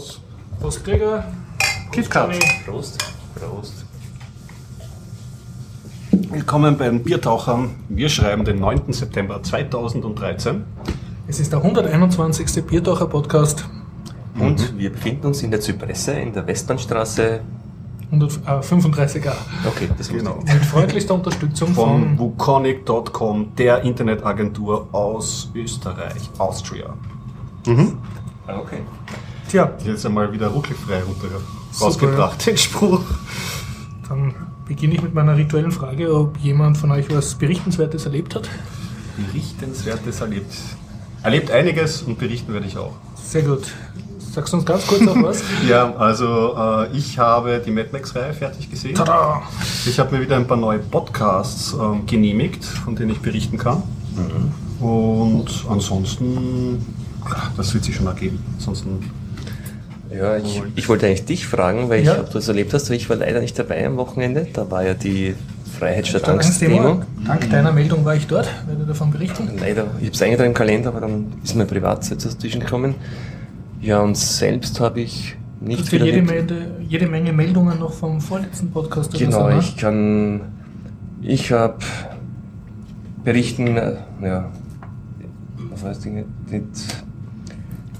Prost. Prost, Gregor. KitKat. Prost. Prost. Willkommen bei den Biertauchern. Wir schreiben den 9. September 2013. Es ist der 121. Biertaucher-Podcast. Und wir befinden uns in der Zypresse in der Westbahnstraße. 135a. Okay, das Genau. Mit freundlichster Unterstützung Von von wukonic.com, der Internetagentur aus Österreich, Austria. ich. Ah, Okay. Tja, Jetzt einmal wieder ruckelfrei runter rausgebracht, den Spruch. dann beginne ich mit meiner rituellen Frage, ob jemand von euch was Berichtenswertes erlebt hat. Berichtenswertes erlebt. Erlebt einiges und berichten werde ich auch. Sehr gut. Sagst du uns ganz kurz noch was? Ja, also äh, ich habe die Mad Max-Reihe fertig gesehen. Tada! Ich habe mir wieder ein paar neue Podcasts ähm, genehmigt, von denen ich berichten kann. Und ansonsten, das wird sich schon ergeben. Ansonsten, Ja, ich, ich wollte eigentlich dich fragen, weil ich, Ja. ob du das erlebt hast, weil ich war leider nicht dabei am Wochenende. Da war ja die Freiheit statt Angstdemo. Angst-Demo. Dank deiner Meldung war ich dort, werde davon berichten. Leider, ich habe es eingetragen im Kalender, aber dann ist mein Privatzeit dazwischen gekommen. Ja, und selbst habe ich Du nicht hast dir jede. Menge, jede Menge Meldungen noch vom vorletzten Podcast Genau, so, ne? ich kann. Ich habe berichten, äh, ja, was heißt Dinge, mit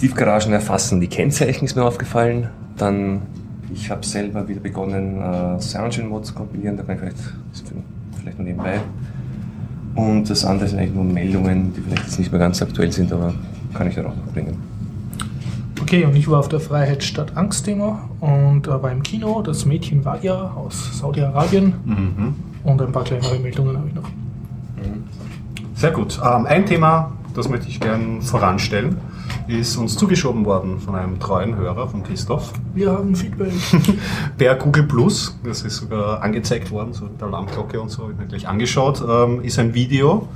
Tiefgaragen erfassen, die Kennzeichen ist mir aufgefallen. Dann, ich habe selber wieder begonnen, äh, Soundchain-Mods zu kompilieren, da kann ich vielleicht, vielleicht noch nebenbei. Und das andere sind eigentlich nur Meldungen, die vielleicht jetzt nicht mehr ganz aktuell sind, aber kann ich dann auch noch bringen. Okay, und ich war auf der Freiheit statt Angst-Demo und äh, war im Kino. Das Mädchen war ja aus Saudi-Arabien mhm. und ein paar kleinere Meldungen habe ich noch. sehr gut. Ähm, ein Thema, das möchte ich gern voranstellen, ist uns zugeschoben worden von einem treuen Hörer, von Christoph. Wir haben Feedback. Per Google Plus, das ist sogar angezeigt worden, so mit der Alarmglocke und so, habe ich mir gleich angeschaut, ähm, ist ein Video,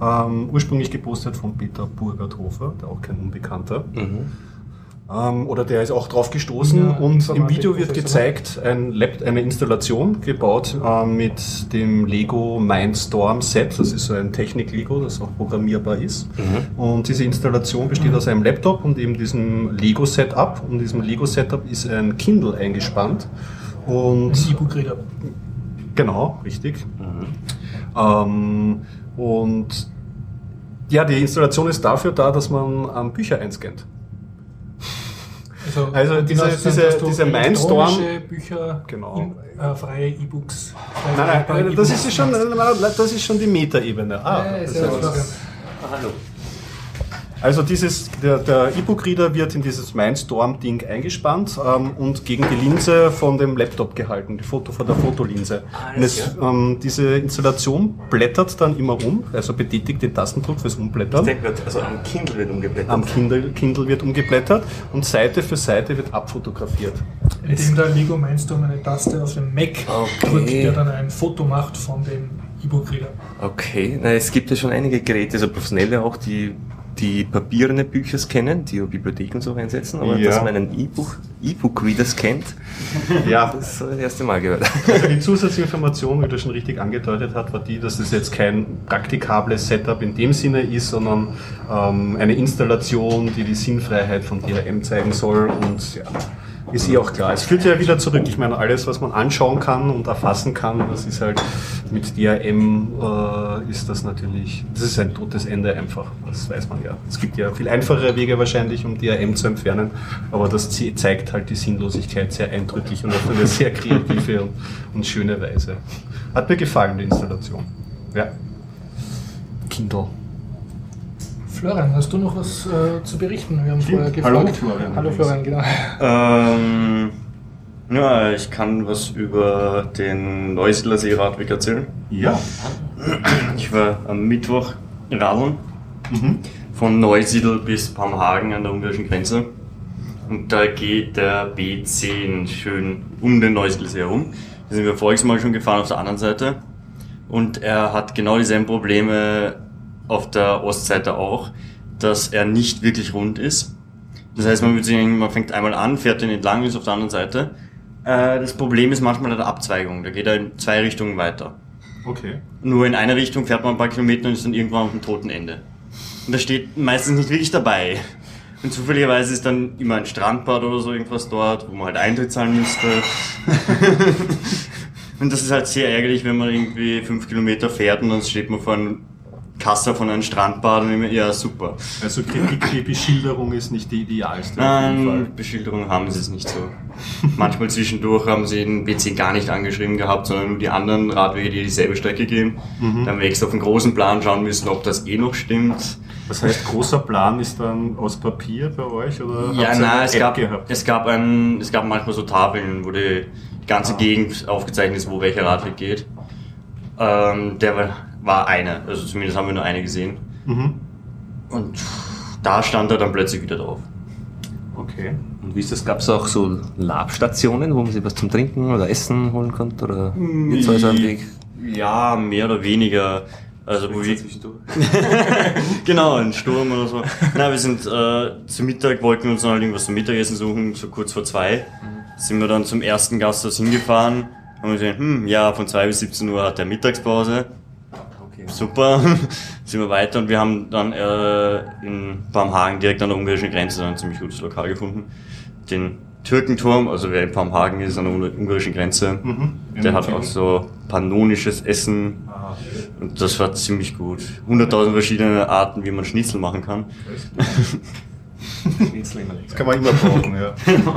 ähm, ursprünglich gepostet von Peter Burgerthofer, der auch kein Unbekannter. Ähm, oder der ist auch drauf gestoßen Ja, und im Video wird gezeigt, ein Lab, eine Installation gebaut ähm, mit dem Lego Mindstorm Set. Das ist so ein Technik-Lego, das auch programmierbar ist. Und diese Installation besteht aus einem Laptop und eben diesem Lego-Setup. Und in diesem Lego-Setup ist ein Kindle eingespannt. Und Ein E-Book-Reader. Genau, richtig. Ähm, und ja, die Installation ist dafür da, dass man ähm, Bücher einscannt. Also genau diese- das diese- dass diese Mindstorm- Bücher, Genau. äh, freie E-Books. Nein, nein, das ist schon, das ist schon die Metaebene. Ah, Ja, das sehr ist- gut, Florian. Hallo. Also dieses, der, der E-Book-Reader wird in dieses Mindstorm-Ding eingespannt ähm, und gegen die Linse von dem Laptop gehalten, die Foto von der Fotolinse. Und es, ähm, diese Installation blättert dann immer um, also betätigt den Tastendruck fürs Umblättern. Also am Kindle wird umgeblättert. Am Kindle, Kindle wird umgeblättert und Seite für Seite wird abfotografiert. Indem der Lego Mindstorm eine Taste auf dem Mac Okay. drückt, der dann ein Foto macht von dem E-Book-Reader. Okay, na, es gibt ja schon einige Geräte, also professionelle auch, die die papierende Bücher scannen, die ja Bibliotheken so einsetzen, aber Ja. dass man einen E-Book, E-Book-Reader scannt, Ja, das ist das erste Mal gehört. also die Zusatzinformation, wie du schon richtig angedeutet hast, war die, dass es jetzt kein praktikables Setup in dem Sinne ist, sondern ähm, eine Installation, die die Sinnfreiheit von DRM zeigen soll und ja, ist eh auch klar. Es führt ja wieder zurück. Ich meine, alles, was man anschauen kann und erfassen kann, das ist halt mit DRM äh, ist das natürlich, das ist ein totes Ende einfach. Das weiß man ja. Es gibt ja viel einfachere Wege wahrscheinlich, um DRM zu entfernen, aber das ze- zeigt halt die Sinnlosigkeit sehr eindrücklich und auf eine sehr kreative und, und schöne Weise. Hat mir gefallen, die Installation. Ja. Kindle. Florian, hast du noch was äh, zu berichten? Wir haben vorher gefragt. Hallo, Florian. Hallo Florian, genau. Ähm, ja, ich kann was über den Neusiedler Seeradweg erzählen. Ja. Ich war am Mittwoch radeln, von Neusiedl bis Pamhagen an der ungarischen Grenze. Und da geht der B10 schön um den Neusiedlsee herum. Da sind wir voriges Mal schon gefahren auf der anderen Seite. Und er hat genau dieselben Probleme auf der Ostseite auch, dass er nicht wirklich rund ist. Das heißt, man, würde man fängt einmal an, fährt den entlang, ist auf der anderen Seite. Äh, das Problem ist manchmal eine Abzweigung. Da geht er in zwei Richtungen weiter. Okay. Nur in eine Richtung fährt man ein paar Kilometer und ist dann irgendwann auf dem toten Ende. Und das steht meistens nicht wirklich dabei. Und zufälligerweise ist dann immer ein Strandbad oder so irgendwas dort, wo man halt Eintritt zahlen müsste. und das ist halt sehr ärgerlich, wenn man irgendwie fünf Kilometer fährt und dann steht man vor einem Kasse von einem Strandbad ja super. Also die, die Beschilderung ist nicht die idealste. Nein, Beschilderung haben sie es nicht so. Manchmal zwischendurch haben sie den PC gar nicht angeschrieben gehabt, sondern nur die anderen Radwege, die dieselbe Strecke gehen. Dann haben wir extra auf den großen Plan schauen müssen, ob das eh noch stimmt. Das heißt, großer Plan ist dann aus Papier bei euch? Oder Ja, nein, es App gab, gehabt? es gab ein, es gab manchmal so Tafeln, wo die ganze Ah. Gegend aufgezeichnet ist, wo welcher Radweg geht. Ähm, der war, war eine, also zumindest haben wir nur eine gesehen. Mhm. Und da stand er dann plötzlich wieder drauf. Okay. Und wie ist das? Gab es auch so Labstationen, wo man sich was zum Trinken oder Essen holen konnte? Oder jetzt alles am Weg? Ja, mehr oder weniger. Also wo wir, genau, ein Sturm oder so. Na, wir sind äh, zum Mittag, wollten uns noch halt irgendwas zum Mittagessen suchen, so kurz vor zwei. Sind wir dann zum ersten Gasthaus hingefahren, haben gesehen, hm, ja, von zwei bis 17 Uhr hat er Mittagspause. Super, sind wir weiter und wir haben dann äh, in Palmhagen direkt an der ungarischen Grenze dann ein ziemlich gutes Lokal gefunden. Den Türkenturm, also wer in Palmhagen ist, an der ungar- ungarischen Grenze, der hat auch so pannonisches Essen und das war ziemlich gut. 100.000 verschiedene Arten, wie man Schnitzel machen kann. Das kann man immer brauchen, ja.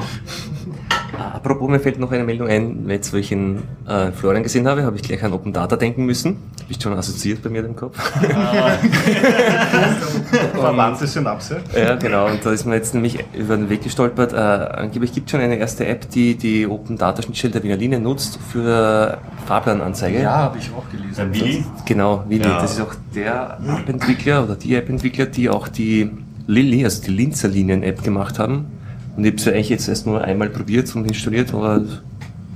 Apropos, mir fällt noch eine Meldung ein, jetzt wo ich in äh, Florian gesehen habe, habe ich gleich an Open Data denken müssen. Bist schon assoziiert bei mir im Kopf. Verwandte Synapse. ja, genau. Und da ist mir jetzt nämlich über den Weg gestolpert. Äh, angeblich gibt es schon eine erste App, die die Open Data Schnittstelle der Wiener Linie nutzt für Fahrplananzeige. Ja, habe ich auch gelesen. Der Willi? Genau, Willi. Ja. Das ist auch der App-Entwickler oder die App-Entwickler, die auch die Lilly, also die Linzer Linien-App gemacht haben. Und ich habe sie eigentlich jetzt erst nur einmal probiert und installiert, aber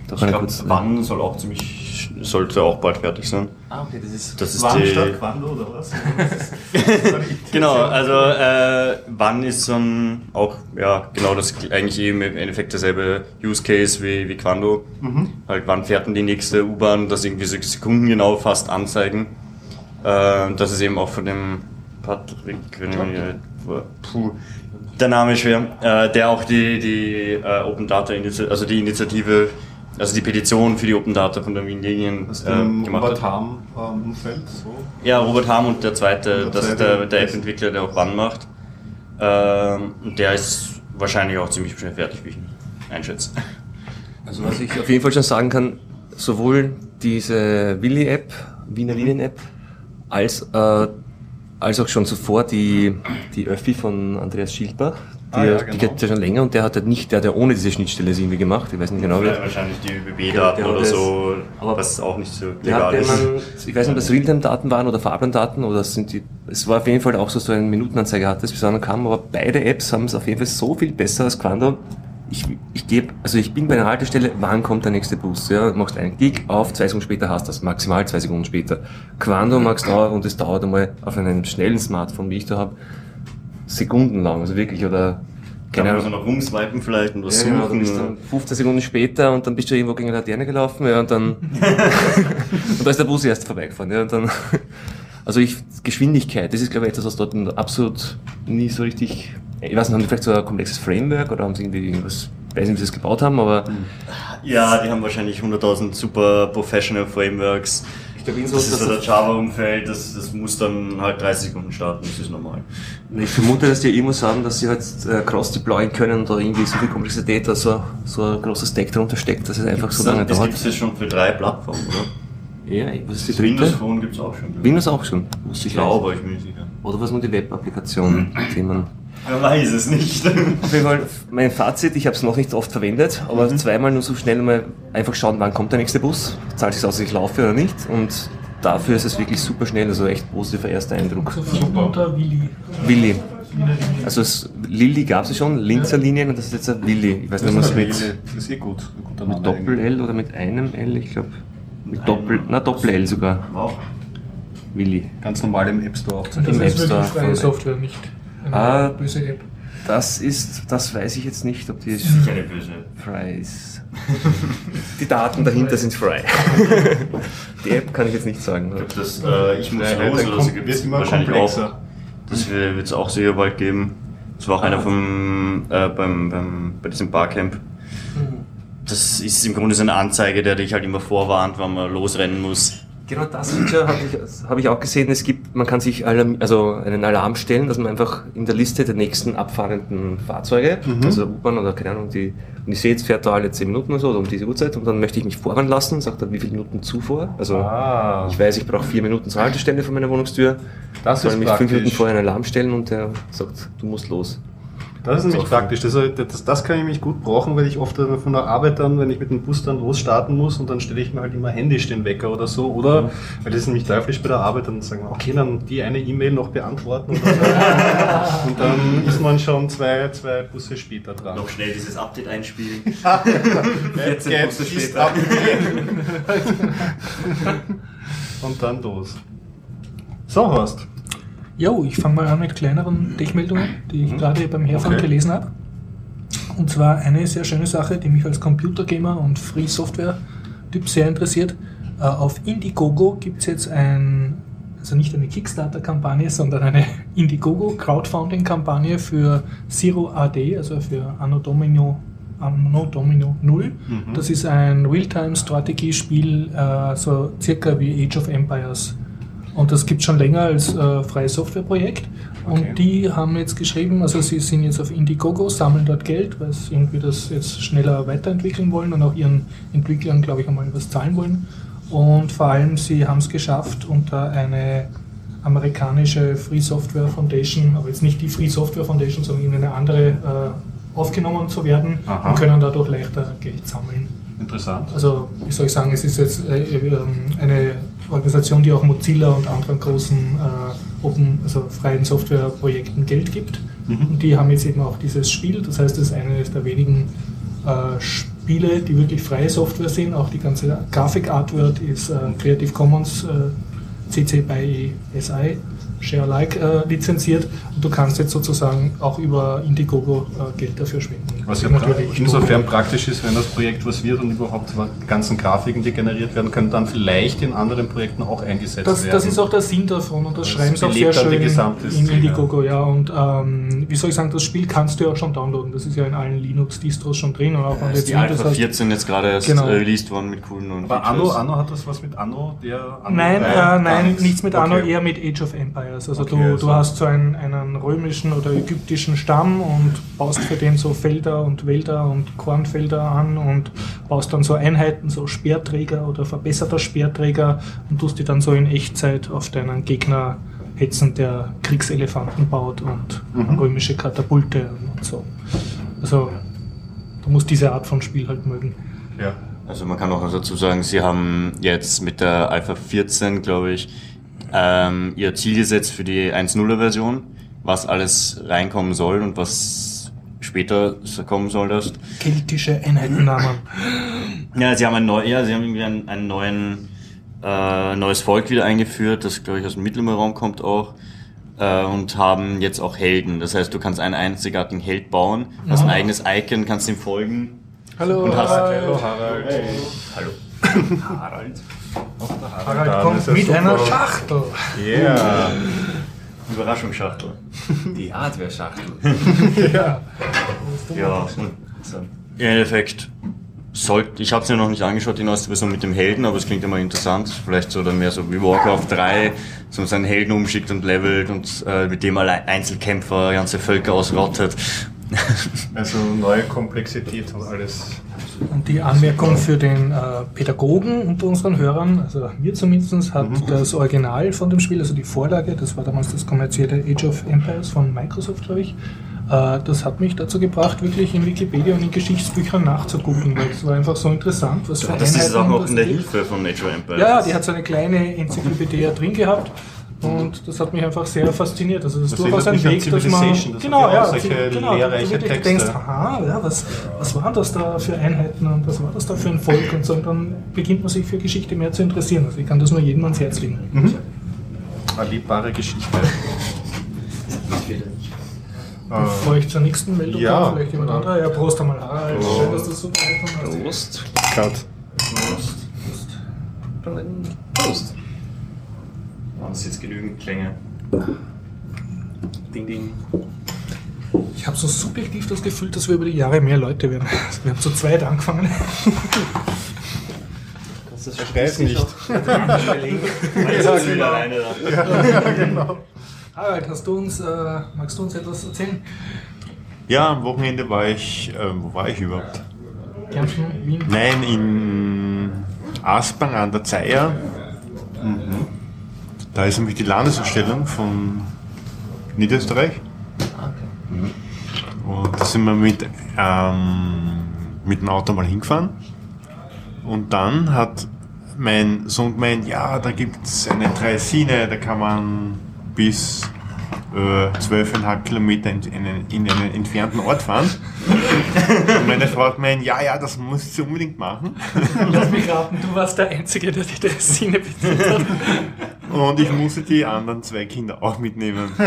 da Ich kann ich glaube, kurz... wann soll auch ziemlich, sollte auch bald fertig sein. Ah, okay, das ist... Das ist Wann die, statt Quando oder was? Genau, also äh, wann ist dann auch, ja, genau das eigentlich eben im Endeffekt derselbe Use Case wie, wie Quando. Halt, wann fährt denn die nächste U-Bahn, das irgendwie so sekundengenau fast anzeigen. Äh, das ist eben auch von dem Patrick, wenn ich mich, puh, der Name ist schwer, äh, der auch die, die äh, Open Data Initiative, also die Initiative, also die Petition für die Open Data von der Wien Linien äh, gemacht Robert hat. Harm ähm, Umfeld. So. Ja, Robert Harm und der zweite, Und der das ist der, der App-Entwickler, der auch Wann macht. Ähm, und der ist wahrscheinlich auch ziemlich schnell fertig, wie ich ihn einschätze. Also was ich auf jeden Fall schon sagen kann, sowohl diese Willi-App, Wiener Linien-App, als, äh, als auch schon zuvor die, die Öffi von Andreas Schildbach. Die, Ah, ja, die genau. gibt ja schon länger und der hat halt nicht, der hat ja ohne diese Schnittstelle es irgendwie gemacht. Ich weiß nicht genau. Vielleicht wahrscheinlich die ÖBB-Daten oder so, aber was auch nicht so legal ist. man, ich weiß nicht, ob das Realtime-Daten waren oder Fahrplandaten oder sind die, es war auf jeden Fall auch so, dass du eine Minutenanzeige hattest, bis dann kam, aber beide Apps haben es auf jeden Fall so viel besser als Quando. Ich, ich gebe, also ich bin bei einer Haltestelle, wann kommt der nächste Bus? Ja, machst einen Klick auf, zwei Sekunden später hast du das, maximal zwei Sekunden später. Quando magst du auch und es dauert einmal auf einem schnellen Smartphone, wie ich da habe, sekundenlang, also wirklich, oder Kann keine man so noch rumswipen vielleicht und was Ja, genau, du suchen. bist dann 15 Sekunden später und dann bist du irgendwo gegen eine Laterne gelaufen, ja, und dann, und da ist der Bus erst vorbeigefahren, ja, und dann, also ich, Geschwindigkeit, das ist, glaube ich, etwas, was dort absolut nie so richtig, ich weiß nicht, haben die vielleicht so ein komplexes Framework oder haben sie irgendwie irgendwas, ich weiß nicht, wie sie das gebaut haben, aber ja, die haben wahrscheinlich 100.000 super Professional Frameworks. ich glaube, Das ist so der Java-Umfeld, das, das muss dann halt 30 Sekunden starten, das ist normal. ich vermute, dass die irgendwas haben, dass sie halt äh, cross-deployen können oder irgendwie so viel Komplexität, dass so, so ein großes Stack darunter steckt, dass es einfach so lange das dauert. gibt es jetzt schon für drei Plattformen, oder? Ja, was ist die dritte? Windows Phone gibt es auch schon. Windows auch schon. Wusste Ich glaube, ich bin nicht sicher. Oder was nur die Web-Applikation, die man Man weiß es nicht. Auf jeden Fall, mein Fazit, ich habe es noch nicht oft verwendet, aber zweimal nur so schnell mal einfach schauen, wann kommt der nächste Bus. Zahlt sich aus, dass ich laufe oder nicht. Und dafür ist es wirklich super schnell, also echt positiver erster Eindruck. Super. Unter Willi. Willi. Also es, Lilly gab es schon, Linzer Linien und das ist jetzt ein Willi. Ich weiß nicht, was mit, Das ist eh gut. Ein guter mit Name Doppel-L oder mit einem L, ich glaube. Mit Doppel, na Doppel-L sogar. Wow. Willi. Ganz normal im App Store auch zu Das Im ist App wirklich Store freie von- Software, nicht eine Ah. böse App. Das ist, das weiß ich jetzt nicht, ob die Keine böse. frei ist. Die Daten dahinter sind frei. Die App kann ich jetzt nicht sagen. Ich glaube, das äh, Ich muss Ja, los dann oder so kommt- gibt wird es wahrscheinlich komplexer. auch. Das wird es auch sicher bald geben. Das war auch einer vom, äh, beim, beim, bei diesem Barcamp. Mhm. Das ist im Grunde so eine Anzeige, der dich halt immer vorwarnt, wann man losrennen muss. Genau das Feature habe ich, hab ich auch gesehen. Es gibt, man kann sich Alarm, also einen Alarm stellen, dass man einfach in der Liste der nächsten abfahrenden Fahrzeuge, also U-Bahn oder keine Ahnung, die, und ich sehe jetzt fährt da alle 10 Minuten oder so, oder um diese Uhrzeit, und dann möchte ich mich vorfahren lassen, sagt dann, wie viele Minuten zuvor. Also Ah. ich weiß, ich brauche 4 Minuten zur Haltestelle von meiner Wohnungstür. Das soll ist mich 5 praktisch. Minuten vorher einen Alarm stellen und der sagt, du musst los. Das ist nämlich praktisch. Das, das, das kann ich mich gut brauchen, weil ich oft von der Arbeit dann, wenn ich mit dem Bus dann losstarten muss und dann stelle ich mir halt immer händisch den Wecker oder so. Oder, weil das ist nämlich teuflisch bei der Arbeit, dann sagen wir, okay, dann die eine E-Mail noch beantworten und dann, und dann ist man schon zwei, zwei Busse später dran. Noch schnell dieses Update einspielen. 14 Busse später. und dann los. So, Horst. Jo, ich fange mal an mit kleineren Tech-Meldungen, die ich gerade beim Herfahren Okay. gelesen habe. Und zwar eine sehr schöne Sache, die mich als Computergamer und Free Software-Typ sehr interessiert. Äh, Auf Indiegogo gibt es jetzt ein, also nicht eine Kickstarter-Kampagne, sondern eine Indiegogo Crowdfunding-Kampagne für Zero AD, also für Anno Domino, Anno Domino 0. Das ist ein Realtime-Strategiespiel, äh, so circa wie Age of Empires. Und das gibt es schon länger als äh, freies Softwareprojekt. Okay. Und die haben jetzt geschrieben, also sie sind jetzt auf Indiegogo, sammeln dort Geld, weil sie irgendwie das jetzt schneller weiterentwickeln wollen und auch ihren Entwicklern, glaube ich, einmal was zahlen wollen. Und vor allem, sie haben es geschafft, unter eine amerikanische Free Software Foundation, aber jetzt nicht die Free Software Foundation, sondern in eine andere äh, aufgenommen zu werden Aha. und können dadurch leichter Geld sammeln. Interessant. Also, wie soll ich sagen, es ist jetzt äh, ähm, eine Organisation, die auch Mozilla und anderen großen äh, Open, also freien Softwareprojekten Geld gibt. Und die haben jetzt eben auch dieses Spiel. Das heißt, es ist eines der wenigen äh, Spiele, die wirklich freie Software sind. Auch die ganze Grafik-Artwork ist äh, Creative Commons äh, CC by SI Share Alike äh, lizenziert. Und du kannst jetzt sozusagen auch über Indiegogo äh, Geld dafür spenden. Was ja insofern praktisch ist, wenn das Projekt was wird und überhaupt die ganzen Grafiken, die generiert werden, können dann vielleicht in anderen Projekten auch eingesetzt Das, werden. das ist auch der Sinn davon und das, Das schreiben sie auch sehr schön in. Indiegogo, ja. Und ähm, wie soll ich sagen, das Spiel kannst du ja auch schon downloaden. Das ist ja in allen Linux-Distros schon drin und auch an ist die der Alpha 14 jetzt gerade erst Genau. äh, released worden mit coolen neuen Aber Anno, Features. Anno hat das was mit Anno, der Anno Nein, äh, nein, nichts mit Anno, Okay. eher mit Age of Empires. Also Okay, du, also- du hast so einen, einen römischen oder ägyptischen Stamm und baust für den so Felder und Wälder und Kornfelder an und baust dann so Einheiten, so Speerträger oder verbesserter Speerträger und tust die dann so in Echtzeit auf deinen Gegner hetzen, der Kriegselefanten baut und Mhm. römische Katapulte und so. Also du musst diese Art von Spiel halt mögen. Ja. Also man kann auch noch dazu sagen, sie haben jetzt mit der Alpha 14, glaube ich, ähm, ihr Ziel gesetzt für die 1.0er Version, was alles reinkommen soll und was später kommen soll das. Keltische Einheitennamen. Ja, sie haben ein neu, ja, sie haben irgendwie einen, einen neuen äh, neues Volk wieder eingeführt, das glaube ich aus dem Mittelmeerraum kommt auch. Äh, und haben jetzt auch Helden. Das heißt, du kannst einen einzigartigen Held bauen, hast ein eigenes Icon, kannst ihm folgen. Hallo, Und hast- Hallo Harald. Hallo. Harald. Harald Dann kommt mit super. einer Schachtel. Yeah. Überraschungsschachtel. Die Hardware-Schachtel. Ja. Ja, im Endeffekt sollte, ich habe es ja noch nicht angeschaut, die neueste Version mit dem Helden, aber es klingt immer interessant. Vielleicht so dann mehr so wie Warcraft 3, so man seinen Helden umschickt und levelt und äh, mit dem allein Einzelkämpfer ganze Völker ausrottet. Also neue Komplexität und alles. Und die Anmerkung für den äh, Pädagogen unter unseren Hörern, also mir zumindest, hat das Original von dem Spiel, also die Vorlage, das war damals das kommerzielle Age of Empires von Microsoft, glaube ich, äh, das hat mich dazu gebracht, wirklich in Wikipedia und in Geschichtsbüchern nachzugucken, weil es war einfach so interessant, was für Das ist auch noch in der. Hilfe von Age of Empires. Ja, ja, die hat so eine kleine Enzyklopädie drin gehabt. Und das hat mich einfach sehr fasziniert. Also das ist durchaus ein Weg, dass man. Das genau, ja ja, solche genau, lehrreiche du Texte. denkst, aha, ja, was, was waren das da für Einheiten und was war das da für ein Volk und so. Und dann beginnt man sich für Geschichte mehr zu interessieren. Also ich kann das nur jedem ans Herz legen. Eine liebbare Geschichte. Bevor ich zur nächsten Meldung ja. komme, vielleicht jemand anderer. Ja, Prost einmal. Harald. Prost. Schön, dass du so beigekommen hast. Prost. Cut. Prost. Waren das jetzt genügend Klänge? Ding, ding. Ich habe so subjektiv das Gefühl, dass wir über die Jahre mehr Leute werden. Wir haben zu zweit angefangen. Das Schreib nicht. ja, genau. alleine da. Harald, hast du uns, äh, magst du uns etwas erzählen? Ja, am Wochenende war ich, äh, wo war ich überhaupt? Kärnten, Wien? Nein, in Aspang an der Zeier. Da ist nämlich die Landesausstellung von Niederösterreich. Und da sind wir mit, ähm, mit dem Auto mal hingefahren. Und dann hat mein Sohn gemeint, ja, da gibt es eine Draisine, da kann man bis äh, 12,5 Kilometer in, in, einen- in einen entfernten Ort fahren. Und meine Frau hat gemeint, ja, ja, das muss sie unbedingt machen. Lass mich raten, du warst der Einzige, der die Dressine bedient hat. Und ich musste die anderen zwei Kinder auch mitnehmen.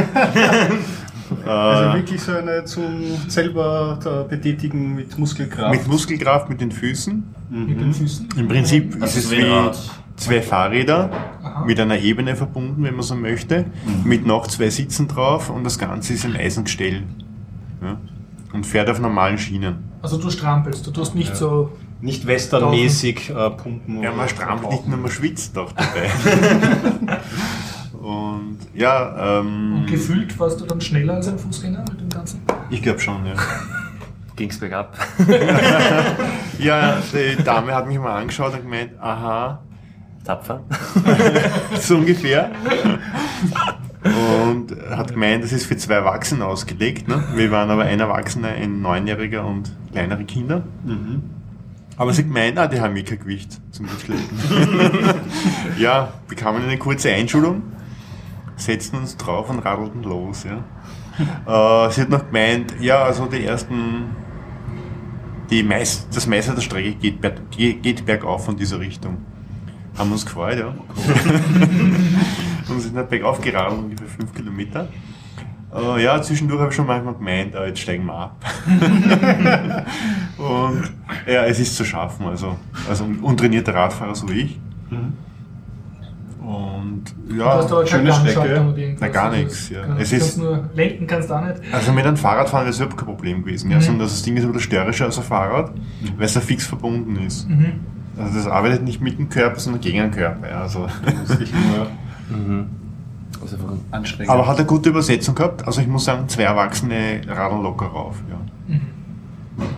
Also äh, wirklich so eine zum selber da betätigen mit Muskelkraft. mit Muskelkraft mit den Füßen. Mit den Füßen. Im Prinzip Das ist es wie. Zwei Fahrräder Aha. mit einer Ebene verbunden, wenn man so möchte, mit noch zwei Sitzen drauf und das Ganze ist ein Eisengestell. Ja? Und fährt auf normalen Schienen. Also du strampelst, du tust nicht so. Nicht westernmäßig äh, pumpen. Ja, man strampelt nicht nur, man schwitzt auch dabei. und ja, ähm, Und gefühlt warst du dann schneller als ein Fußgänger mit dem Ganzen? ich glaube schon, ja. Ging's bergab. Ja, die Dame hat mich mal angeschaut und gemeint, aha, Tapfer. so ungefähr. Und hat gemeint, das ist für zwei Erwachsene ausgelegt. Ne? Wir waren aber ein Erwachsener, ein Neunjähriger und kleinere Kinder. Aber sie gemeint, ah, die haben eh kein Gewicht zum Mitschleppen. ja, bekamen eine kurze Einschulung, setzten uns drauf und radelten los. Ja. Äh, sie hat noch gemeint, ja, also die ersten, die meist, das meiste der Strecke geht, geht bergauf von dieser Richtung. Haben uns gefreut, ja. und sind dann bergauf geradelt, ungefähr fünf Kilometer. Äh, ja, zwischendurch habe ich schon manchmal gemeint, äh, jetzt steigen wir ab. und ja, es ist zu schaffen, also, also ein untrainierter Radfahrer so wie ich. Und du ja, aber keine schöne Strecke. Na, gar Also nichts, das- ja. Es ist- nur lenken kannst du auch nicht. also mit einem Fahrradfahren ist überhaupt kein Problem gewesen, ja, Mhm. sondern das Ding ist ein bisschen störrischer als ein Fahrrad, weil es ja fix verbunden ist. Mhm. Also das arbeitet nicht mit dem Körper, sondern gegen den Körper. Ja, also. Nur Also einfach ein anstrengen. Aber hat eine gute Übersetzung gehabt. Also ich muss sagen, zwei Erwachsene radeln locker rauf. Ja.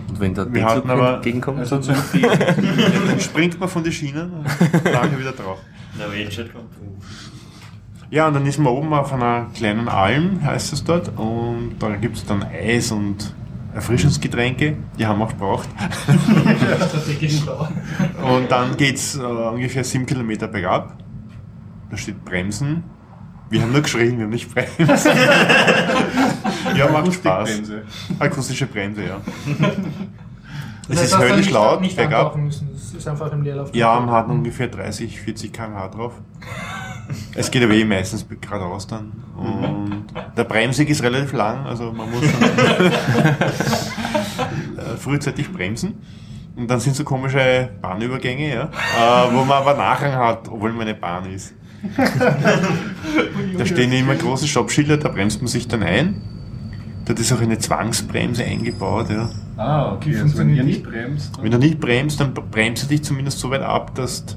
Und wenn der Wir hatten aber- entgegenkommt, also zu empfehlen. Dann springt man von den Schienen und lange wieder drauf. Na, Railjet kommt. Ja, und dann ist man oben auf einer kleinen Alm, heißt es dort, und da gibt es dann Eis und Erfrischungsgetränke, die haben wir auch gebraucht. Und dann geht es äh, ungefähr sieben Kilometer bergab. Da steht Bremsen. Wir haben nur geschrien, wir haben nicht bremst. ja, macht Spaß. Akustikbremse. Akustische Bremse, ja. Das Es ist höllisch nicht, laut, nicht bergab. müssen. Das ist einfach im Leerlauf. Ja, man hat ungefähr 30, 40 km/h drauf. Es geht aber eh meistens geradeaus dann. Und der Bremsweg ist relativ lang, also man muss schon äh, frühzeitig bremsen. Und dann sind so komische Bahnübergänge, ja, äh, wo man aber Nachrang hat, obwohl man eine Bahn ist. Da stehen immer große Stoppschilder, da bremst man sich dann ein. Dort ist auch eine Zwangsbremse eingebaut. Ja. Ah, okay. Also wenn ihr funktioniert nicht bremst. Wenn du nicht bremst, dann bremst du dich zumindest so weit ab, dass du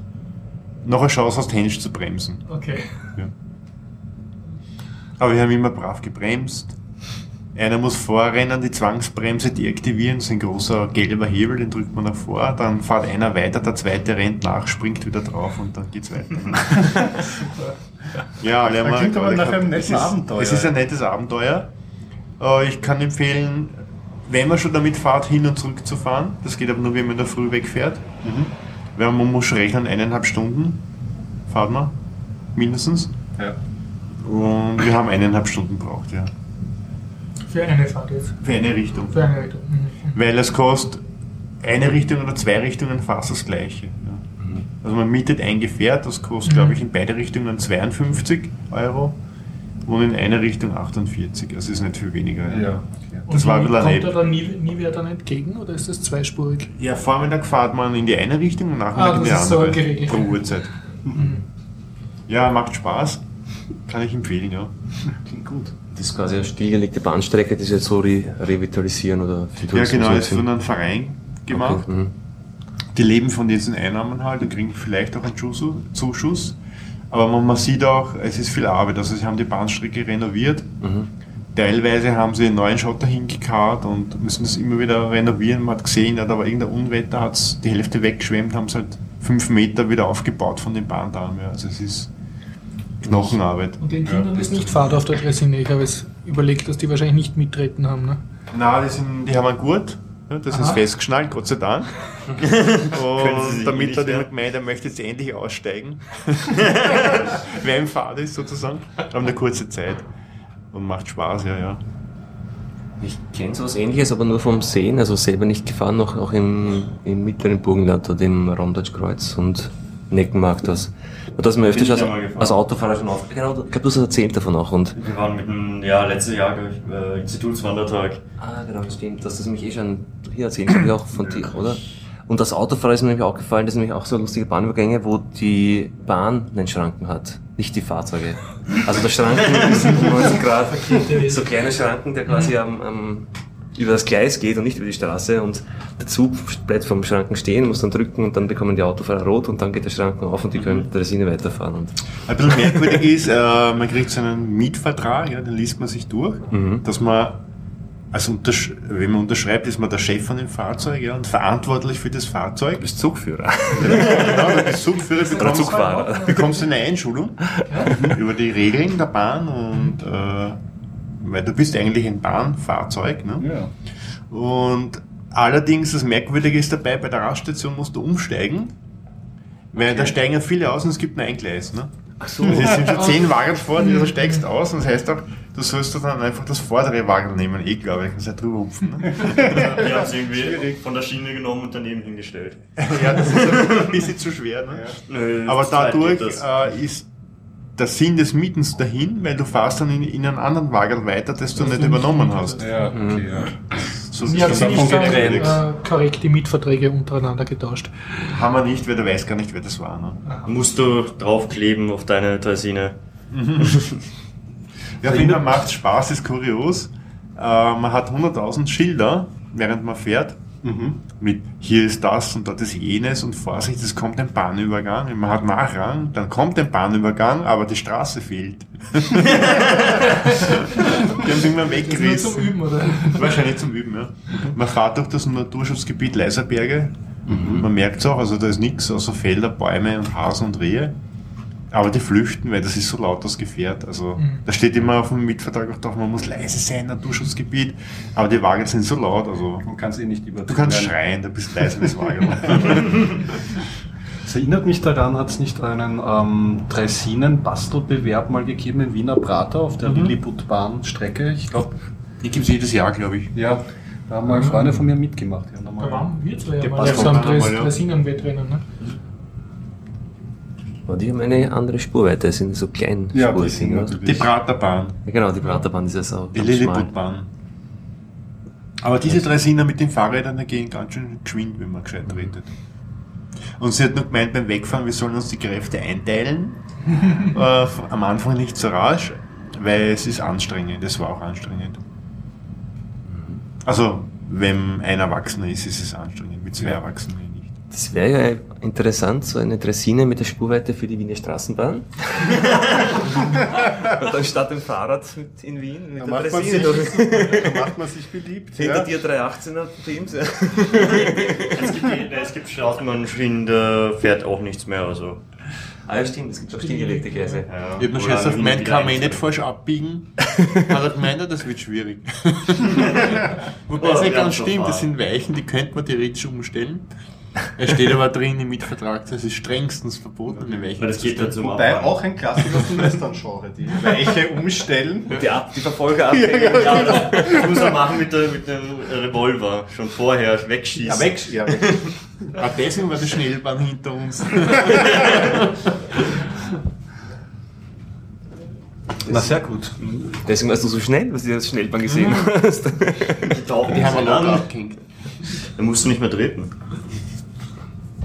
noch eine Chance hast, händisch zu bremsen. Okay. Ja. Aber wir haben immer brav gebremst. Einer muss vorrennen, die Zwangsbremse deaktivieren, das ist ein großer gelber Hebel, den drückt man nach vor, dann fährt einer weiter, der zweite rennt nach, springt wieder drauf und dann geht's weiter. ja, alle Das haben klingt aber nach einem es netten ist, Abenteuer. Es ist ein nettes Abenteuer. Äh, Ich kann empfehlen, wenn man schon damit fährt, hin und zurück zu fahren. Das geht aber nur, wenn man in der Früh wegfährt. Mhm. Weil man muss schon rechnen, eineinhalb Stunden fahrt man, mindestens. Ja. Und wir haben eineinhalb Stunden gebraucht, ja. Für eine Fahrt jetzt. Für eine Richtung. Für eine Richtung. Mhm. Weil es kostet eine Richtung oder zwei Richtungen fast das gleiche. Ja. Also man mietet ein Gefährt, das kostet, Mhm. glaube ich, in beide Richtungen 52 Euro und in eine Richtung 48. Also ist nicht viel weniger. Ja. Das Und war ein wie- bisschen Kommt da dann nie, nie wer dann entgegen oder ist das zweispurig? Ja, Vormittag fährt man in die eine Richtung und Nachmittag Ah, in die das ist so andere. geregelt. pro Uhrzeit. Mhm. Ja, macht Spaß. Kann ich empfehlen, ja. Klingt gut. Das ist quasi eine stillgelegte Bahnstrecke, die sie jetzt so re revitalisieren oder für Ja, genau, ist nutzen. von einem Verein gemacht. Okay, mhm. Die leben von diesen Einnahmen halt und kriegen vielleicht auch einen Zuschuss- Zuschuss. Aber man, man sieht auch, es ist viel Arbeit. Also sie haben die Bahnstrecke renoviert. Mhm. Teilweise haben sie einen neuen Schotter hingekarrt und müssen es immer wieder renovieren. Man hat gesehen, da war irgendein Unwetter, hat es die Hälfte weggeschwemmt, haben es halt fünf Meter wieder aufgebaut von den Bahndamm. Ja. Also es ist Knochenarbeit. Und den Kindern ist nicht Fahrt auf der Dressine. Ich habe es überlegt, dass die wahrscheinlich nicht mittreten haben. Ne? Nein, die, sind, die haben einen Gurt, ja, das ist Aha. festgeschnallt, Gott sei Dank. Und damit hat jemand gemeint, er möchte jetzt endlich aussteigen. Wer im Fahrt ist sozusagen. Haben eine kurze Zeit. Und macht Spaß, ja, ja. Ich kenne sowas ähnliches, aber nur vom Sehen, also selber nicht gefahren, noch auch im, im mittleren Burgenland oder im Raumdeutschkreuz und Neckenmarkt das. Das mir öfters als, als Autofahrer schon auf. Genau, ich glaube, du hast erzählt davon auch. Und, Wir waren mit dem, ja, letztes Jahr, glaube ich, äh, Institutswandertag. ah, genau, stimmt. Das ist mich eh schon hier erzählt, ich auch von dir, oder? Und als Autofahrer ist mir nämlich auch gefallen, das sind nämlich auch so lustige Bahnübergänge, wo die Bahn einen Schranken hat, nicht die Fahrzeuge. Also der Schranken ist 90 Grad, so kleine Schranken, der quasi am, am, über das Gleis geht und nicht über die Straße und der Zug bleibt vom Schranken stehen, muss dann drücken und dann bekommen die Autofahrer rot und dann geht der Schranken auf und die können mit der Resine weiterfahren. Und Ein bisschen merkwürdig ist, äh, man kriegt so einen Mietvertrag, ja, den liest man sich durch, dass man, also untersch wenn man unterschreibt, ist man der Chef von dem Fahrzeug ja, und verantwortlich für das Fahrzeug. du bist Zugführer. genau, du bist Zugführer, bekommst, Zugfahrer. bekommst eine Einschulung über die Regeln der Bahn und äh, weil du bist eigentlich ein Bahnfahrzeug. Ne? Ja. Und allerdings, das Merkwürdige ist dabei, bei der Raststation musst du umsteigen, weil da steigen ja viele aus und es gibt nur ein Gleis. Ne? Ach so. Es sind schon zehn Wagen vor dir, du steigst aus und das heißt auch, du sollst dann einfach das vordere Wagen nehmen. Eh, glaube ich, kannst ja drüber hupfen. Ne? Wir haben es irgendwie von der Schiene genommen und daneben hingestellt. ja, das ist ein bisschen zu schwer. Ne? Nö, Aber dadurch das. äh, ist der Sinn des Mietens dahin, weil du fährst dann in, in einen anderen Wagen weiter, das du nicht übernommen hast. Ja, okay, ja. So hat so sie nicht dann, äh, korrekt die Mietverträge untereinander getauscht. Haben wir nicht, weil du weißt gar nicht, wer das war. Ne? Musst du draufkleben auf deine Dressine. Ja, ich finde, macht Spaß, ist kurios. Äh, man hat 100.000 Schilder, während man fährt. Mit hier ist das und dort ist jenes und Vorsicht, es kommt ein Bahnübergang. Man hat Nachrang, dann kommt ein Bahnübergang, aber die Straße fehlt. die haben irgendwann Das ist nur weggerissen. zum Üben, oder? Wahrscheinlich zum Üben, ja. Man fährt durch das Naturschutzgebiet Leiserberge. Man merkt es auch, also da ist nichts außer Felder, Bäume und Hasen und Rehe. Aber die flüchten, weil das ist so laut, das Gefährt. Also da steht immer auf dem Mietvertrag auch drauf, man muss leise sein, Naturschutzgebiet. Aber die Wagen sind so laut, also Man kann es eh nicht über. du kannst schreien, du bist leise das Wagen. Es erinnert mich daran, hat es nicht einen ähm, Draisinen-Bastelbewerb mal gegeben in Wiener Prater auf der Lilliputbahn-Strecke? Ich glaube, Die gibt es jedes Jahr, glaube ich. ja, da haben mal Freunde von mir mitgemacht. Die haben da waren wir zwei ja Der mal passt auf so einem auch mal, Dres- ja. Dresinen-Wettrennen. Ne? Aber die haben eine andere Spurweite, das sind so klein Ja, sind natürlich- Die Praterbahn, Ja, genau, die Praterbahn ist ja so die. Lilliputbahn. Aber diese drei Siner mit den Fahrrädern, gehen ganz schön geschwind, wenn man gescheit redet. Und sie hat nur gemeint, beim Wegfahren, wir sollen uns die Kräfte einteilen. äh, am Anfang nicht so rasch, weil es ist anstrengend. Es war auch anstrengend. Also, wenn ein Erwachsener ist, ist es anstrengend. Mit zwei Erwachsenen. Das wäre ja interessant, so eine Dressine mit der Spurweite für die Wiener Straßenbahn. Und dann statt dem Fahrrad mit in Wien mit Da der macht, man Dressine sich, da macht man sich beliebt. Hinter Ja. dir 318er Teams. Ja. Es gibt, es gibt Straßenbahnschienen, da fährt auch nichts mehr. Also. Ah ja, stimmt, es gibt auch stillgelegte Gleise. Ja, Ich hab noch wo Scherz dann auf mein kann man eh nicht falsch abbiegen. Hat er gemeint, das wird schwierig. Wobei Oh, es nicht ganz stimmt, das sind Weichen, die könnte man theoretisch umstellen. Es steht aber drin im Mietvertrag, das ist strengstens verboten, eine Weiche Weil das geht dann zum Wobei Abfahren. auch ein Klassiker aus dem Western-Genre, die Weiche umstellen. Die, Ab die Verfolger abhängen. Ja, das, das muss man machen mit, der, mit dem Revolver. Schon vorher wegschießen. Ja, weg. Ja, weg. Ah, deswegen war die Schnellbahn hinter uns. Na, sehr gut. Deswegen warst du so schnell, weil du das Schnellbahn gesehen hast. Die tauchen Die haben wir abgehängt. Da musst du nicht mehr treten.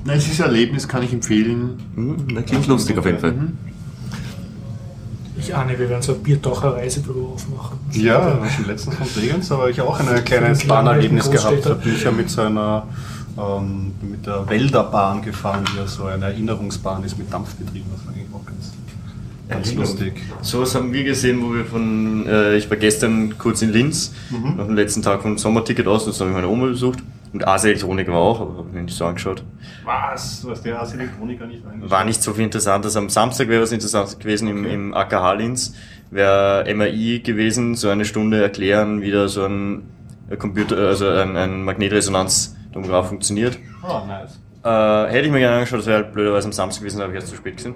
Nein, es ist ein Erlebnis, kann ich empfehlen. Hm, na, klingt lustig auf jeden Fall. Mhm. Ich Ich ahne, wir werden so ein Biertaucher Reisebüro aufmachen. Ja, schon letztens von Bregenz, aber ich auch ein kleines Bahnerlebnis gehabt. Da bin ich ja mit so einer ähm, mit der Wälderbahn gefahren, die ja so eine Erinnerungsbahn ist mit Dampfbetrieb. Das war eigentlich auch ganz, ganz lustig. Sowas haben wir gesehen, wo wir von, äh, ich war gestern kurz in Linz, nach dem letzten Tag vom Sommerticket aus, das habe ich meine Oma besucht. Und Ase Elektronik war auch, aber habe ich mir nicht so angeschaut. Was? Du hast der als Elektroniker nicht reingeschaut? War nicht so viel Interessantes. Am Samstag wäre was Interessantes gewesen im, im AKH Linz. Wäre MRI gewesen, so eine Stunde erklären, wie da so ein Computer, also ein, ein Magnetresonanztomograph funktioniert. Oh, nice. Äh, hätte ich mir gerne angeschaut, das wäre halt blöderweise am Samstag gewesen, da habe ich erst zu spät gesehen.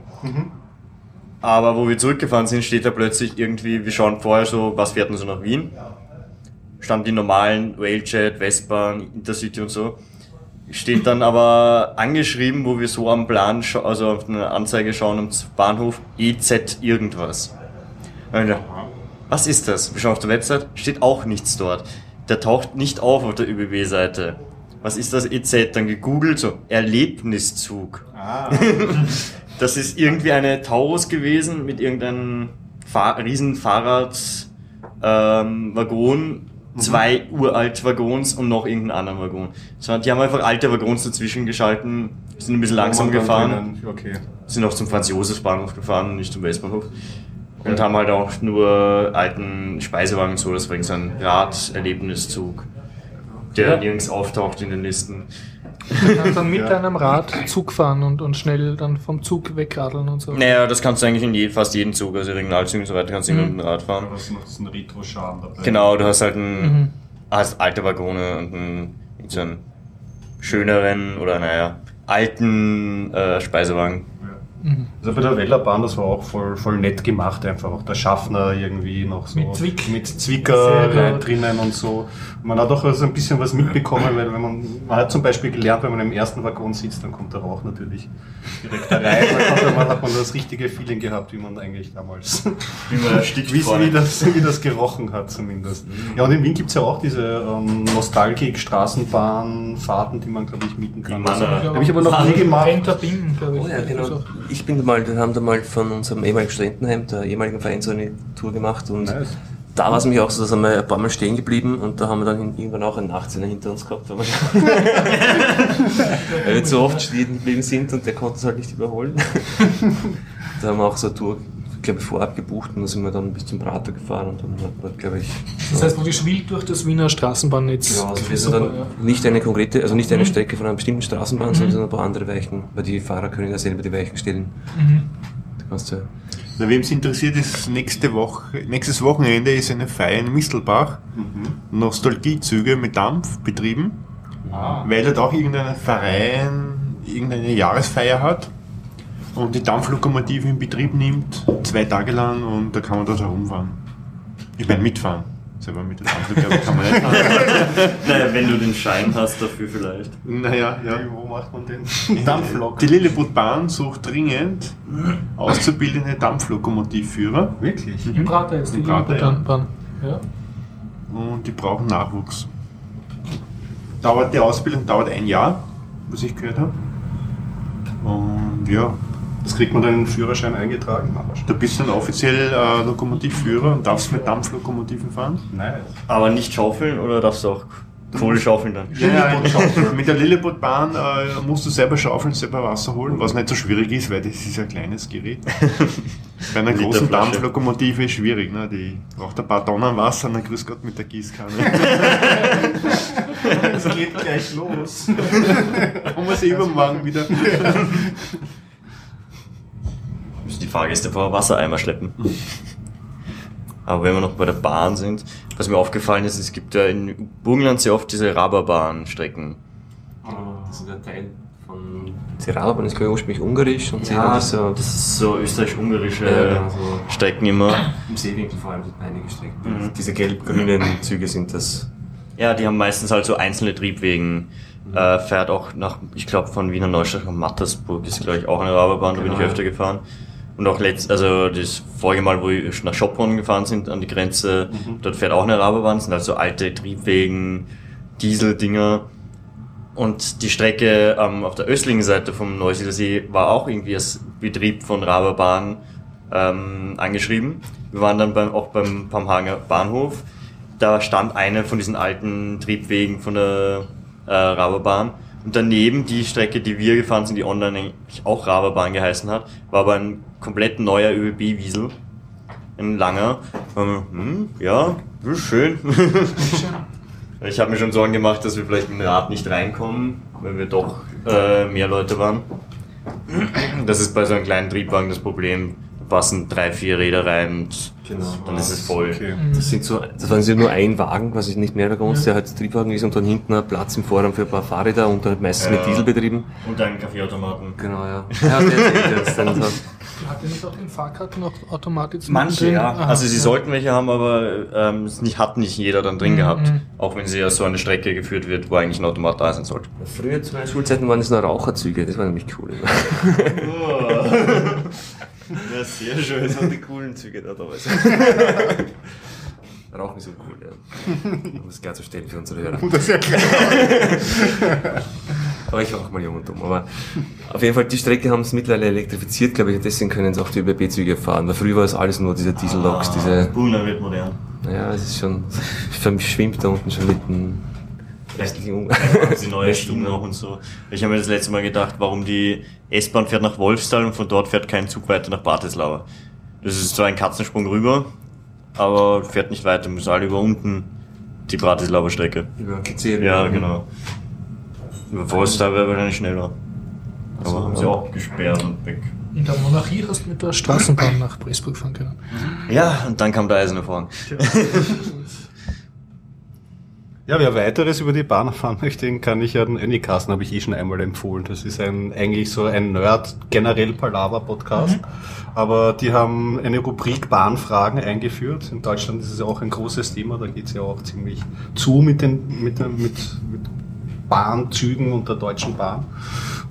Aber wo wir zurückgefahren sind, steht da plötzlich irgendwie, wir schauen vorher so, was fährt denn so nach Wien? Standen die normalen Railjet, Westbahn, Intercity und so. Steht dann aber angeschrieben, wo wir so am Plan, also auf eine Anzeige schauen am Bahnhof, EZ irgendwas. Und was ist das? Wir schauen auf der Website, steht auch nichts dort. Der taucht nicht auf auf der ÖBB-Seite. Was ist das EZ? Dann gegoogelt, so Erlebniszug. Das ist irgendwie eine Taurus gewesen mit irgendeinem Fahr riesen Fahrrad ähm, Waggon, zwei uralt Waggons und noch irgendeinen anderen Waggon. So, die haben einfach alte Waggons dazwischen geschalten, sind ein bisschen langsam Oh, gefahren, Okay. sind auch zum Franz-Josefs-Bahnhof gefahren, nicht zum Westbahnhof. Und haben halt auch nur alten Speisewagen so, das war so ein Raderlebniszug, der Ja. nirgends auftaucht in den Listen. Du kannst dann mit deinem Rad Zug fahren und, und schnell dann vom Zug wegradeln und so. Naja, das kannst du eigentlich in je, fast jeden Zug, also Regionalzügen und so weiter, kannst du immer mit dem Rad fahren. Da hast du noch so einen Retro-Charme dabei. Genau, du hast halt einen, Mhm. hast alte Waggone und einen, so einen schöneren oder naja, alten äh, Speisewagen. Also bei der Wellerbahn, das war auch voll, voll nett gemacht, einfach auch der Schaffner irgendwie noch so Mit Zwick. mit Zwicker drinnen und so. Man hat auch also ein bisschen was mitbekommen, weil wenn man, man hat zum Beispiel gelernt, wenn man im ersten Waggon sitzt, dann kommt der Rauch natürlich direkt da rein. Dann hat man, hat man das richtige Feeling gehabt, wie man eigentlich damals, Wie man wie, wie, das, wie das gerochen hat zumindest. Ja und in Wien gibt's ja auch diese ähm, Nostalgik-Straßenbahnfahrten, die man glaube ich mieten kann. Die Also. Habe ich aber noch nie gemacht. Glaube ich. Oh ja, genau. Ich bin da mal, wir haben da mal von unserem ehemaligen Studentenheim, der ehemaligen Verein, so eine Tour gemacht und Nice. Da war es nämlich auch so, da sind wir ein paar Mal stehen geblieben und da haben wir dann irgendwann auch einen 18er hinter uns gehabt, weil wir, weil wir zu oft stehen geblieben sind und der konnte es halt nicht überholen. da haben wir auch so eine Tour, glaube ich, vorab gebucht und dann sind wir dann bis zum Prater gefahren und dann hat man, glaube ich, so das heißt, wo die wild durch das Wiener Straßenbahnnetz. ja, also wir sind dann ja. nicht eine konkrete, also nicht eine Mhm. Strecke von einer bestimmten Straßenbahn, sondern ein paar andere Weichen, weil die Fahrer können ja selber die Weichen stellen. Mhm. Da kannst du Na, wem es interessiert, ist nächste Woche, nächstes Wochenende ist eine Feier in Mistelbach. Nostalgiezüge mit Dampf betrieben, weil dort auch irgendein Verein irgendeine Jahresfeier hat und die Dampflokomotive in Betrieb nimmt, zwei Tage lang und da kann man dort herumfahren. Ich meine mitfahren. Selber mit der Dampflokomotive kann man nicht. Naja, wenn du den Schein hast dafür vielleicht. Naja, ja. Wo macht man den? Dampflok. Die Lilliputbahn sucht dringend auszubildende Dampflokomotivführer Wirklich? Im Prater jetzt, die Prater. Bahn. Ja. und die brauchen Nachwuchs. Dauert die Ausbildung dauert ein Jahr, was ich gehört habe. Und ja, Das kriegt man dann in den Führerschein eingetragen? da bist du dann offiziell äh, Lokomotivführer und darfst mit Dampflokomotiven fahren. Nice. Aber nicht schaufeln oder darfst du auch Kohle schaufeln dann? Ja, mit der Lilliputbahn äh, musst du selber schaufeln, selber Wasser holen, was nicht so schwierig ist, weil das ist ein kleines Gerät. Bei einer Liter großen Flasche. Dampflokomotive ist schwierig, ne? die braucht ein paar Tonnen Wasser und dann grüß Gott mit der Gießkanne. Es geht gleich los. Kommen wir sie übermorgen wieder. Die Fahrgäste vor Wassereimer schleppen. Aber wenn wir noch bei der Bahn sind, was mir aufgefallen ist, es gibt ja in Burgenland sehr oft diese Raberbahn-Strecken. Das ist ein Teil von Tirabahn, ist glaube ich ursprünglich ungarisch und Ja, das so das ist so österreich-ungarische Ja, genau, so. Strecken immer. im Seewinkel vor allem sind einige Strecken. Diese gelb-grünen Züge sind das. Ja, die haben meistens halt so einzelne Triebwegen. Äh, fährt auch nach, ich glaube, von Wiener Neustadt nach Mattersburg ist, glaube ich, auch eine Raberbahn, da bin ich Genau, öfter ja. gefahren. Und auch letzt, also das vorige Mal, wo wir nach Schopron gefahren sind, an die Grenze, dort fährt auch eine Raberbahn, das sind halt so alte Triebwegen, Dieseldinger. Und die Strecke ähm, auf der östlichen Seite vom Neusiedler See war auch irgendwie als Betrieb von Raberbahn ähm, angeschrieben. Wir waren dann beim, auch beim Pamhanger Bahnhof. Da stand eine von diesen alten Triebwegen von der äh, Raberbahn. Und daneben die Strecke, die wir gefahren sind, die online eigentlich auch Raberbahn geheißen hat, war aber ein komplett neuer ÖBB-Wiesel. Ein langer. Ähm, hm, ja, ist schön. ich habe mir schon Sorgen gemacht, dass wir vielleicht mit dem Rad nicht reinkommen, weil wir doch äh, mehr Leute waren. Das ist bei so einem kleinen Triebwagen das Problem. Da passen drei, vier Räder rein und dann ist es voll. Okay. Das sind so, das waren so nur ein Wagen, quasi nicht mehr bei uns, der halt Triebwagen ist und dann hinten ein Platz im Vorraum für ein paar Fahrräder und dann meistens mit Ja. Diesel betrieben. Und einen Kaffeeautomaten. Genau, ja. Ja, der erzählt das. Dann hat, Hat ihr nicht auch den Fahrkartenautomat jetzt Manche, mittendrin? ja. Aha, Also sie ja. sollten welche haben, aber ähm, nicht, hat nicht jeder dann drin Mhm. gehabt. Auch wenn sie ja so eine Strecke geführt wird, wo eigentlich ein Automat da sein sollte. früher zu meinen Schulzeiten waren es nur Raucherzüge, das war nämlich cool. Ja, sehr schön. Das waren die coolen Züge da damals. Rauchen ist so cool, ja. Um das klarzustellen für unsere Hörer. Das ist ja klar. Aber ich war auch mal jung und dumm. Aber auf jeden Fall, die Strecke haben es mittlerweile elektrifiziert, glaube ich, und deswegen können sie auch die ÖBB-Züge fahren. Weil früher war es alles nur diese Dieselloks, diese, Brunner wird modern. naja, es ist schon, schwimmt da unten schon mit dem restlichen Haben sie neue Stimmen noch und so. Ich habe mir das letzte Mal gedacht, warum die S-Bahn fährt nach Wolfstal und von dort fährt kein Zug weiter nach Bratislava. Das ist zwar ein Katzensprung rüber, aber fährt nicht weiter, müssen alle über unten die Bratislava Strecke. Über Kizil. Ja, genau. Über Wolfstal wäre wahrscheinlich schneller. Aber haben sie auch gesperrt und weg. In der Monarchie hast du mit der Straßenbahn nach Pressburg fahren können. Ja, und dann kam der eiserne Vorhang. Ja, wer weiteres über die Bahn erfahren möchte, den kann ich ja den Anycasten, habe ich eh schon einmal empfohlen. Das ist ein, eigentlich so ein Nerd, generell Palaver-Podcast. Aber die haben eine Rubrik Bahnfragen eingeführt. In Deutschland ist es ja auch ein großes Thema, da geht es ja auch ziemlich zu mit den, mit, mit, mit Bahnzügen und der Deutschen Bahn.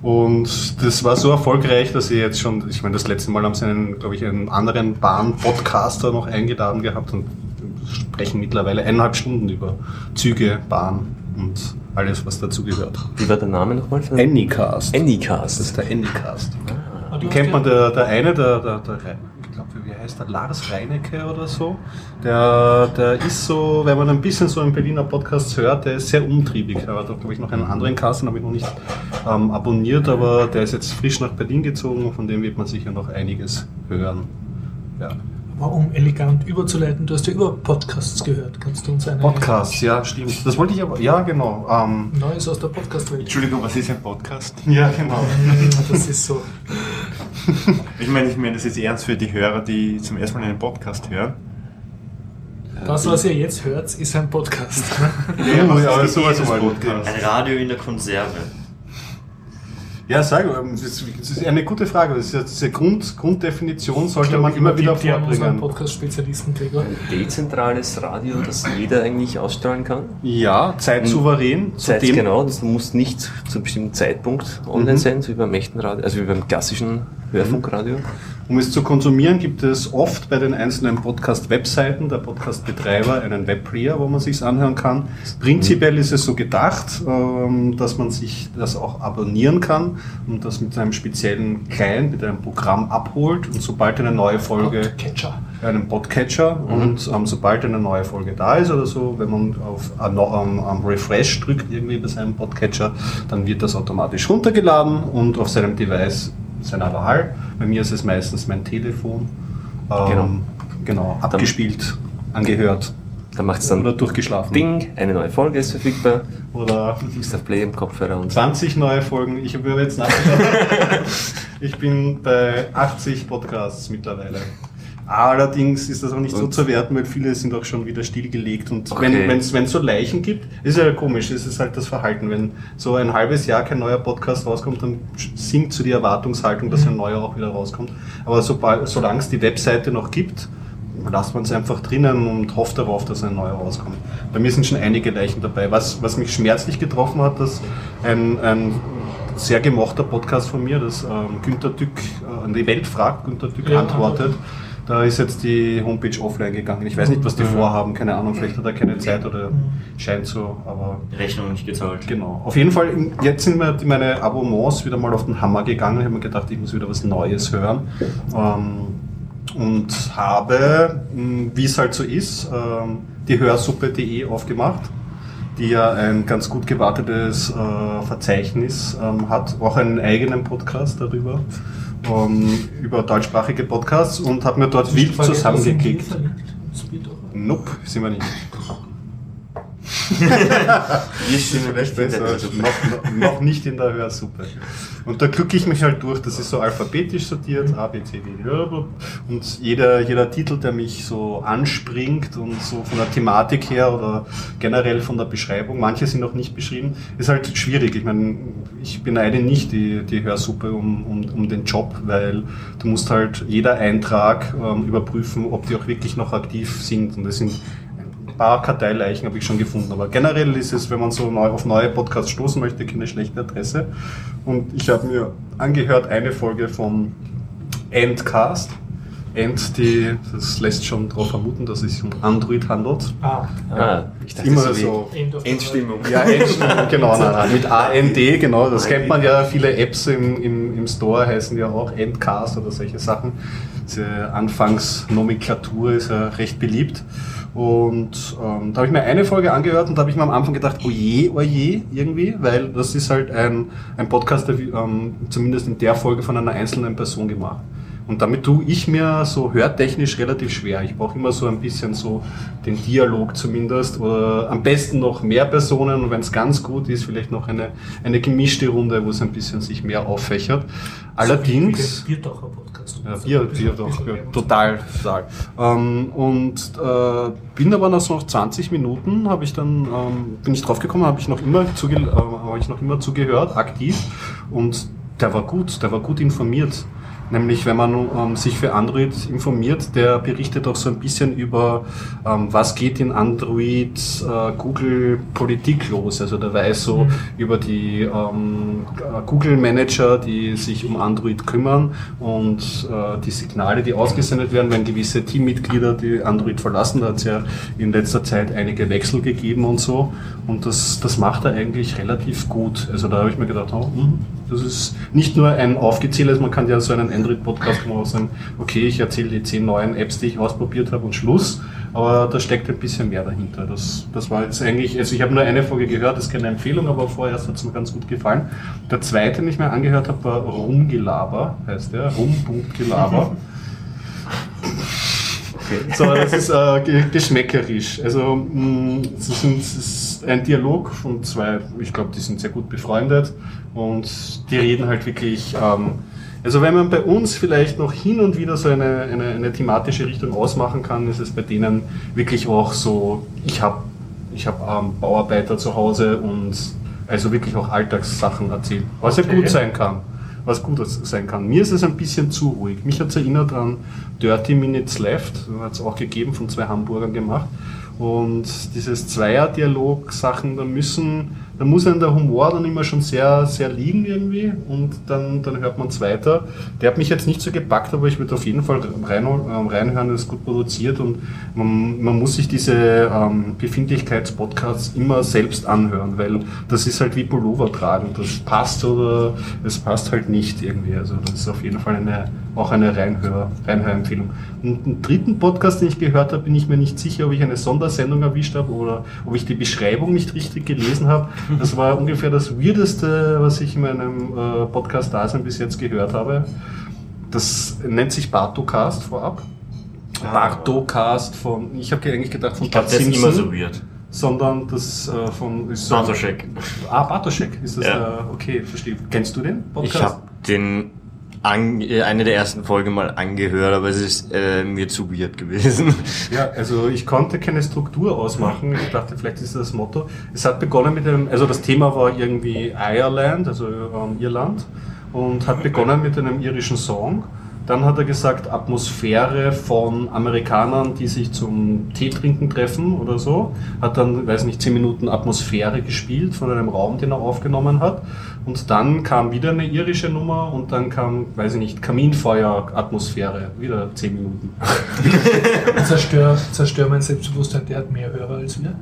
Und das war so erfolgreich, dass sie jetzt schon, ich meine, das letzte Mal haben sie einen, glaube ich, einen anderen Bahn-Podcaster noch eingeladen gehabt und sprechen mittlerweile eineinhalb Stunden über Züge, Bahn und alles, was dazugehört. Wie war der Name nochmal? von- Anycast. Das Anycast. ist der Anycast. Ah, du Den kennt man, der, der eine, der, der, der ich glaube, wie heißt der, Lars Reinecke oder so, der, der ist so, wenn man ein bisschen so einen Berliner Podcast hört, der ist sehr umtriebig. Er hat auch, glaube ich, noch einen anderen Cast, den habe ich noch nicht ähm, abonniert, aber der ist jetzt frisch nach Berlin gezogen, von dem wird man sicher noch einiges hören. Ja. Aber um elegant überzuleiten, du hast ja über Podcasts gehört. Kannst du uns eine Podcasts, ja, stimmt. Das wollte ich aber, ja, genau. Ähm, Neues aus der Podcast-Welt? Entschuldigung, was ist ein Podcast? ja, genau. Das ist so. Ich meine, ich meine das jetzt ernst für die Hörer, die zum ersten Mal einen Podcast hören. Das, was ihr jetzt hört, ist ein Podcast. Ja, aber ist sowas jedes mal Podcast? Ein Radio in der Konserve. Ja, sag, ähm, das ist, eine gute Frage. Das ist ja diese Grund, Grunddefinition sollte man immer wieder vorbringen. Podcast-Spezialisten, Gregor. Dezentrales Radio, das jeder eigentlich ausstrahlen kann. Ja, zeitsouverän. Zeit, Zudem- genau, das muss nicht zu einem bestimmten Zeitpunkt online Mhm. sein, so wie beim echten Radio, also wie beim klassischen Hörfunkradio. Um es zu konsumieren, gibt es oft bei den einzelnen Podcast-Webseiten der Podcast-Betreiber einen Webplayer, wo man sich anhören kann. Prinzipiell ist es so gedacht, ähm, dass man sich das auch abonnieren kann und das mit einem speziellen Client, mit einem Programm abholt und sobald eine neue Folge Podcatcher. einen Podcatcher und ähm, sobald eine neue Folge da ist oder so, wenn man auf äh, am am Refresh drückt irgendwie bei seinem Podcatcher, dann wird das automatisch runtergeladen und auf seinem Device seiner Wahl. Bei mir ist es meistens mein Telefon. Ähm, Genau. genau. abgespielt, angehört Da macht es oder dann durchgeschlafen. Ding, eine neue Folge ist verfügbar. Oder Ist auf Play im Kopfhörer und 20 neue Folgen. Ich habe jetzt nachgeschaut. ich bin bei 80 Podcasts mittlerweile. Allerdings ist das auch nicht so Und- zu werten, weil viele sind auch schon wieder stillgelegt. Und Okay. wenn es so Leichen gibt, ist ja komisch, ist es halt das Verhalten. Wenn so ein halbes Jahr kein neuer Podcast rauskommt, dann sinkt so die Erwartungshaltung, dass ein neuer auch wieder rauskommt. Aber sobald, solange es die Webseite noch gibt, lasst man es einfach drinnen und hofft darauf, dass ein neuer rauskommt. Bei mir sind schon einige Leichen dabei. Was, was mich schmerzlich getroffen hat, dass ein, ein sehr gemochter Podcast von mir, das ähm, Günter Dück äh, an die Welt fragt, Günter Dück Ja, antwortet. Da ist jetzt die Homepage offline gegangen. Ich weiß nicht, was die vorhaben, keine Ahnung, vielleicht hat er keine Zeit oder scheint so, aber Rechnung nicht gezahlt. Genau. Auf jeden Fall, jetzt sind mir die- meine Abonnements wieder mal auf den Hammer gegangen. Ich habe mir gedacht, ich muss wieder was Neues hören. Ähm, und habe, mh, wie es halt so ist, ähm, die Hörsuppe.de aufgemacht, die ja ein ganz gut gewartetes äh, Verzeichnis ähm, hat, auch einen eigenen Podcast darüber, ähm, über deutschsprachige Podcasts und habe mir dort wild zusammengeklickt. Nope, sind wir nicht. Wir sind vielleicht besser. Noch, noch, noch nicht in der Hörsuppe. Und da klicke ich mich halt durch. Das ist so alphabetisch sortiert, A, B, C, D, D, und jeder, jeder Titel, der mich so anspringt und so von der Thematik her oder generell von der Beschreibung, manche sind noch nicht beschrieben, ist halt schwierig. Ich meine, ich beneide nicht die, die Hörsuppe um, um, um den Job, weil du musst halt jeder Eintrag ähm, überprüfen, ob die auch wirklich noch aktiv sind. Und das sind paar Karteileichen habe ich schon gefunden. Aber generell ist es, wenn man so neu, auf neue Podcasts stoßen möchte, keine schlechte Adresse. Und ich habe mir angehört eine Folge von Endcast. End, die, das lässt schon darauf vermuten, dass es sich um Android handelt. Ah, Ah, ich dachte, Immer so Endstimmung. Ja, Endstimmung, genau, nein, nein, mit AND, genau, das kennt man ja, viele Apps im, im, im Store heißen ja auch Endcast oder solche Sachen. Diese Anfangsnomenklatur ist ja recht beliebt. Und ähm, da habe ich mir eine Folge angehört und da habe ich mir am Anfang gedacht, oje, oje, irgendwie, weil das ist halt ein, ein Podcast, der ähm, zumindest in der Folge von einer einzelnen Person gemacht. Und damit tue ich mir so hörtechnisch relativ schwer. Ich brauche immer so ein bisschen so den Dialog zumindest oder am besten noch mehr Personen und wenn es ganz gut ist, vielleicht noch eine, eine gemischte Runde, wo es ein bisschen sich mehr auffächert. Allerdings... Wie der. Ja, Bier, Bier doch, ja, total, total. Ähm, und äh, bin aber nach so noch 20 Minuten habe ich dann ähm, bin ich draufgekommen, habe ich noch immer zuge äh, habe ich noch immer zugehört, aktiv und der war gut, der war gut informiert. Nämlich, wenn man ähm, sich für Android informiert, der berichtet auch so ein bisschen über, ähm, was geht in Android äh, Google Politik los. Also der weiß so über die ähm, Google Manager, die sich um Android kümmern und äh, die Signale, die ausgesendet werden, wenn gewisse Teammitglieder die Android verlassen. Da hat es ja in letzter Zeit einige Wechsel gegeben und so. Und das, das macht er eigentlich relativ gut. Also da habe ich mir gedacht, oh, hm, das ist nicht nur ein aufgezähltes, man kann ja so einen Android-Podcast auch sagen, okay, ich erzähle die zehn neuen Apps, die ich ausprobiert habe und Schluss. Aber da steckt ein bisschen mehr dahinter. Das, das war jetzt eigentlich, also ich habe nur eine Folge gehört, das ist keine Empfehlung, aber vorerst hat es mir ganz gut gefallen. Der zweite, den ich mir angehört habe, war Rumgelaber, heißt der, Rum.gelaber. So, das ist äh, ge- geschmäckerisch. Also, mh, es ist, ein, es ist ein Dialog von zwei, ich glaube, die sind sehr gut befreundet und die reden halt wirklich. Ähm, also, wenn man bei uns vielleicht noch hin und wieder so eine, eine, eine thematische Richtung ausmachen kann, ist es bei denen wirklich auch so, ich habe ich hab, ähm, Bauarbeiter zu Hause und also wirklich auch Alltagssachen erzählt, was ja gut sein kann was gut sein kann. Mir ist es ein bisschen zu ruhig. Mich hat es erinnert an Dirty Minutes Left, hat es auch gegeben, von zwei Hamburgern gemacht. Und dieses Zweier-Dialog-Sachen, da müssen, da muss einem der Humor dann immer schon sehr, sehr liegen irgendwie und dann, dann hört man es weiter. Der hat mich jetzt nicht so gepackt, aber ich würde auf jeden Fall rein, ähm, reinhören, das ist gut produziert und man, man muss sich diese ähm, Befindlichkeitspodcasts immer selbst anhören, weil das ist halt wie Pullover tragen. Das passt oder es passt halt nicht irgendwie. Also das ist auf jeden Fall eine, auch eine Reinhör, Reinhörempfehlung. Und einen dritten Podcast, den ich gehört habe, bin ich mir nicht sicher, ob ich eine Sondersendung erwischt habe oder ob ich die Beschreibung nicht richtig gelesen habe. Das war ungefähr das Weirdeste, was ich in meinem äh, Podcast-Dasein bis jetzt gehört habe. Das nennt sich Bartocast vorab. Bartocast von, ich habe eigentlich gedacht von Ich glaube, Bart das ist immer Simpson, so weird. sondern das äh, von ist so- Bartoschek. Ah, Bartoschek ist das. Ja. Äh, okay, verstehe. Kennst du den Podcast? Ich habe den an, äh, eine der ersten Folgen mal angehört, aber es ist äh, mir zu weird gewesen. Ja, also ich konnte keine Struktur ausmachen. Ich dachte, vielleicht ist das Motto. Es hat begonnen mit einem, also das Thema war irgendwie Ireland, also ähm, Irland, und hat begonnen mit einem irischen Song. Dann hat er gesagt, Atmosphäre von Amerikanern, die sich zum Tee trinken treffen oder so. Hat dann, weiß nicht, 10 Minuten Atmosphäre gespielt von einem Raum, den er aufgenommen hat. Und dann kam wieder eine irische Nummer und dann kam, weiß ich nicht, Kaminfeuer-Atmosphäre. Wieder 10 Minuten. Zerstör, zerstör mein Selbstbewusstsein, der hat mehr Hörer als wir.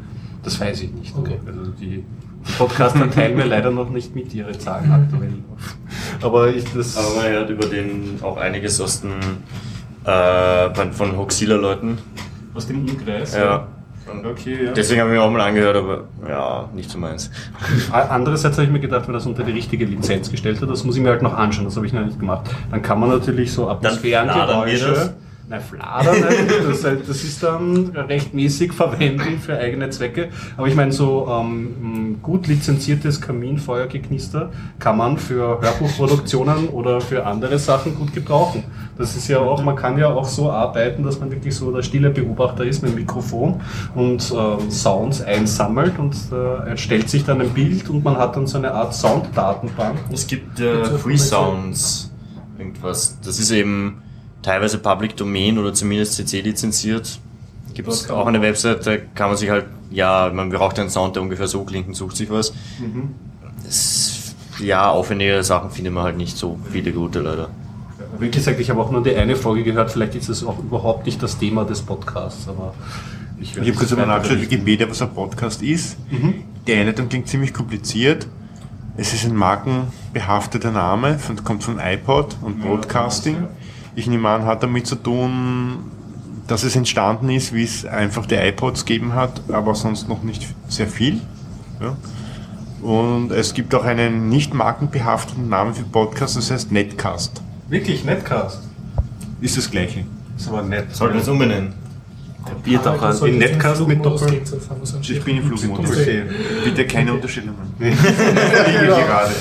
Das weiß ich nicht. Okay. Also die, die Podcaster teilen mir leider noch nicht mit ihre Zahlen aktuell. Aber ich das. Aber man hört über den auch einiges aus den Äh, von- Hoxilla-Leuten. Aus dem Umkreis. Ja. Okay, ja. Deswegen habe ich mir auch mal angehört, aber ja, nicht so meins. Andererseits habe ich mir gedacht, wenn das unter die richtige Lizenz gestellt hat, das muss ich mir halt noch anschauen, das habe ich noch nicht gemacht. Dann kann man natürlich so Atmosphärengeräusche. Nein, fladern. Das, halt- das ist dann rechtmäßig verwenden für eigene Zwecke. Aber ich meine, so ähm, gut lizenziertes Kaminfeuergeknister kann man für Hörbuchproduktionen oder für andere Sachen gut gebrauchen. Das ist ja auch, man kann ja auch so arbeiten, dass man wirklich so der stille Beobachter ist mit dem Mikrofon und ähm, Sounds einsammelt und äh, erstellt sich dann ein Bild und man hat dann so eine Art Sounddatenbank. Es gibt äh, Free Sounds, irgendwas. Das ist eben teilweise Public Domain oder zumindest CC lizenziert. Gibt es auch eine Website, da kann man sich halt, ja, man braucht einen Sound, der ungefähr so klingt und sucht sich was. Das, ja, aufwendigere Sachen findet man halt nicht so viele gute leider. Wie gesagt, ich habe auch nur die eine Folge gehört, vielleicht ist es auch überhaupt nicht das Thema des Podcasts, aber ich, Ich habe kurz einmal nachgeschaut, Wikipedia, was ein Podcast ist. Die Einleitung klingt ziemlich kompliziert. Es ist ein markenbehafteter Name, von, kommt von iPod und Broadcasting. Ich nehme an, hat damit zu tun, dass es entstanden ist, wie es einfach die iPods gegeben hat, aber sonst noch nicht sehr viel. Ja. Und es gibt auch einen nicht markenbehafteten Namen für Podcast, das heißt Netcast. Wirklich, Netcast. Ist das gleiche. Das ist aber nett. Sollten wir es umbenennen? Bier doch an. In Netcast mit Doppel. Ich bin im Flugmodus. Bitte keine Unterstellungen. Gerade.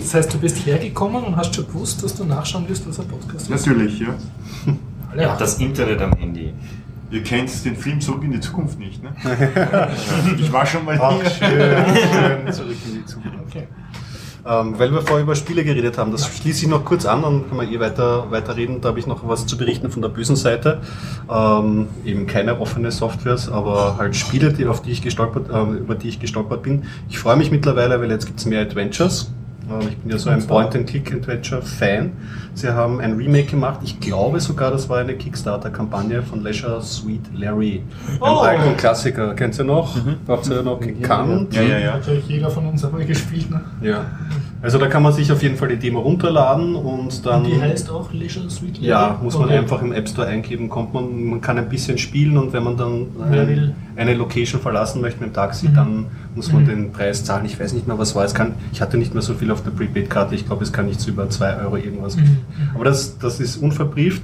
Das heißt, du bist hergekommen und hast schon gewusst, dass du nachschauen wirst, was ein Podcast ist. Natürlich, ja. Hat das Internet am Handy. Ihr kennt den Film Zurück in die Zukunft nicht, ne? ich war schon mal Ach, hier. schön, schön. Zurück in die Zukunft. Okay. Ähm, weil wir vorher über Spiele geredet haben, das schließe ich noch kurz an, dann können wir eh weiter, weiter reden. Da habe ich noch was zu berichten von der bösen Seite. Ähm, eben keine offene Softwares, aber halt Spiele, die, auf die ich gestolpert, äh, über die ich gestolpert bin. Ich freue mich mittlerweile, weil jetzt gibt es mehr Adventures. Ähm, ich bin ja so ein Point-and-Click-Adventure-Fan. Sie haben ein Remake gemacht. Ich glaube sogar, das war eine Kickstarter-Kampagne von Leisure Sweet Larry. Ein Oh. alten Klassiker. Kennt ihr noch? Habt ihr noch gekannt? Ja, ja, ja. Natürlich jeder von uns einmal gespielt. Ne? Ja. Also da kann man sich auf jeden Fall die Demo runterladen und dann. Die heißt auch Leisure Suite. ja, muss man Okay. einfach im App Store eingeben, kommt man, man kann ein bisschen spielen und wenn man dann Wer ein, will. eine Location verlassen möchte mit dem Taxi, Mhm. dann muss man Mhm. den Preis zahlen. Ich weiß nicht mehr, was war. Es kann, ich hatte nicht mehr so viel auf der Prepaid-Karte. Ich glaube, es kann nicht so über 2 Euro irgendwas. Mhm. Aber das, das ist unverbrieft.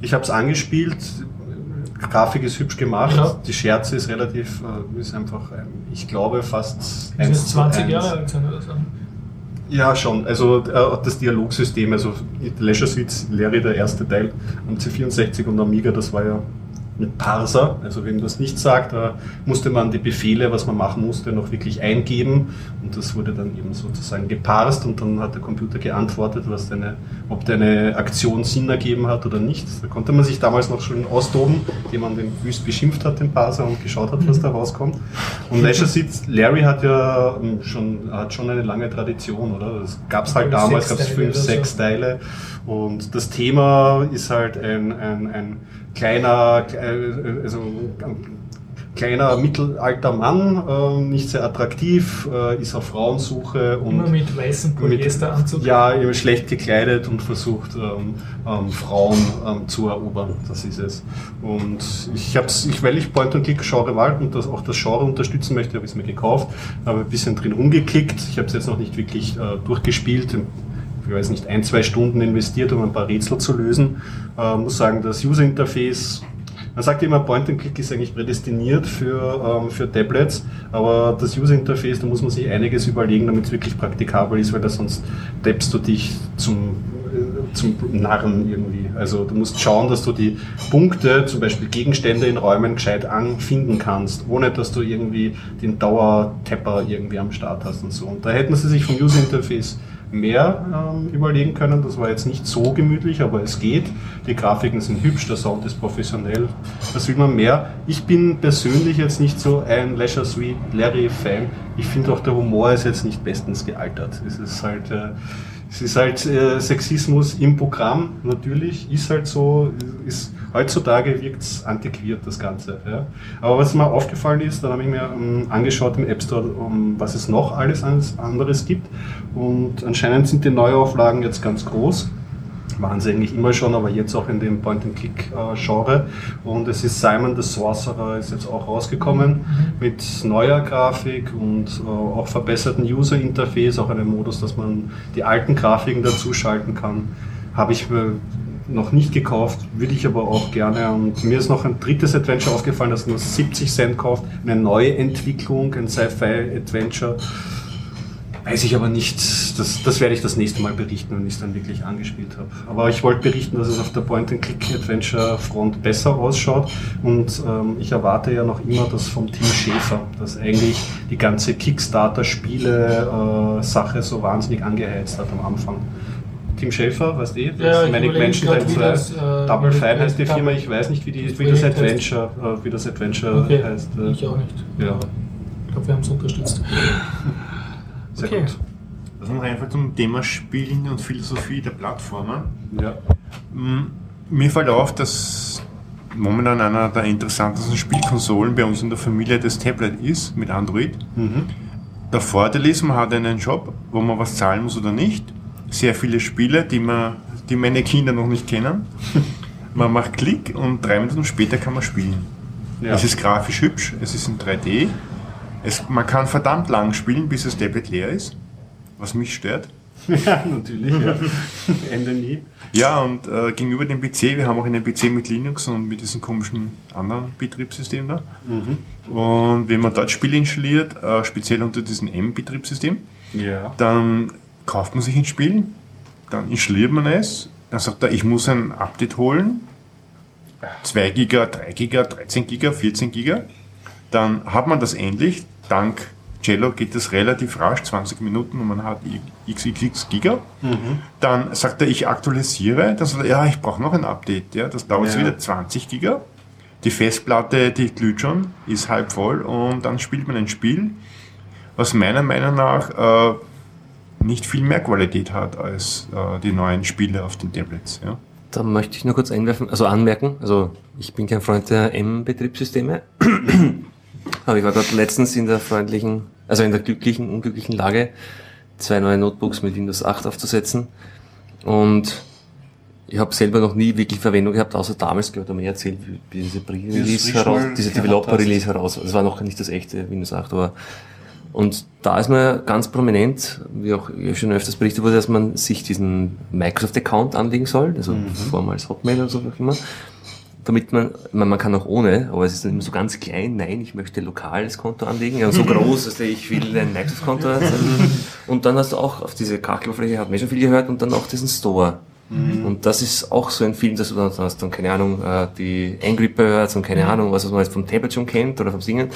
Ich habe es angespielt. Grafik ist hübsch gemacht. Ja. Die Scherze ist relativ, äh, ist einfach, ich glaube, fast Ist jetzt zu 20 eins. Jahre alt sein oder so. Ja, schon. Also äh, das Dialogsystem, also Leisure Suite Larry, der erste Teil am C64 und Amiga, das war ja mit Parser. Also wenn das nicht sagt, da musste man die Befehle, was man machen musste, noch wirklich eingeben und das wurde dann eben sozusagen geparst und dann hat der Computer geantwortet, was deine, ob deine Aktion Sinn ergeben hat oder nicht. Da konnte man sich damals noch schon austoben, indem man den wüst beschimpft hat, den Parser, und geschaut hat, was da rauskommt. Und Leisure Suite Larry hat ja ähm, schon, hat schon eine lange Tradition, oder? Das gab es halt damals, gab es fünf, sechs Teile. Und das Thema ist halt ein, ein, ein kleiner, äh, also ein kleiner mittelalter Mann, äh, nicht sehr attraktiv, äh, ist auf Frauensuche Immer und mit weißem Polyesteranzug. ja, schlecht gekleidet und versucht, ähm, ähm, Frauen ähm, zu erobern. Das ist es. Und ich habe es, ich, weil ich Point-and-Click-Genre mag und das, auch das Genre unterstützen möchte, habe ich es mir gekauft, habe ein bisschen drin rumgeklickt. Ich habe es jetzt noch nicht wirklich äh, durchgespielt. Ich weiß nicht, ein, zwei Stunden investiert, um ein paar Rätsel zu lösen. Äh, muss sagen, das User-Interface man sagt immer, Point-and-Click ist eigentlich prädestiniert für, ähm, für Tablets, aber das User-Interface, da muss man sich einiges überlegen, damit es wirklich praktikabel ist, weil da sonst tappst du dich zum, äh, zum Narren irgendwie. Also du musst schauen, dass du die Punkte, zum Beispiel Gegenstände in Räumen, gescheit anfinden kannst, ohne dass du irgendwie den Dauertapper irgendwie am Start hast und so. Und da hätten sie sich vom User-Interface mehr ähm, überlegen können. Das war jetzt nicht so gemütlich, aber es geht. Die Grafiken sind hübsch, der Sound ist professionell. Was will man mehr? Ich bin persönlich jetzt nicht so ein Leisure Suite Larry Fan. Ich finde auch der Humor ist jetzt nicht bestens gealtert. Es ist halt, äh, es ist halt äh, Sexismus im Programm, natürlich, ist halt so, ist, heutzutage wirkt es antiquiert, das Ganze. Ja. Aber was mir aufgefallen ist, dann habe ich mir ähm, angeschaut im App Store, um, was es noch alles anderes gibt. Und anscheinend sind die Neuauflagen jetzt ganz groß. waren sie eigentlich immer schon, aber jetzt auch in dem Point-and-Click-Genre. Und es ist Simon the Sorcerer ist jetzt auch rausgekommen mit neuer Grafik und äh, auch verbesserten User-Interface, auch einem Modus, dass man die alten Grafiken dazuschalten kann. Habe ich mir noch nicht gekauft, würde ich aber auch gerne. Und mir ist noch ein drittes Adventure aufgefallen, das nur 70 Cent kauft. Eine Neuentwicklung, ein Sci-Fi-Adventure. Weiß ich aber nicht, das, das werde ich das nächste Mal berichten, wenn ich es dann wirklich angespielt habe. Aber ich wollte berichten, dass es auf der Point-and-Click-Adventure-Front besser ausschaut und ähm, ich erwarte ja noch immer das vom Team Schäfer, dass eigentlich die ganze Kickstarter-Spiele-Sache so wahnsinnig angeheizt hat am Anfang. Team Schäfer, weißt du, Ja, das ich Manic überlege Mansion wie 2, das, äh, Double Fine heißt die Double- Firma, ich weiß nicht, wie, die, das wie das. Adventure, äh, wie das Adventure Okay, heißt. äh, ich auch nicht. Ja. Ich glaube, wir haben es unterstützt. Sehr Okay. gut. Das ist einfach zum Thema Spielen und Philosophie der Plattformen. Ja. Mm, Mir fällt auf, dass momentan einer der interessantesten Spielkonsolen bei uns in der Familie das Tablet ist mit Android. Mhm. Der Vorteil ist, man hat einen Shop, wo man was zahlen muss oder nicht. Sehr viele Spiele, die, man, die meine Kinder noch nicht kennen. Man macht Klick und drei Minuten später kann man spielen. Ja. Es ist grafisch hübsch, es ist in 3D. Es, man kann verdammt lang spielen, bis das Tablet leer ist, was mich stört. ja, natürlich. Ja. Ende nie. Ja, und äh, gegenüber dem PC, wir haben auch einen PC mit Linux und mit diesem komischen anderen Betriebssystem da. Und wenn man dort Spiele installiert, äh, speziell unter diesem M-Betriebssystem, Ja. dann kauft man sich ein Spiel, dann installiert man es, dann sagt er, ich muss ein Update holen, 2 Giga, 3 Giga, 13 Giga, 14 Giga, dann hat man das endlich, dank Cello geht das relativ rasch, 20 Minuten und man hat xxx Giga. Dann sagt er, ich aktualisiere, dann sagt er, ja, ich brauche noch ein Update, ja, das dauert Ja. wieder 20 Giga. Die Festplatte, die glüht schon, ist halb voll. Und dann spielt man ein Spiel, was meiner Meinung nach äh, nicht viel mehr Qualität hat als äh, die neuen Spiele auf den Tablets. Ja. Da möchte ich nur kurz einwerfen, also anmerken, also ich bin kein Freund der M-Betriebssysteme, aber ich war gerade letztens in der freundlichen, also in der glücklichen, unglücklichen Lage, zwei neue Notebooks mit Windows 8 aufzusetzen und ich habe selber noch nie wirklich Verwendung gehabt, außer damals gehört er mir erzählt, wie diese Pre-Release frisch heraus, diese Developer-Release heraus. Das war noch nicht das echte Windows 8, aber und da ist man ganz prominent, wie auch schon öfters berichtet wurde, dass man sich diesen Microsoft-Account anlegen soll, also vormals Hotmail oder so auch immer, damit man, man, man kann auch ohne, aber es ist immer so ganz klein, nein, ich möchte lokales Konto anlegen, ja, so groß, dass ich will ein Microsoft-Konto und dann hast du auch auf diese Kakeloberfläche, hat man schon viel gehört, und dann auch diesen Store. Und das ist auch so ein Film, dass du dann hast dann, keine Ahnung, äh, die Angry Birds und keine Ahnung, was, man jetzt vom Tablet schon kennt oder vom Singen.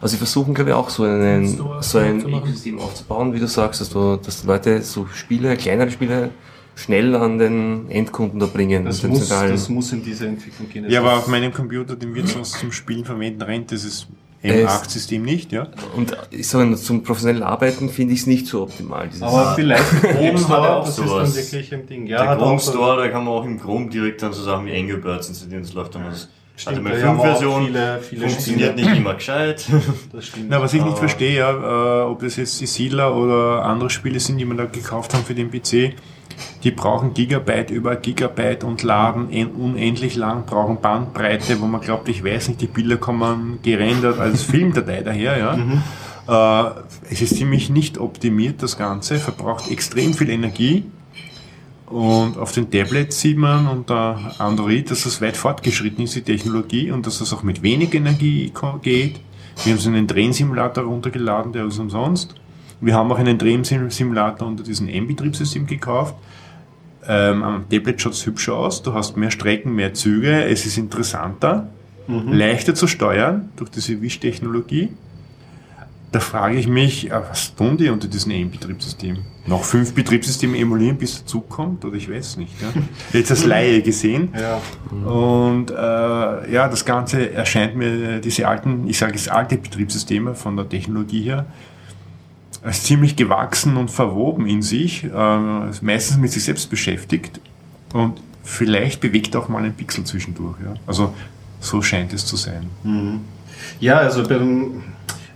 Also sie versuchen, glaube ich, auch so einen, so ein. Ökosystem aufzubauen, wie du sagst, dass du, dass die Leute so Spiele, kleinere Spiele schnell an den Endkunden da bringen. Das muss, das muss in diese Entwicklung gehen. ja, aber auf meinem Computer, den wir sonst zum Spielen verwenden, rennt dieses Es- M8-System nicht. Ja. Und ich sage, zum professionellen Arbeiten finde ich es nicht so optimal. Dieses aber vielleicht Chrome Chrome hat Store, auch das ist dann sowas. wirklich ein Ding. Ja, der hat Chrome so- Store, da kann man auch im Chrome direkt dann so Sachen wie Angry Birds installieren, das läuft dann aus. Stimmt, also meine da haben wir auch 5-Version viele- viele funktioniert Spiele. nicht immer gescheit. Das stimmt. Na, was ich nicht verstehe, ja, äh, ob das jetzt die Siedler oder andere Spiele sind, die wir da gekauft haben für den PC, die brauchen Gigabyte über Gigabyte und laden en- unendlich lang, brauchen Bandbreite, wo man glaubt, ich weiß nicht, die Bilder kommen gerendert als Filmdatei daher. Ja. Äh, es ist ziemlich nicht optimiert, das Ganze, verbraucht extrem viel Energie. Und auf den Tablets sieht man unter Android, dass das weit fortgeschritten ist, die Technologie, und dass das auch mit wenig Energie geht. Wir haben so einen Drehensimulator runtergeladen, der ist umsonst. Wir haben auch einen Drehensimulator unter diesem M-Betriebssystem gekauft. Ähm, am Tablet schaut es hübscher aus. Du hast mehr Strecken, mehr Züge. Es ist interessanter, leichter zu steuern durch diese Wisch-Technologie. Da frage ich mich, äh, was tun die unter diesem M-Betriebssystem? Noch fünf Betriebssysteme emulieren, bis der Zug kommt? Oder ich weiß nicht. Ja? Jetzt als Laie gesehen. ja. Und äh, ja, das Ganze erscheint mir, diese alten, ich sage es alte Betriebssysteme von der Technologie her, ziemlich gewachsen und verwoben in sich, äh, meistens mit sich selbst beschäftigt und vielleicht bewegt auch mal ein Pixel zwischendurch. Ja? Also so scheint es zu sein. Ja, also beim,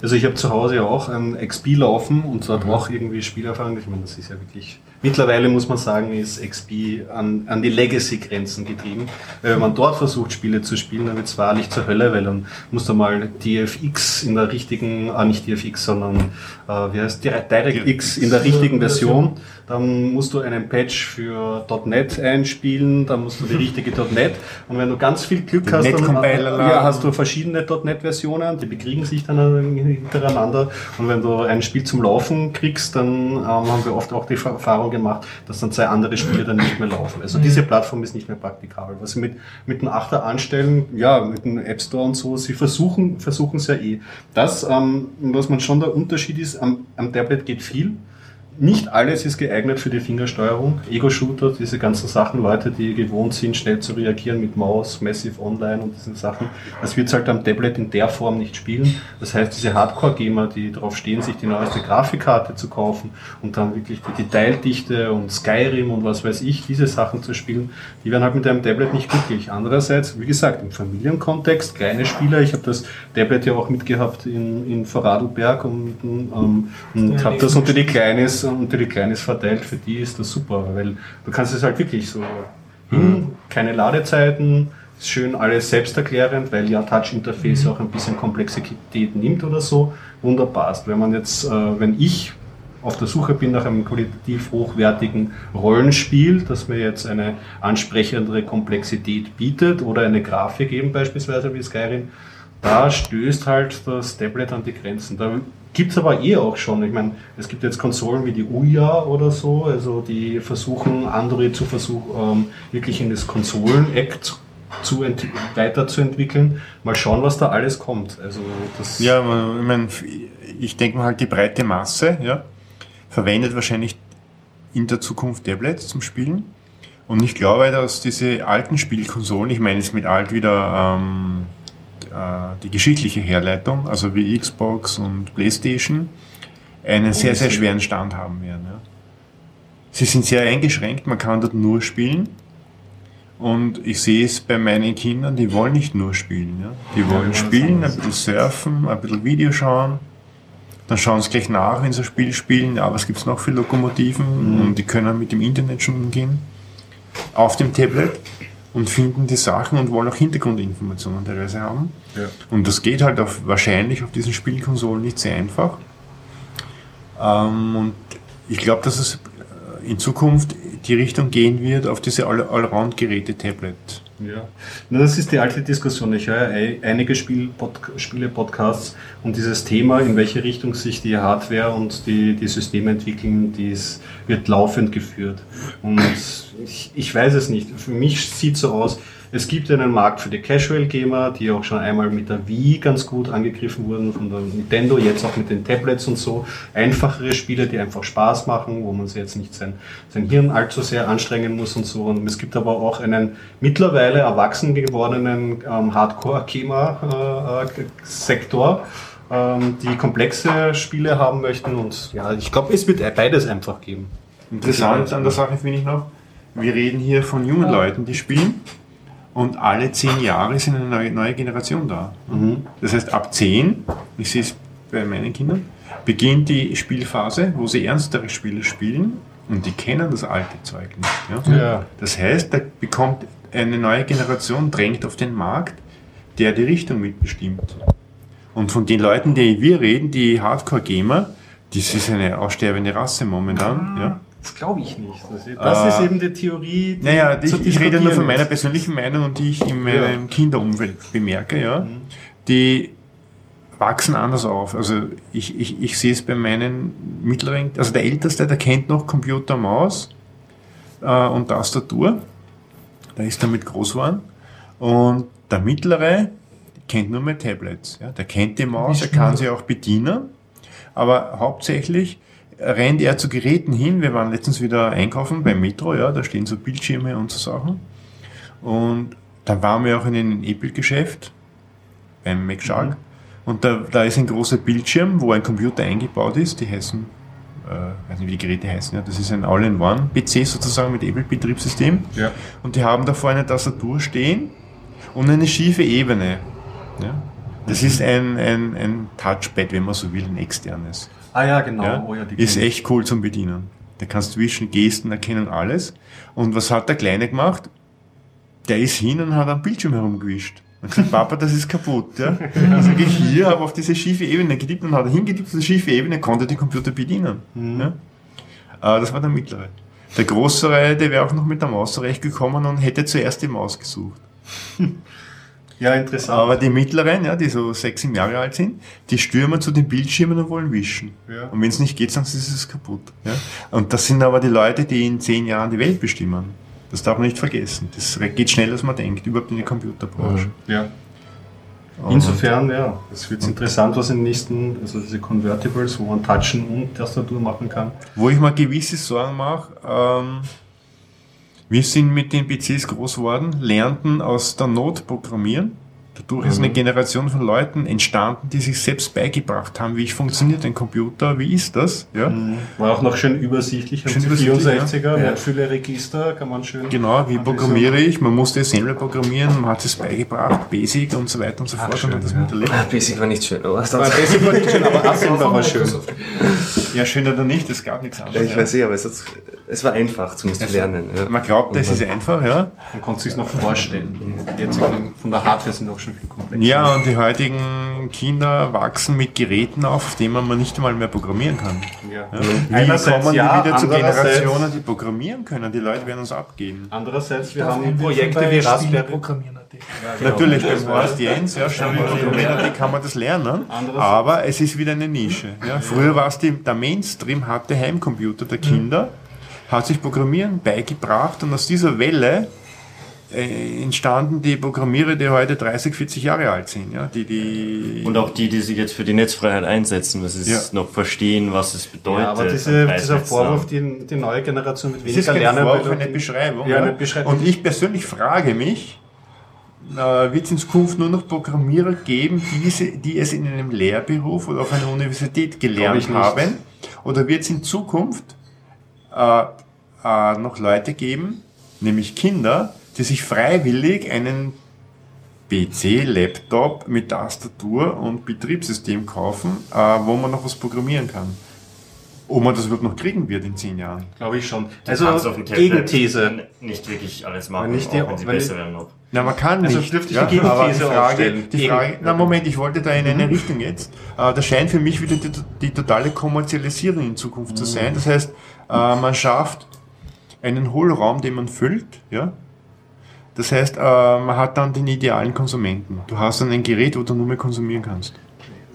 also ich habe zu Hause ja auch ein XP laufen und dort auch irgendwie Spielerfahrung. Ich meine, das ist ja wirklich Mittlerweile muss man sagen, ist XP an, an die Legacy-Grenzen getrieben. Weil wenn man dort versucht, Spiele zu spielen, dann wird es wahrlich zur Hölle, weil dann musst du mal DFX in der richtigen, ah nicht DFX, sondern äh, wie heißt DirectX in der richtigen Version. Dann musst du einen Patch für .NET einspielen, dann musst du die richtige .NET und wenn du ganz viel Glück hast, dann Net-Compiler ja, hast du verschiedene .NET-Versionen, die bekriegen sich dann hintereinander. Und wenn du ein Spiel zum Laufen kriegst, dann ähm, haben wir oft auch die Erfahrung gemacht, dass dann zwei andere Spiele dann nicht mehr laufen. Also diese Plattform ist nicht mehr praktikabel. Was sie mit, mit dem Achter anstellen, ja, mit dem App Store und so, sie versuchen versuchen es ja eh. Das, ähm, was man schon der Unterschied ist, am, am Tablet geht viel. Nicht alles ist geeignet für die Fingersteuerung. Ego-Shooter, diese ganzen Sachen, Leute, die gewohnt sind, schnell zu reagieren mit Maus, Massive Online und diesen Sachen, das wird halt am Tablet in der Form nicht spielen. Das heißt, diese Hardcore-Gamer, die darauf stehen, sich die neueste Grafikkarte zu kaufen und dann wirklich die Detaildichte und Skyrim und was weiß ich, diese Sachen zu spielen, die werden halt mit einem Tablet nicht glücklich. Andererseits, wie gesagt, im Familienkontext, kleine Spieler, ich habe das Tablet ja auch mitgehabt in, in Vorarlberg und, ähm, und habe das unter die Kleines unter die Kleines verteilt, für die ist das super, weil du kannst es halt wirklich so hin, keine Ladezeiten, ist schön alles selbsterklärend, weil ja Touch-Interface auch ein bisschen Komplexität nimmt oder so, wunderbar. ist. Wenn man jetzt, äh, wenn ich auf der Suche bin nach einem qualitativ hochwertigen Rollenspiel, das mir jetzt eine ansprechendere Komplexität bietet oder eine Grafik eben beispielsweise wie Skyrim, da stößt halt das Tablet an die Grenzen. Da gibt es aber eh auch schon. Ich meine, es gibt jetzt Konsolen wie die Ouya oder so, also die versuchen, Android zu versuchen, ähm, wirklich in das Konsoleneck zu, zu ent- weiterzuentwickeln. Mal schauen, was da alles kommt. Also das Ja, ich, mein, ich denke mal halt die breite Masse, ja, verwendet wahrscheinlich in der Zukunft Tablets zum Spielen. Und ich glaube, dass diese alten Spielkonsolen, ich meine jetzt mit alt wieder ähm, äh, die geschichtliche Herleitung, also wie Xbox und Playstation, einen sehr, sehr schweren Stand haben werden. Ja. Sie sind sehr eingeschränkt, man kann dort nur spielen. Und ich sehe es bei meinen Kindern, die wollen nicht nur spielen. Ja. Die wollen spielen, ein bisschen surfen, ein bisschen Video schauen. Dann schauen sie gleich nach, wenn sie ein Spiel spielen, ja, was gibt es noch für Lokomotiven und die können mit dem Internet schon umgehen. Auf dem Tablet und finden die Sachen und wollen auch Hintergrundinformationen teilweise haben. Ja. Und das geht halt auf, wahrscheinlich auf diesen Spielkonsolen nicht sehr einfach. Ähm, und ich glaube, dass es äh, in Zukunft die Richtung gehen wird auf diese All- Allround-Geräte-Tablet. Ja, Na, das ist die alte Diskussion. Ich höre ei- einige Spiel Spiele-Podcasts und dieses Thema, in welche Richtung sich die Hardware und die, die Systeme entwickeln, dies wird laufend geführt. Und ich, ich weiß es nicht. Für mich sieht so aus, es gibt einen Markt für die Casual Gamer, die auch schon einmal mit der Wii ganz gut angegriffen wurden von der Nintendo, jetzt auch mit den Tablets und so. Einfachere Spiele, die einfach Spaß machen, wo man sich jetzt nicht sein, sein Hirn allzu sehr anstrengen muss und so. Und es gibt aber auch einen mittlerweile erwachsen gewordenen ähm, Hardcore-Gamer-Sektor, ähm, die komplexe Spiele haben möchten. Und ja, ich glaube, es wird beides einfach geben. Interessant an der Sache finde ich noch, wir reden hier von jungen Leuten, die spielen und alle zehn Jahre ist eine neue, neue Generation da. Das heißt, ab zehn, ich sehe es bei meinen Kindern, beginnt die Spielphase, wo sie ernstere Spiele spielen und die kennen das alte Zeug nicht. Ja? Ja. Das heißt, da bekommt eine neue Generation, drängt auf den Markt, der die Richtung mitbestimmt. Und von den Leuten, die wir reden, die Hardcore-Gamer, das ist eine aussterbende Rasse momentan. Ja? Das glaube ich nicht. Das, ist- Äh, eben die Theorie. Die Naja, ich, ich rede nur von meiner persönlichen Meinung und die ich in meinem Ja. Mhm. Kinderumfeld bemerke, ja. Die wachsen anders auf. Also ich, ich, ich sehe es bei meinen mittleren, also der Älteste, der kennt noch Computer, Maus äh, und Tastatur. Der ist damit groß geworden. Und der mittlere kennt nur mehr Tablets. Ja. Der kennt die Maus, er kann sie auch bedienen. Aber hauptsächlich rennt er zu Geräten hin. Wir waren letztens wieder einkaufen beim Metro, ja, da stehen so Bildschirme und so Sachen. Und dann waren wir auch in einem E-Bild-Geschäft beim McShark. Und da, da ist ein großer Bildschirm, wo ein Computer eingebaut ist. Die heißen, äh, weiß nicht, wie die Geräte heißen. Ja. Das ist ein All-in-One-PC sozusagen mit E-Bild-Betriebssystem. Ja. Und die haben da vorne eine Tastatur stehen und eine schiefe Ebene. Ja. Das ist ein, ein, ein Touchpad, wenn man so will, ein externes. Ah ja, genau. Ja? Oh, ja, ist echt cool zum Bedienen. Der kannst wischen, Gesten erkennen, alles. Und was hat der Kleine gemacht? Der ist hin und hat am Bildschirm herumgewischt. Und gesagt, Papa, das ist kaputt. Ja? Dann sage ich hier, habe auf diese schiefe Ebene getippt und hat er hingetippt, auf diese schiefe Ebene konnte den Computer bedienen. Ja? Äh, das war der mittlere. Der größere, der wäre auch noch mit der Maus zurechtgekommen und hätte zuerst die Maus gesucht. Ja, interessant. Aber die mittleren, ja, die so sechs, sieben Jahre alt sind, die stürmen zu den Bildschirmen und wollen wischen. Ja. Und wenn es nicht geht, dann ist es kaputt. Ja? Und das sind aber die Leute, die in zehn Jahren die Welt bestimmen. Das darf man nicht vergessen. Das geht schneller, als man denkt, überhaupt in die Computerbranche. ja. Insofern, ja, es wird interessant, was in den nächsten, also diese Convertibles, wo man Touchen und Tastatur machen kann. Wo ich mir gewisse Sorgen mache, ähm, wir sind mit den PCs groß geworden, lernten aus der Not programmieren. Dadurch ist eine Generation von Leuten entstanden, die sich selbst beigebracht haben, wie funktioniert ein Computer, wie ist das, ja. War auch noch schön übersichtlich. Schön Schön übersichtlich, 64er, ja. mit viele Register, kann man schön. Genau, wie programmiere ich? Man musste Assembler programmieren, man hat es beigebracht, Basic und so weiter und so fort und hat das miterlebt. Ah, Basic war nicht schön, aber Basic war nicht schön, aber Assembler war schön. Ja, schön oder nicht, es gab nichts anderes. ich weiß eh, aber es, hat, es war einfach, zumindest zu lernen. Ja. Man glaubt, das ist einfach, ja. Man konnte sich noch vorstellen. Die jetzigen von der Hardware sind auch schon viel komplexer. Ja, und die heutigen Kinder wachsen mit Geräten auf, auf denen man nicht einmal mehr programmieren kann. Ja. Ja? Wie Einerseits kommen ja, wir wieder zu Generationen, die programmieren können? Die Leute werden uns abgeben. Andererseits, wir haben Projekte wie Raspberry. programmieren. Natürlich, beim Horst Jens, ja, schon wie kann man das lernen. Anderes- Aber es ist wieder eine Nische. Ja. Früher war es die, der Mainstream hatte Heimcomputer der Kinder, hat sich Programmieren beigebracht und aus dieser Welle äh, entstanden die Programmierer, die heute 30, 40 Jahre alt sind. Ja, die, die Und auch die, die sich jetzt für die Netzfreiheit einsetzen, weil sie Ja. es noch verstehen, was es bedeutet. Ja, aber diese, dieser Vorwurf, die, die neue Generation wird Es ist weniger kein lernen. Vorwurf, eine Beschreibung. Ja, eine Beschreibung. Und ich persönlich frage mich, äh, wird es in Zukunft nur noch Programmierer geben, diese, die es in einem Lehrberuf oder auf einer Universität gelernt haben? Oder wird es in Zukunft äh, äh, noch Leute geben, nämlich Kinder, die sich freiwillig einen PC, Laptop mit Tastatur und Betriebssystem kaufen, äh, wo man noch was programmieren kann? Ob man das überhaupt noch kriegen wird in zehn Jahren? Glaube ich schon. Du kannst Also, auf dem Gegenthese. Nicht wirklich alles machen, Wenn nicht die- auch wenn sie wenn besser werden noch. Na, man kann Also nicht. dürfte ich ja, die Gegenthese aber die Frage, aufstellen. die Gegen- Frage, na Moment, ich wollte da in eine Richtung jetzt. Äh, da scheint für mich wieder die, die totale Kommerzialisierung in Zukunft zu sein. Das heißt, äh, man schafft einen Hohlraum, den man füllt, ja. Das heißt, äh, man hat dann den idealen Konsumenten. Du hast dann ein Gerät, wo du nur mehr konsumieren kannst.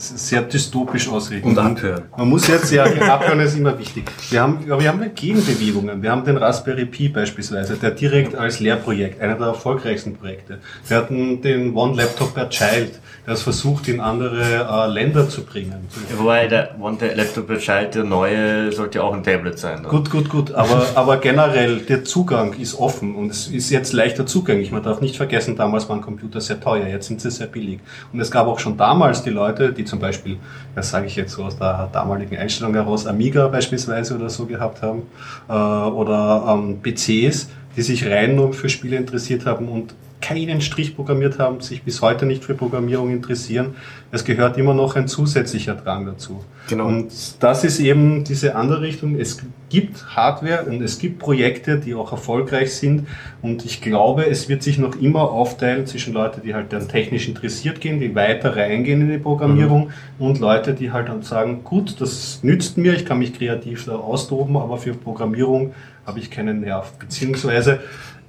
Sehr dystopisch ausrichten. Und abhören. Man muss jetzt ja, abhören ist immer wichtig. Wir haben, aber wir haben ja Gegenbewegungen. Wir haben den Raspberry Pi beispielsweise, der direkt als Lehrprojekt, einer der erfolgreichsten Projekte. Wir hatten den One Laptop per Child, der es versucht, in andere äh, Länder zu bringen. Wobei der One Laptop per Child, der neue, sollte ja auch ein Tablet sein. Gut, gut, gut. Aber, aber generell, der Zugang ist offen und es ist jetzt leichter zugänglich. Man darf nicht vergessen, damals waren Computer sehr teuer, jetzt sind sie sehr billig. Und es gab auch schon damals die Leute, die zum Beispiel, das sage ich jetzt so aus der damaligen Einstellung heraus, Amiga beispielsweise oder so gehabt haben, äh, oder ähm, PCs, die sich rein nur für Spiele interessiert haben und keinen Strich programmiert haben, sich bis heute nicht für Programmierung interessieren. Es gehört immer noch ein zusätzlicher Drang dazu. Genau. Und das ist eben diese andere Richtung. Es gibt Hardware und es gibt Projekte, die auch erfolgreich sind. Und ich glaube, es wird sich noch immer aufteilen zwischen Leute, die halt dann technisch interessiert gehen, die weiter reingehen in die Programmierung und Leute, die halt dann sagen, gut, das nützt mir, ich kann mich kreativ da austoben, aber für Programmierung habe ich keinen Nerv. Beziehungsweise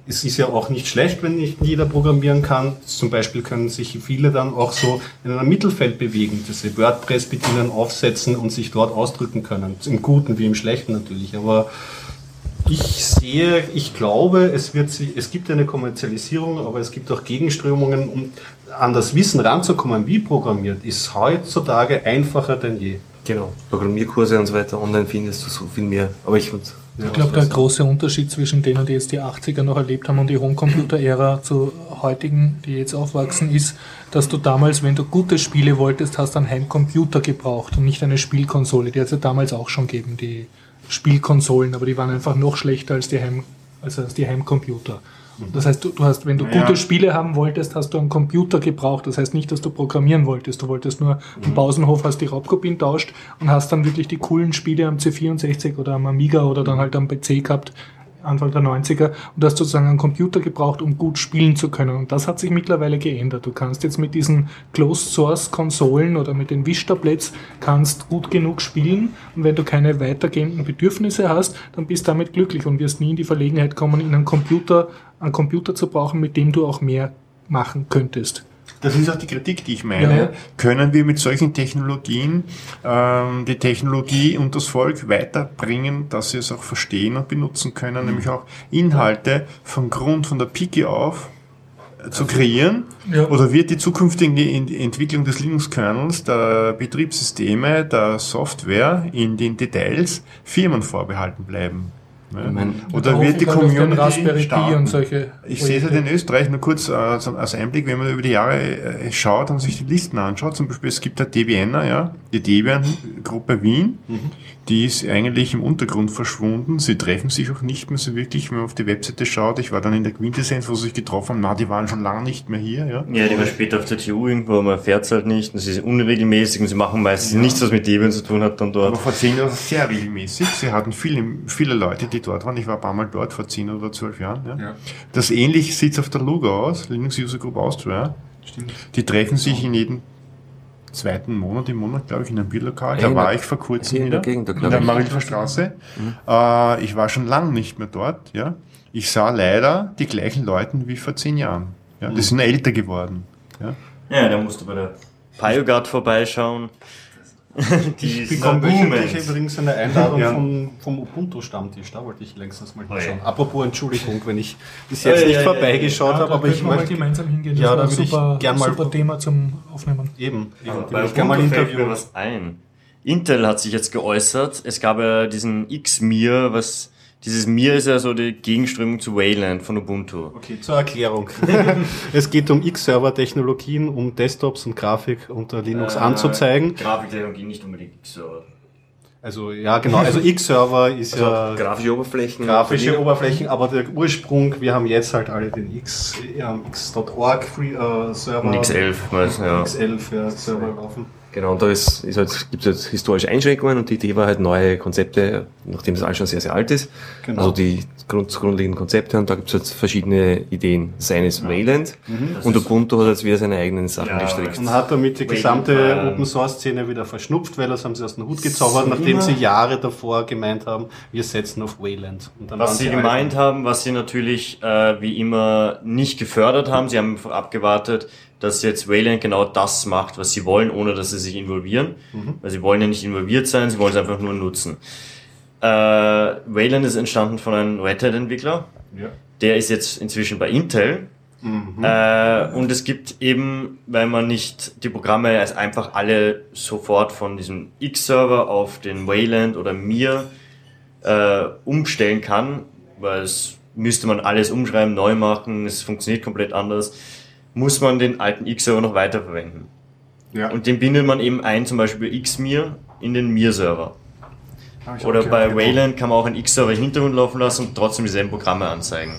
es ist ja auch nicht schlecht, wenn nicht jeder programmieren kann. Zum Beispiel können sich viele dann auch so in einem Mittelfeld bewegen, dass sie WordPress bedienen, aufsetzen und sich dort ausdrücken können. Im Guten wie im Schlechten natürlich. Aber ich sehe, ich glaube, es wird es gibt eine Kommerzialisierung, aber es gibt auch Gegenströmungen, um an das Wissen ranzukommen, wie programmiert, ist heutzutage einfacher denn je. Genau. Programmierkurse und so weiter, online findest du so viel mehr. Aber ich würde. Ich glaube, der große Unterschied zwischen denen, die jetzt die 80er noch erlebt haben und die Homecomputer-Ära zu heutigen, die jetzt aufwachsen, ist, dass du damals, wenn du gute Spiele wolltest, hast einen Heimcomputer gebraucht und nicht eine Spielkonsole. Die hat es ja damals auch schon gegeben, die Spielkonsolen, aber die waren einfach noch schlechter als die, Heim, also als die Heimcomputer. Das heißt, du, du hast, wenn du Ja. gute Spiele haben wolltest, hast du einen Computer gebraucht. Das heißt nicht, dass du programmieren wolltest. Du wolltest nur im Pausenhof hast die Raubkopien tauscht und hast dann wirklich die coolen Spiele am C64 oder am Amiga oder dann halt am PC gehabt, Anfang der 90er, und hast sozusagen einen Computer gebraucht, um gut spielen zu können. Und das hat sich mittlerweile geändert. Du kannst jetzt mit diesen Closed Source Konsolen oder mit den Wischtabletts kannst gut genug spielen. Und wenn du keine weitergehenden Bedürfnisse hast, dann bist du damit glücklich und wirst nie in die Verlegenheit kommen, in einen Computer, einen Computer zu brauchen, mit dem du auch mehr machen könntest. Das ist auch die Kritik, die ich meine. Ja. Können wir mit solchen Technologien ähm, die Technologie und das Volk weiterbringen, dass sie es auch verstehen und benutzen können, nämlich auch Inhalte vom Grund, von der Pike auf äh, zu kreieren? Ja. Oder wird die zukünftige Entwicklung des Linux-Kernels, der Betriebssysteme, der Software in den Details Firmen vorbehalten bleiben? Ne? mein- Oder wird die Community Raspberry starten? und solche Ich sehe es halt in Österreich nur kurz äh, als als Einblick, wenn man über die Jahre äh, schaut und sich die Listen anschaut. Zum Beispiel, es gibt da Debianer, ja, die Debian-Gruppe Wien, die ist eigentlich im Untergrund verschwunden. Sie treffen sich auch nicht mehr so wirklich, wenn man auf die Webseite schaut. Ich war dann in der Quintessenz, wo sie sich getroffen haben. Na, die waren schon lange nicht mehr hier, ja. Ja, die war später auf der TU irgendwo, man fährt halt nicht, das ist unregelmäßig und sie machen meistens nichts, was mit Debian zu tun hat dann Aber dort. vor zehn Jahren sehr regelmäßig. Sie hatten viele, viele Leute, die dort waren. Ich war ein paar Mal dort vor zehn oder zwölf Jahren. Ja. Ja. Das ähnlich sieht auf der Luga aus, Linux User Group Austria. Die treffen sich in jedem zweiten Monat im Monat, glaube ich, in einem Bierlokal. Da war der- ich vor kurzem in der wieder, Gegend, da in glaub der ich. Marilfer Straße. Äh, ich war schon lange nicht mehr dort. Ja. Ich sah leider die gleichen Leute wie vor zehn Jahren. Ja. Die sind älter geworden. Ja. Ja, da musst du bei der PioGuard vorbeischauen. Die Ich bekomme wöchentlich übrigens eine Einladung Ja. vom, vom Ubuntu-Stammtisch. Da wollte ich längstens mal Oh ja. hinschauen. Apropos Entschuldigung, wenn ich bis jetzt Ja, nicht ja, ja, vorbeigeschaut Ja, habe, aber ich möchte gemeinsam hingehen. Das Ja, war da ich super, gern mal- super Thema zum Aufnehmen. eben, eben bei möchte ich gerne mal interviewen. was ein. Intel hat sich jetzt geäußert. Es gab ja diesen X-Mir, was dieses Mir ist ja so die Gegenströmung zu Wayland von Ubuntu. Okay, zur Erklärung. es geht um X-Server-Technologien, um Desktops und Grafik unter Linux Äh, anzuzeigen. Grafiktechnologie nicht unbedingt X-Server. Also ja, genau. Also X-Server ist ja grafische Oberflächen. grafische Oberflächen, aber der Ursprung, wir haben jetzt halt alle den X, X.org Free, äh, Server. Und X11, weiß, ja. X11 ja, Server laufen. Genau, und da ist, ist halt, gibt es halt historische Einschränkungen und die Idee war halt neue Konzepte, nachdem das alles schon sehr, sehr alt ist. Genau. Also die Grund, grundlegenden Konzepte und da gibt es jetzt verschiedene Ideen. Seines Wayland und Ubuntu hat jetzt wieder seine eigenen Sachen Ja, gestrickt. Und hat damit die gesamte Open Source Szene wieder verschnupft, weil das haben sie aus dem Hut gezaubert, nachdem sie Jahre davor gemeint haben, wir setzen auf Wayland. Und dann waren Was sie gemeint haben, was sie natürlich äh, wie immer nicht gefördert haben, sie haben abgewartet, dass jetzt Wayland genau das macht, was sie wollen, ohne dass sie sich involvieren. Weil sie wollen ja nicht involviert sein, sie wollen es einfach nur nutzen. Äh, Wayland ist entstanden von einem Red Hat-Entwickler. Ja. Der ist jetzt inzwischen bei Intel. Äh, und es gibt eben, weil man nicht die Programme als einfach alle sofort von diesem X-Server auf den Wayland oder Mir äh, umstellen kann, weil es müsste man alles umschreiben, neu machen, es funktioniert komplett anders, muss man den alten X-Server noch weiterverwenden. Ja. Und den bindet man eben ein, zum Beispiel Xmir, in den Mir-Server. Ich Oder bei gehört, Wayland kann man auch einen X-Server im Hintergrund laufen lassen und trotzdem dieselben Programme anzeigen.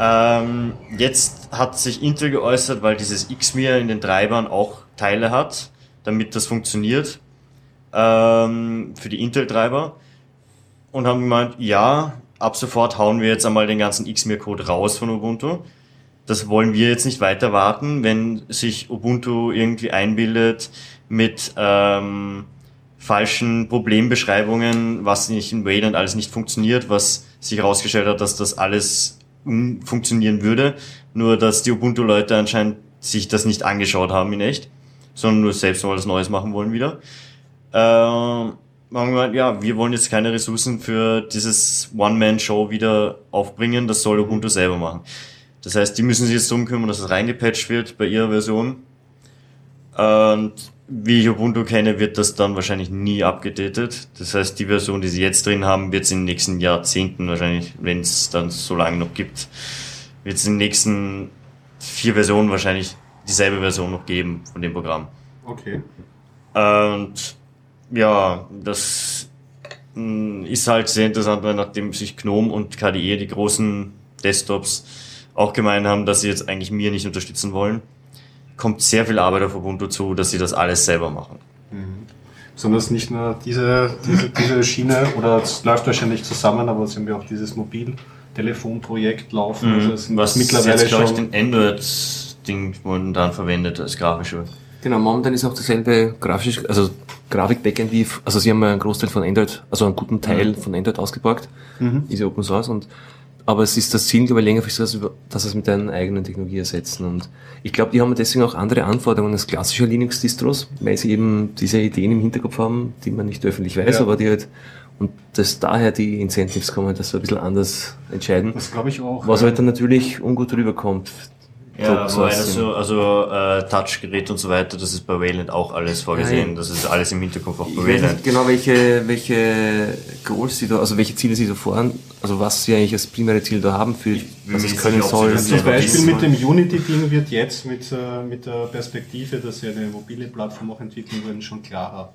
Ähm, jetzt hat sich Intel geäußert, weil dieses Xmir in den Treibern auch Teile hat, damit das funktioniert ähm, für die Intel-Treiber und haben gemeint, ja, ab sofort hauen wir jetzt einmal den ganzen Xmir-Code raus von Ubuntu. Das wollen wir jetzt nicht weiter warten, wenn sich Ubuntu irgendwie einbildet mit ähm, falschen Problembeschreibungen, was nicht in Wayland alles nicht funktioniert, was sich herausgestellt hat, dass das alles funktionieren würde, nur dass die Ubuntu-Leute anscheinend sich das nicht angeschaut haben in echt, sondern nur selbst mal was Neues machen wollen wieder. Ähm, ja, wir wollen jetzt keine Ressourcen für dieses One-Man-Show wieder aufbringen, das soll Ubuntu selber machen. Das heißt, die müssen sich jetzt drum kümmern, dass es reingepatcht wird bei ihrer Version. Und wie ich Ubuntu kenne, wird das dann wahrscheinlich nie abgedatet. Das heißt, die Version, die sie jetzt drin haben, wird es in den nächsten Jahrzehnten wahrscheinlich, wenn es dann so lange noch gibt, wird es in den nächsten vier Versionen wahrscheinlich dieselbe Version noch geben von dem Programm. Okay. Und ja, das mh, ist halt sehr interessant, weil nachdem sich GNOME und KDE, die großen Desktops, auch gemeint haben, dass sie jetzt eigentlich mir nicht unterstützen wollen, kommt sehr viel Arbeit auf Ubuntu zu, dass sie das alles selber machen. Besonders nicht nur diese, diese, diese Schiene, oder es läuft wahrscheinlich zusammen, aber sie haben ja auch dieses Mobiltelefonprojekt laufen. Also es sind Mhm. Was mittlerweile jetzt, glaube ich, den Android-Ding momentan verwendet als grafische. Genau, momentan ist auch dasselbe grafische, also Grafik-Backend wie, also sie haben ja einen Großteil von Android, also einen guten Teil von Android ausgeborgt, ist ja Open Source und, aber es ist das Ziel, glaube ich, längerfristig, dass, dass es mit einer eigenen Technologie ersetzen und ich glaube, die haben deswegen auch andere Anforderungen als klassische Linux-Distros, weil sie eben diese Ideen im Hinterkopf haben, die man nicht öffentlich weiß, Ja. aber die halt, und dass daher die Incentives kommen, dass sie ein bisschen anders entscheiden, Das glaube ich auch. was ja. halt dann natürlich ungut rüberkommt. Ja, so, also äh, Touchgerät und so weiter, das ist bei Wayland auch alles vorgesehen. Ja, ja. Das ist alles im Hinterkopf auch Ich bei weiß Wayland. nicht genau, welche, welche Goals sie da, also welche Ziele sie da voran, also was sie eigentlich als primäre Ziel da haben, für was es können soll. Zum Beispiel mit dem Unity-Ding wird jetzt mit, äh, mit der Perspektive, dass sie eine mobile Plattform auch entwickeln würden, schon klarer.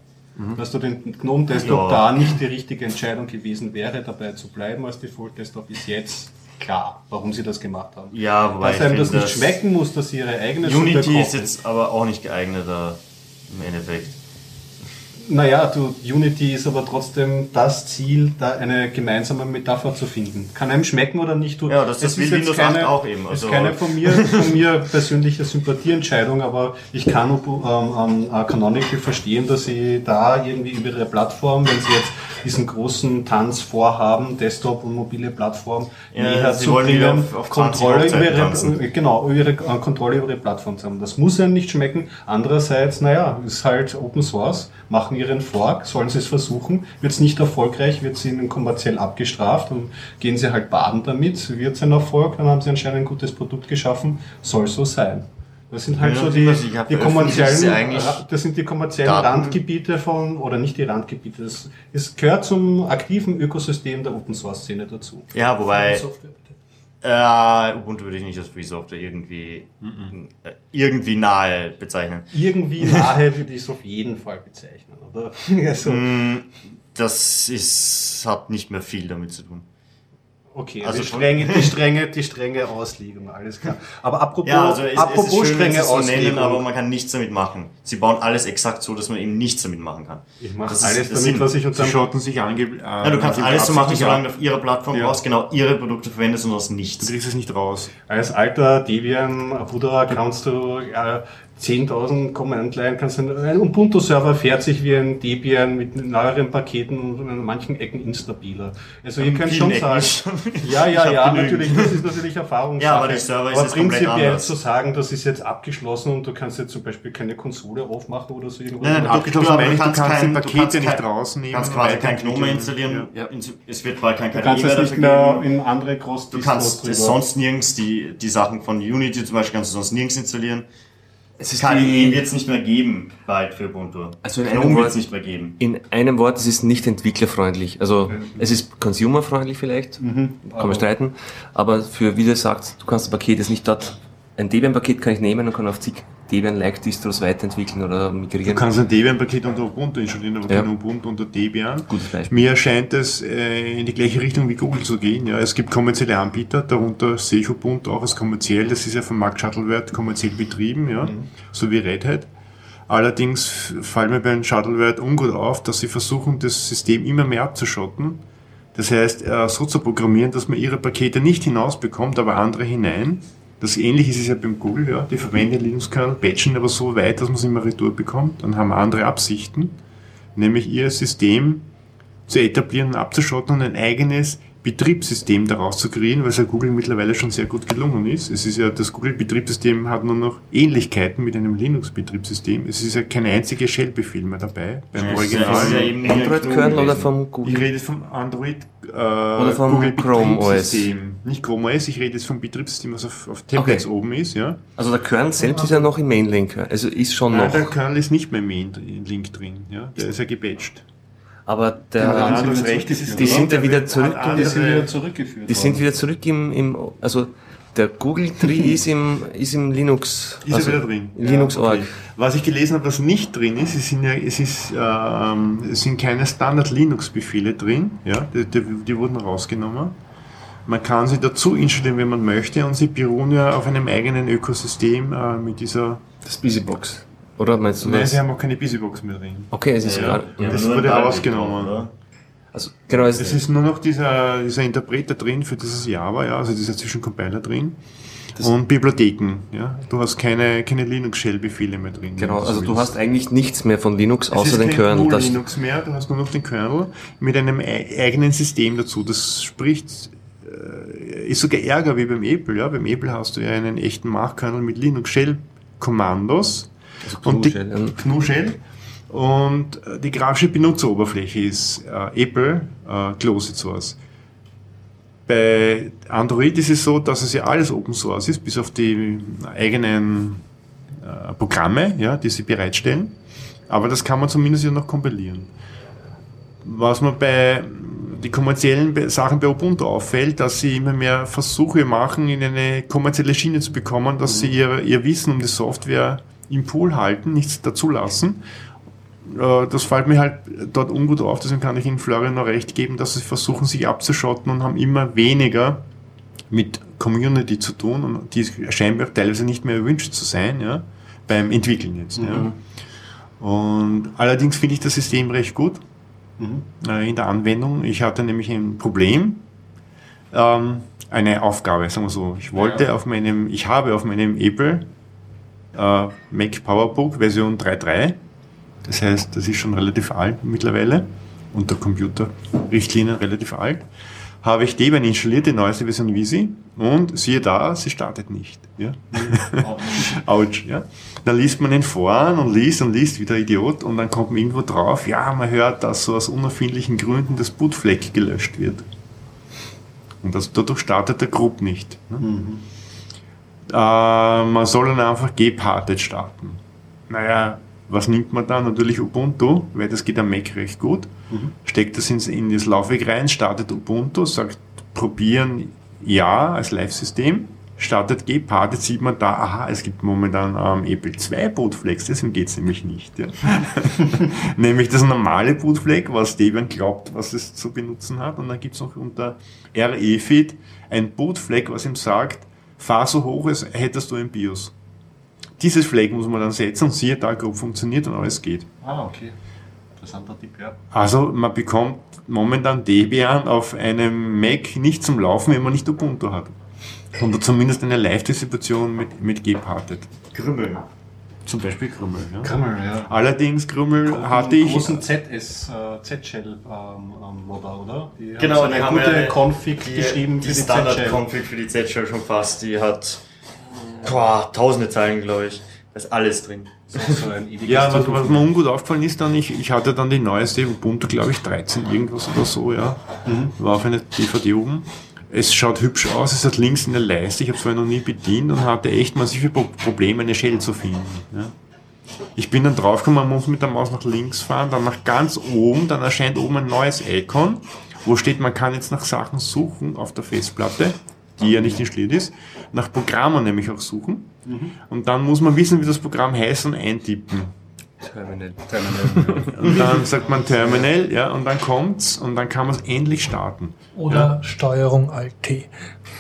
Dass du den GNOME Desktop Ja. da nicht die richtige Entscheidung gewesen wäre, dabei zu bleiben als Default Desktop, ist jetzt klar, warum sie das gemacht haben. Ja, wobei Dass einem das nicht schmecken muss, dass sie ihre eigene Suppe Unity ist jetzt aber auch nicht geeigneter im Endeffekt. Naja, du, Unity ist aber trotzdem das Ziel, da eine gemeinsame Metapher zu finden. Kann einem schmecken oder nicht. Du, Ja, das- das will Windows 8 auch eben, also- ist keine von mir, von mir persönliche Sympathieentscheidung, aber ich kann ähm, ähm, äh, Canonical verstehen, dass sie da irgendwie über ihre Plattform, wenn sie jetzt diesen großen Tanz vorhaben, Desktop und mobile Plattform Ja, näher zu bringen, auf- auf 20 Kontrolle über ihre, genau, ihre äh, Kontrolle über ihre Plattform zu haben. Das muss einem nicht schmecken. Andererseits, naja, ist halt Open Source, machen ihren Fork, sollen sie es versuchen, wird es nicht erfolgreich, wird sie ihnen kommerziell abgestraft und gehen sie halt baden damit, wird es ein Erfolg, dann haben sie anscheinend ein gutes Produkt geschaffen, soll so sein. Das sind halt Ja, so die, die kommerziellen, ja das sind die kommerziellen Daten. Randgebiete von, oder nicht die Randgebiete, es, es gehört zum aktiven Ökosystem der Open Source Szene dazu. Ja, wobei Software, bitte. äh, Ubuntu würde ich nicht als Free Software irgendwie, äh, irgendwie nahe bezeichnen. Irgendwie nahe würde ich es auf jeden Fall bezeichnen, oder? Also, Mm, Das ist, hat nicht mehr viel damit zu tun. Okay, Also die strenge, die strenge, die strenge Auslegung, alles klar. Aber apropos, Ja, also es, apropos es ist schön, strenge sie es so Auslegung. nennen, aber man kann nichts damit machen. Sie bauen alles exakt so, dass man eben nichts damit machen kann. ich mache Das ist- alles das damit, sind- was ich Sie unter schotten sich angeblich. Ja, du kannst alles so machen, solange du auf ihrer Plattform Ja. brauchst, genau ihre Produkte verwendest und aus Du nichts. kriegst es nicht raus. Als alter Debian-Bruder kannst du äh, 10.000 Command-Line, kannst du, ein Ubuntu-Server fährt sich wie ein Debian mit neueren Paketen und an manchen Ecken instabiler. Also ihr könnt schon sagen, Ecken ja, Ich ja, ja, genügend. natürlich, das ist natürlich Erfahrungssache. Ja, aber der Server ist aber prinzipiell zu sagen, das ist jetzt abgeschlossen und du kannst jetzt zum Beispiel keine Konsole aufmachen oder so irgendwas. Nein, nein, du- Abgeschlossen du- aber du kannst kein- die Pakete kannst nicht rausnehmen. Du kannst quasi kein. GNOME installieren. Ja. Es wird bald kein kannst mehr nicht mehr in andere Du kannst es sonst nirgends, die, die Sachen von Unity zum Beispiel kannst du sonst nirgends installieren. Es ist KDE die- wird es nicht mehr geben bald für Ubuntu. Also in einem GNOME wird Wort- es nicht mehr geben. In einem Wort, es ist nicht entwicklerfreundlich. Also es ist consumerfreundlich vielleicht, kann man streiten, aber für, wie du sagst, du kannst ein Paket jetzt nicht dort, ein Debian-Paket kann ich nehmen und kann auf zig Debian-like-Distros weiterentwickeln oder Du migrieren. kannst ein Debian-Paket unter Ubuntu installieren, aber Ja. kein Ubuntu unter Debian. Gutes Beispiel. Mir erscheint es äh, in die gleiche Richtung wie Google zu gehen. Ja, es gibt kommerzielle Anbieter, darunter sehe ich Ubuntu auch als kommerziell. Das ist ja von Mark Shuttleworth kommerziell betrieben, ja, so wie Red Hat. Allerdings fallen mir beim Shuttleworth ungut auf, dass sie versuchen, das System immer mehr abzuschotten. Das heißt, äh, so zu programmieren, dass man ihre Pakete nicht hinausbekommt, aber andere hinein. Das ähnlich ist es ja beim Google, ja. Die verwenden den Linux-Kernel, patchen aber so weit, dass man es immer retour bekommt. Dann haben andere Absichten, nämlich ihr System zu etablieren und abzuschotten und ein eigenes Betriebssystem daraus zu kreieren, was ja Google mittlerweile schon sehr gut gelungen ist. Es ist ja, das Google-Betriebssystem hat nur noch Ähnlichkeiten mit einem Linux-Betriebssystem. Es ist ja kein einziger Shell-Befehl mehr dabei beim Ja, Original. das ist ja Android-Kernel oder vom Ich Google? rede jetzt vom Android äh, Oder vom Google Chrome Betriebssystem. Nicht Chrome OS, ich rede jetzt vom Betriebssystem, was auf, auf Tablets Okay. oben ist, ja. Also der Kern selbst ist ja noch im Mainlink, also ist schon Nein, noch. der Kernel ist nicht mehr im Main-Link drin, ja. Der ist ja gepatcht. Aber Ja, der, sie anderes wieder Recht, das ist die sind ja wieder zurück Die das, sind wieder zurückgeführt die sind wieder zurück im, im also der Google Tree ist im, ist im Linux. Ist also er wieder drin? Linux.org. Okay. Was ich gelesen habe, was nicht drin ist, es sind, ja, es ist, ähm, es sind keine Standard-Linux-Befehle drin, ja, die, die, die wurden rausgenommen. Man kann sie dazu installieren, wenn man möchte, und sie beruhen ja auf einem eigenen Ökosystem äh, mit dieser. Das Busybox. Oder meinst du Nein, das? sie haben auch keine Busybox mehr drin. Okay, es ist Ja, gar, ja, das wurde rausgenommen. oder? also genau, es, Es ist nur noch dieser, dieser Interpreter drin für dieses Java, ja, also dieser Zwischencompiler drin. und Bibliotheken, ja. Du hast keine, keine Linux-Shell-Befehle mehr drin. genau, also du hast eigentlich nichts mehr von Linux Es außer ist den Kernel. GNU Das, Linux mehr, du hast nur noch den Kernel mit einem ei- eigenen System dazu. Das spricht, äh, ist sogar ärger wie beim Apple. Ja? Beim Apple hast du ja einen echten Mach-Kernel mit Linux Kommandos und die Shell und äh, die grafische Benutzeroberfläche ist äh, Apple äh, Closed Source. Bei Android ist es so, dass es ja alles Open Source ist, bis auf die eigenen äh, Programme, ja, die sie bereitstellen. Aber das kann man zumindest ja noch kompilieren. Was man bei die kommerziellen Sachen bei Ubuntu auffällt, dass sie immer mehr Versuche machen, in eine kommerzielle Schiene zu bekommen, dass sie ihr, ihr Wissen um die Software im Pool halten, nichts dazulassen. Äh, Das fällt mir halt dort ungut auf, deswegen kann ich Ihnen Florian noch recht geben, dass sie versuchen, sich abzuschotten und haben immer weniger mit Community zu tun und die scheinbar teilweise nicht mehr erwünscht zu sein, ja, beim Entwickeln jetzt. Ja. Und allerdings finde ich das System recht gut äh, in der Anwendung. Ich hatte nämlich ein Problem, ähm, eine Aufgabe, sagen wir so. Ich wollte auf meinem, ich habe auf meinem Apple äh, Mac PowerBook Version 3.3, das heißt, das ist schon relativ alt mittlerweile, unter Computerrichtlinien relativ alt, habe ich Debian installiert, die neueste Version Visi, und siehe da, sie startet nicht. Ja? Autsch, ja. Dann liest man den voran und liest und liest wie der Idiot und dann kommt man irgendwo drauf, ja, man hört, dass so aus unerfindlichen Gründen das Bootfleck gelöscht wird. Und das, dadurch startet der Group nicht. Ne? Äh, man soll dann einfach gparted starten. Naja, was nimmt man da? Natürlich Ubuntu, weil das geht am Mac recht gut. Steckt das ins, in das Laufwerk rein, startet Ubuntu, sagt probieren ja als Live-System, startet gparted, sieht man da, aha, es gibt momentan ähm, Apple 2 Bootflex, deswegen geht's nämlich nicht. Ja. nämlich das normale Bootfleck, was Debian glaubt, was es zu benutzen hat. Und dann gibt's noch unter REFID ein Bootfleck, was ihm sagt, fahr so hoch, als hättest du ein BIOS. Dieses Flag muss man dann setzen und siehe da, grob funktioniert und alles geht. Ah, okay. Interessanter Tipp, ja. Also man bekommt momentan Debian auf einem Mac nicht zum Laufen, wenn man nicht Ubuntu hat. Oder zumindest eine Live-Distribution mit, mit gparted. Krümmeln. Zum Beispiel Krümmel. Ja. Krümmel, ja. Allerdings Krümmel hatte Den ich... großen ZS, äh, Z-Shell ähm, ähm, Modder, oder? Die Genau, haben so eine haben gute ja Config die, geschrieben die für die Standard Z-Shell. Config für die Z-Shell schon fast. Die hat boah, tausende Zeilen, glaube ich. Da ist alles drin. So, so ein ewiges Ja, was, was mir ungut aufgefallen ist dann, ich, ich hatte dann die neueste Ubuntu, glaube ich, 13 irgendwas oder so, ja. War auf einer DVD oben. Es schaut hübsch aus, es hat links eine Leiste, ich habe es vorher noch nie bedient und hatte echt massive Pro Probleme, eine Shell zu finden. Ja. Ich bin dann draufgekommen, man muss mit der Maus nach links fahren, dann nach ganz oben, dann erscheint oben ein neues Icon, wo steht, man kann jetzt nach Sachen suchen auf der Festplatte, die ja nicht installiert ist, nach Programmen nämlich auch suchen. Und dann muss man wissen, wie das Programm heißt und eintippen. Terminal. Und dann sagt man Terminal, ja, und dann kommt's und dann kann man es endlich starten. Oder Steuerung Alt T.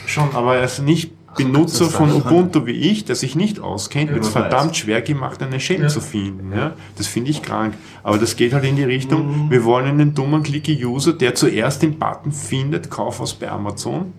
Schon, aber als nicht Benutzer von Ubuntu wie ich, der sich nicht auskennt, wird es verdammt schwer gemacht, eine Shell Ja. zu finden. Ja? Das finde ich krank. Aber das geht halt in die Richtung, wir wollen einen dummen Clicky-User, der zuerst den Button findet, Kauf aus bei Amazon.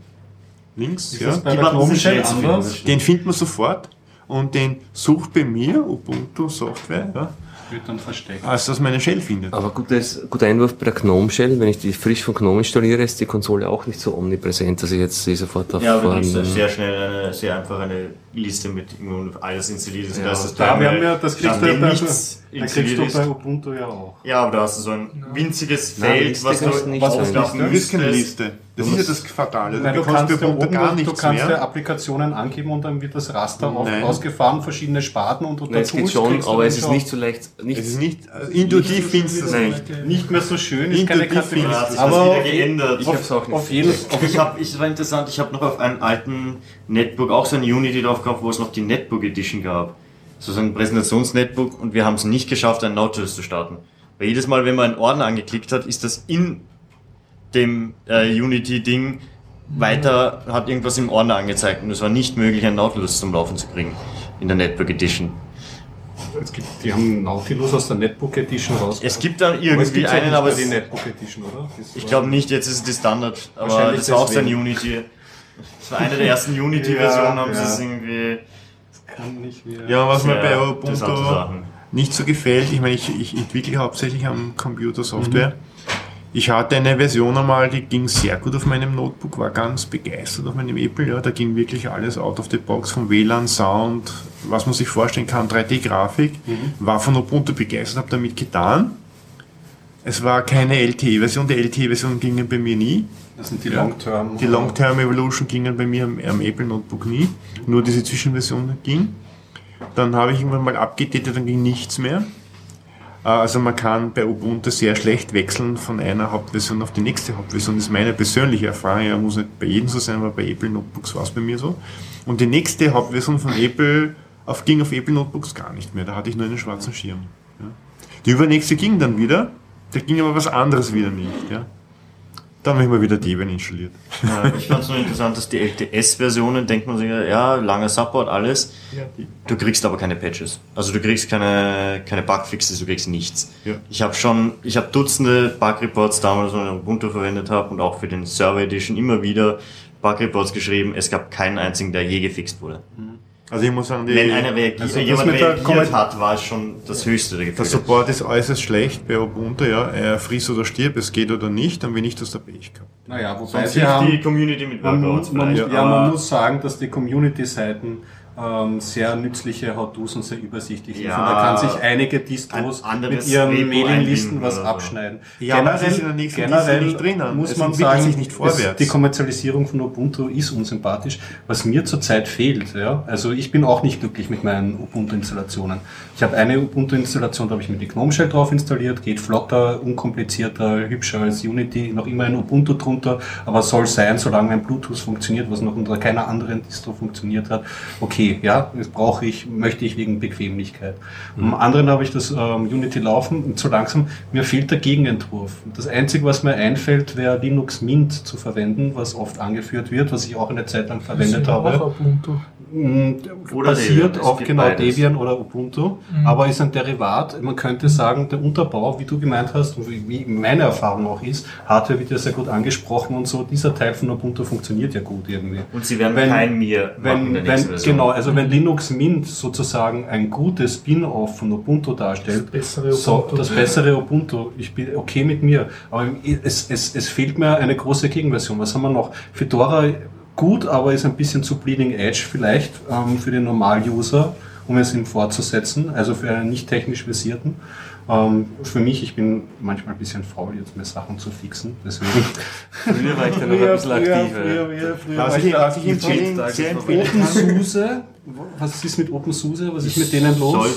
Links, Ist ja. bei Die der Buttons sind Gnome-Shell schnell zu finden, anders? Den findet man sofort und den sucht bei mir, Ubuntu Software, ja, Wird dann versteckt. als dass man eine Shell findet. Aber gutes, guter Einwurf bei der Gnome Shell, wenn ich die frisch von Gnome installiere, ist die Konsole auch nicht so omnipräsent, dass ich jetzt sie sofort auf Ja, aber du kriegst sehr schnell eine, sehr einfach eine Liste mit alles installiert ist. Ja, da ist das Ja, wir haben ja, das kriegst du ja nachdem bei, nichts da kriegst du ist. bei Ubuntu ja auch. Ja, aber da hast du so ein winziges Nein, Feld, was kannst du nicht was du aufmachen Du bist keine müsstest. Liste. Das ist ja das Fatale. Nein, du bekommst kannst, bei ja oben, gar du kannst ja mehr. Applikationen angeben und dann wird das Raster Nein. ausgefahren, verschiedene Sparten und unter Nein, es geht schon, du aber es ist nicht so leicht. Nicht, Es ist nicht, äh, intuitiv findest du es nicht. nicht mehr so schön, ist keine Kategorie. sich Aber das wieder geändert. ich hab's auch nicht. auf jeden Auf- Ich habe, ich war interessant, ich habe noch auf einem alten Netbook auch so ein Unity drauf gehabt, wo es noch die Netbook Edition gab. So ein Präsentations-Netbook und wir haben es nicht geschafft, ein Nautilus zu starten. Weil jedes Mal, wenn man einen Ordner angeklickt hat, ist das in dem äh, Unity-Ding weiter hat irgendwas im Ordner angezeigt und es war nicht möglich, einen Nautilus zum Laufen zu kriegen in der Netbook Edition. Es gibt, die haben Nautilus aus der Netbook Edition raus. Es gibt dann Aber es irgendwie auch einen, aber die Netbook Edition, oder? Das ich glaube nicht, jetzt ist es die Standard, aber das war auch sein. Unity. Das war eine der ersten Unity-Versionen, Ja, haben sie ja. es irgendwie kann nicht mehr. Ja, was mir bei Ubuntu nicht so gefällt, ich meine, ich, ich entwickle hauptsächlich am Computer Software. Ich hatte eine Version einmal, die ging sehr gut auf meinem Notebook, war ganz begeistert auf meinem Apple. Ja, da ging wirklich alles out of the box, vom WLAN, Sound, was man sich vorstellen kann, 3D-Grafik. War von Ubuntu begeistert, habe damit getan. Es war keine LTE-Version, die LTE-Version ging bei mir nie. Das sind die Ja. Long-Term. Die Long-Term Evolution gingen bei mir am, am Apple Notebook nie. Nur diese Zwischenversion ging. Dann habe ich irgendwann mal abgedatet, dann ging nichts mehr. Äh, Also man kann bei Ubuntu sehr schlecht wechseln von einer Hauptversion auf die nächste Hauptversion. Das ist meine persönliche Erfahrung. Ja, muss nicht bei jedem so sein, aber bei Apple Notebooks war es bei mir so. Und die nächste Hauptversion von Apple auf, ging auf Apple Notebooks gar nicht mehr. Da hatte ich nur einen schwarzen Schirm. Ja. Die übernächste ging dann wieder. Da ging aber was anderes wieder nicht. Ja. Dann habe ich mal wieder Debian installiert. Ja, ich fand es nur interessant, dass die LTS-Versionen, denkt man sich, ja, langer Support, alles. Du kriegst aber keine Patches. Also du kriegst keine, keine Bugfixes, du kriegst nichts. Ja. Ich habe schon, ich habe Dutzende Bug-Reports damals, wenn ich Ubuntu verwendet habe und auch für den Server Edition immer wieder Bug-Reports geschrieben. Es gab keinen einzigen, der je gefixt wurde. Also ich muss sagen, die, Wenn einer reagiert, also das jemand der reagiert hat, war es schon das höchste der der Gefühle. Support ist äußerst schlecht bei Ubuntu, ja. Er frisst oder stirbt, es geht oder nicht, und wenn nicht, hast du Pech gehabt. Naja, wobei Sonst sie haben, die Community mit man, Workouts man, vielleicht. ja, man aber- muss sagen, dass die Community-Seiten ähm, sehr nützliche How-Dos und sehr übersichtlich sind. Ja, und da kann sich einige Distros ein mit ihren Mailinglisten was abschneiden. Ja, nicht drinnen. muss man sagen, sich nicht vorwärts. es- die Kommerzialisierung von Ubuntu ist unsympathisch. Was mir zurzeit fehlt, ja, also ich bin auch nicht glücklich mit meinen Ubuntu-Installationen. Ich habe eine Ubuntu-Installation, da habe ich mir die GNOME Shell drauf installiert, geht flotter, unkomplizierter, hübscher als Unity, noch immer ein Ubuntu drunter, aber soll sein, solange mein Bluetooth funktioniert, was noch unter keiner anderen Distro funktioniert hat. Okay, ja, das brauche ich, möchte ich wegen Bequemlichkeit. Und Am anderen habe ich das ähm, Unity laufen und so langsam, mir fehlt der Gegenentwurf. Das Einzige, was mir einfällt, wäre Linux Mint zu verwenden, was oft angeführt wird, was ich auch eine Zeit lang verwendet Auch habe. Ubuntu. Mm, Oder basiert Debian, auf genau beides. Debian oder Ubuntu, aber ist ein Derivat. Man könnte sagen, der Unterbau, wie du gemeint hast und wie meine Erfahrung auch ist, Hardware wird ja sehr gut angesprochen und so. Dieser Teil von Ubuntu funktioniert ja gut irgendwie. Und sie werden Wenn- kein Mir Wenn, wenn, genau, also wenn Linux Mint sozusagen ein gutes Spin-off von Ubuntu darstellt, Das bessere so, Ubuntu. das bessere Ubuntu, ich bin okay mit mir, aber es, es, es fehlt mir eine große Gegenversion. Was haben wir noch? Fedora gut, aber ist ein bisschen zu Bleeding Edge vielleicht ähm, für den Normal-User, um es ihm fortzusetzen, also für einen nicht technisch versierten. Ähm, für mich, ich bin manchmal ein bisschen faul, jetzt mir Sachen zu fixen, deswegen. Früher war ich da noch ein bisschen aktiver. Was ich, was ich empfehlen, sehr empfehlen kann, OpenSUSE, was ist mit OpenSUSE? Was ist mit denen los? Soll,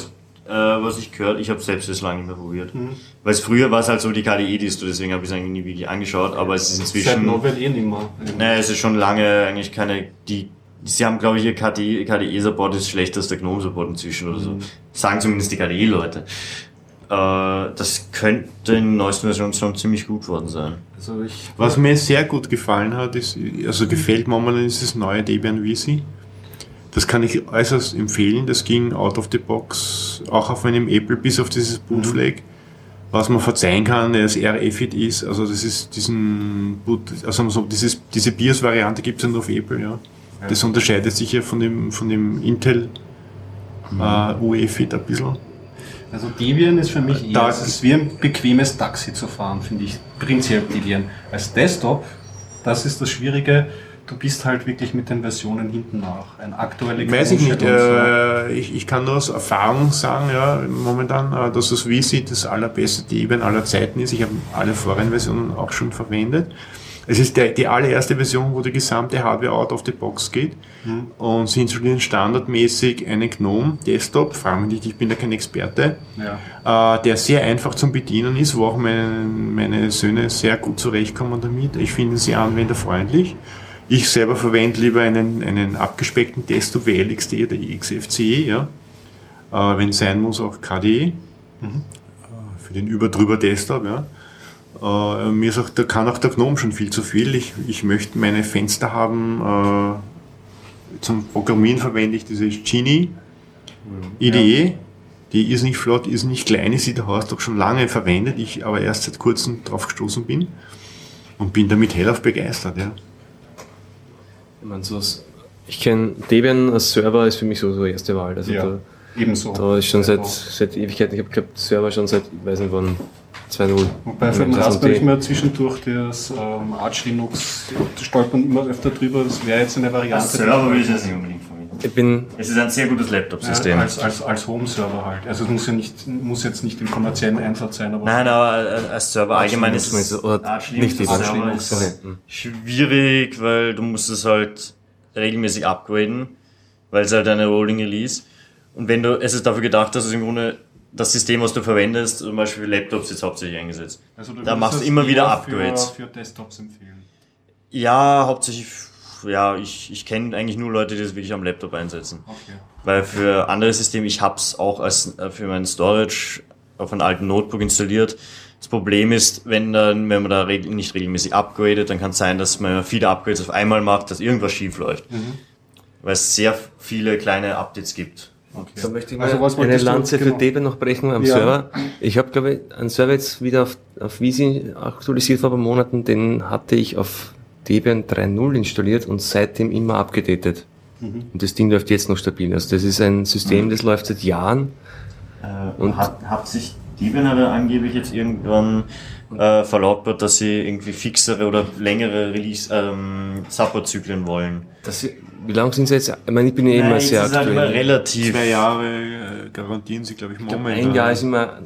äh, was ich gehört, ich habe selbst das lange nicht mehr probiert. Mhm. Weil es früher war es halt so die KDE-Distro, deswegen habe ich es eigentlich nie wirklich angeschaut, aber es ist Seit inzwischen, Novel eh nicht mehr. naja, es ist schon lange eigentlich keine, die, sie haben glaube ich ihr KDE, KDE-Support ist schlechter als der GNOME-Support inzwischen oder Mhm. so. Sagen zumindest die KDE-Leute. Äh, das könnte in der neuesten Version schon ziemlich gut worden sein. Also ich was mir sehr gut gefallen hat, ist, also gefällt momentan ist das neue Debian VC. Das kann ich äußerst empfehlen. Das ging out of the box, auch auf meinem Apple, bis auf dieses Bootflag. Was man verzeihen kann, dass RFID ist, also das ist diesen Boot, also so dieses, diese BIOS-Variante gibt es ja nur auf Apple, ja. Das unterscheidet sich ja von dem, von dem Intel äh, UEFID ein bisschen. Also Debian ist für mich eher, Da- es ist wie ein bequemes Taxi zu fahren, finde ich. Prinzipiell Debian. Als Desktop, das ist das Schwierige, du bist halt wirklich mit den Versionen hinten nach. Ein aktuelle Weiß ich nicht. Grundstellung, Äh, ich, ich kann nur aus Erfahrung sagen, ja, momentan, äh, dass das VC das allerbeste Debian aller Zeiten ist. Ich habe alle vorigen Versionen auch schon verwendet. Es ist der, die allererste Version, wo die gesamte Hardware out of the box geht. Und sie installieren standardmäßig einen GNOME Desktop. Fragen mich nicht, ich bin da kein Experte. Ja. Äh, der sehr einfach zum Bedienen ist, wo auch meine, meine Söhne sehr gut zurechtkommen damit. Ich finde sie anwenderfreundlich. Ich selber verwende lieber einen, einen abgespeckten Desktop wie LXD oder XFCE, ja. Äh, wenn es sein muss, auch KDE. Äh, für den Über-Drüber-Desktop, ja. Äh, mir ist auch, da kann auch der Gnome schon viel zu viel. Ich, ich möchte meine Fenster haben. Äh, zum Programmieren verwende ich diese Genie IDE. Die ist nicht flott, ist nicht klein, ist sie der Horst auch schon lange verwendet, ich aber erst seit kurzem drauf gestoßen bin und bin damit hellauf begeistert. Ja. Ich meine, sowas, ich kenne Debian als Server ist für mich so so erste Wahl. Also Ja, da, ebenso. da ist schon seit, auch. seit Ewigkeiten, ich habe glaube Server schon seit, ich weiß nicht wann, 2.0. Wobei für den Raspberry ich mir zwischendurch das ähm, Arch Linux, da stolpert man immer öfter drüber, das wäre jetzt eine Variante. Als Server würde ich das nicht unbedingt. Ich bin, Es ist ein sehr gutes Laptop-System. Ja, als, als, als Home-Server halt. Also es muss ja nicht, muss jetzt nicht im kommerziellen Einsatz sein, aber Nein, aber äh, als Server allgemein ist es du, oder Arch nicht die Linux Arch Server Linux. ist Okay. schwierig, weil du musst es halt regelmäßig upgraden, weil es halt eine Rolling Release. Und wenn du, es ist dafür gedacht, dass es im Grunde das System, was du verwendest, zum Beispiel für Laptops jetzt hauptsächlich eingesetzt. also da würdest machst du immer wieder Upgrades. Für, für Desktops empfehlen. Ja, hauptsächlich, ja, ich, ich kenne eigentlich nur Leute, die das wirklich am Laptop einsetzen. Okay. Weil für andere Systeme, ich hab's auch als äh, für mein Storage auf einem alten Notebook installiert. Das Problem ist, wenn, dann, wenn man da reg- nicht regelmäßig upgradet, dann kann es sein, dass man viele Upgrades auf einmal macht, dass irgendwas schief läuft. Weil es sehr viele kleine Updates gibt. da möchte ich mal Also was eine Lanze für genau. Debian noch brechen am Ja. Server. Ich habe, glaube ich, einen Server jetzt wieder auf, auf Visi aktualisiert vor ein paar Monaten, den hatte ich auf Debian 3.0 installiert und seitdem immer abgedatet. Mhm. Und das Ding läuft jetzt noch stabil. Also das ist ein System, das läuft seit Jahren. Äh, Und- hat, hat sich Debian aber angeblich jetzt irgendwann äh, verlautbart, dass sie irgendwie fixere oder längere Release ähm, Support-Zyklen wollen. Das, wie lang sind sie jetzt? Ich meine, ich bin ja immer sehr es ist halt immer aktuell. relativ. Zwei Jahre äh, garantieren sie, glaube ich, momentan. Ein Jahr ist immer,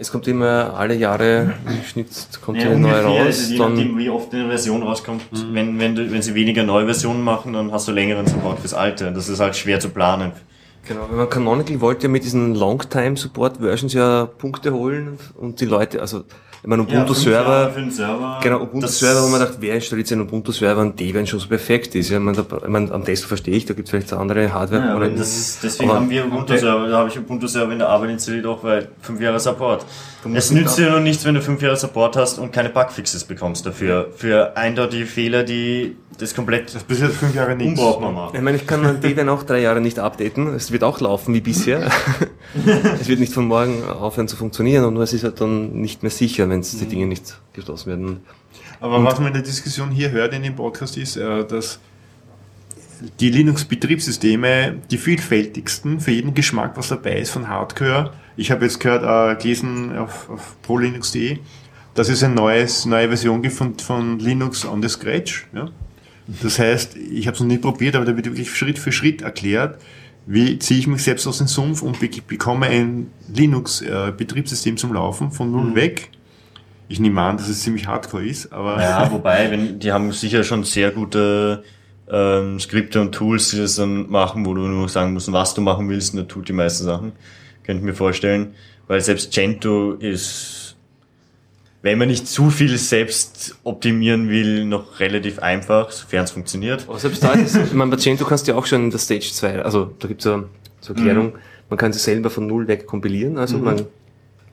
es kommt immer alle Jahre im Schnitt kommt Ja, eine neue ungefähr, raus. also je Dann, nachdem, wie oft eine Version rauskommt. Wenn, wenn, du, wenn sie weniger neue Versionen machen, dann hast du längeren Support fürs alte. Das ist halt schwer zu planen. genau, wenn man Canonical wollte ja mit diesen Longtime-Support-Versions ja Punkte holen und die Leute, also, ich meine, Ubuntu-Server, Server. Genau, Ubuntu-Server, wo man dachte, wer installiert seinen Ubuntu-Server und Debian schon so perfekt ist. Ja, ich meine, da, ich meine, am Desktop verstehe ich, da gibt es vielleicht so andere Hardware. Ja, aber oder- das, deswegen aber- haben wir Ubuntu-Server, da habe ich Ubuntu-Server in der Arbeit installiert, auch weil fünf Jahre Support. Es nützt dir noch nichts, wenn du fünf Jahre Support hast und keine Bugfixes bekommst dafür. Für eindeutige Fehler, die das komplett Das bis jetzt fünf Jahre nichts. unbrauchbar machen. Ich meine, ich kann mein Debian auch drei Jahre nicht updaten. Es wird auch laufen wie bisher. es wird nicht von morgen aufhören zu funktionieren und nur es ist halt dann nicht mehr sicher, wenn es die Dinge nicht geschlossen werden. Aber was man in der Diskussion hier hört in dem Podcast ist, äh, dass die Linux-Betriebssysteme die vielfältigsten für jeden Geschmack, was dabei ist, von Hardcore. Ich habe jetzt gehört, äh, gelesen auf, auf prolinux.de, dass es eine neues, neue Version gibt von, von Linux on the Scratch. Ja? Das heißt, ich habe es noch nicht probiert, aber da wird wirklich Schritt für Schritt erklärt, wie ziehe ich mich selbst aus dem Sumpf und be bekomme ein Linux-Betriebssystem zum Laufen von null weg. Ich nehme an, dass es ziemlich hardcore ist, aber Ja, wobei, wenn, die haben sicher schon sehr gute ähm, Skripte und Tools, die das dann machen, wo du nur sagen musst, was du machen willst, und der tut die meisten Sachen. Könnte ich mir vorstellen. Weil selbst Gentoo ist, wenn man nicht zu viel selbst optimieren will, noch relativ einfach, sofern es funktioniert. Aber selbst da ist, ich meine, bei Gentoo kannst du ja auch schon in der Stage 2, also da gibt es ja zur Erklärung, man kann sie selber von null weg kompilieren. Also man,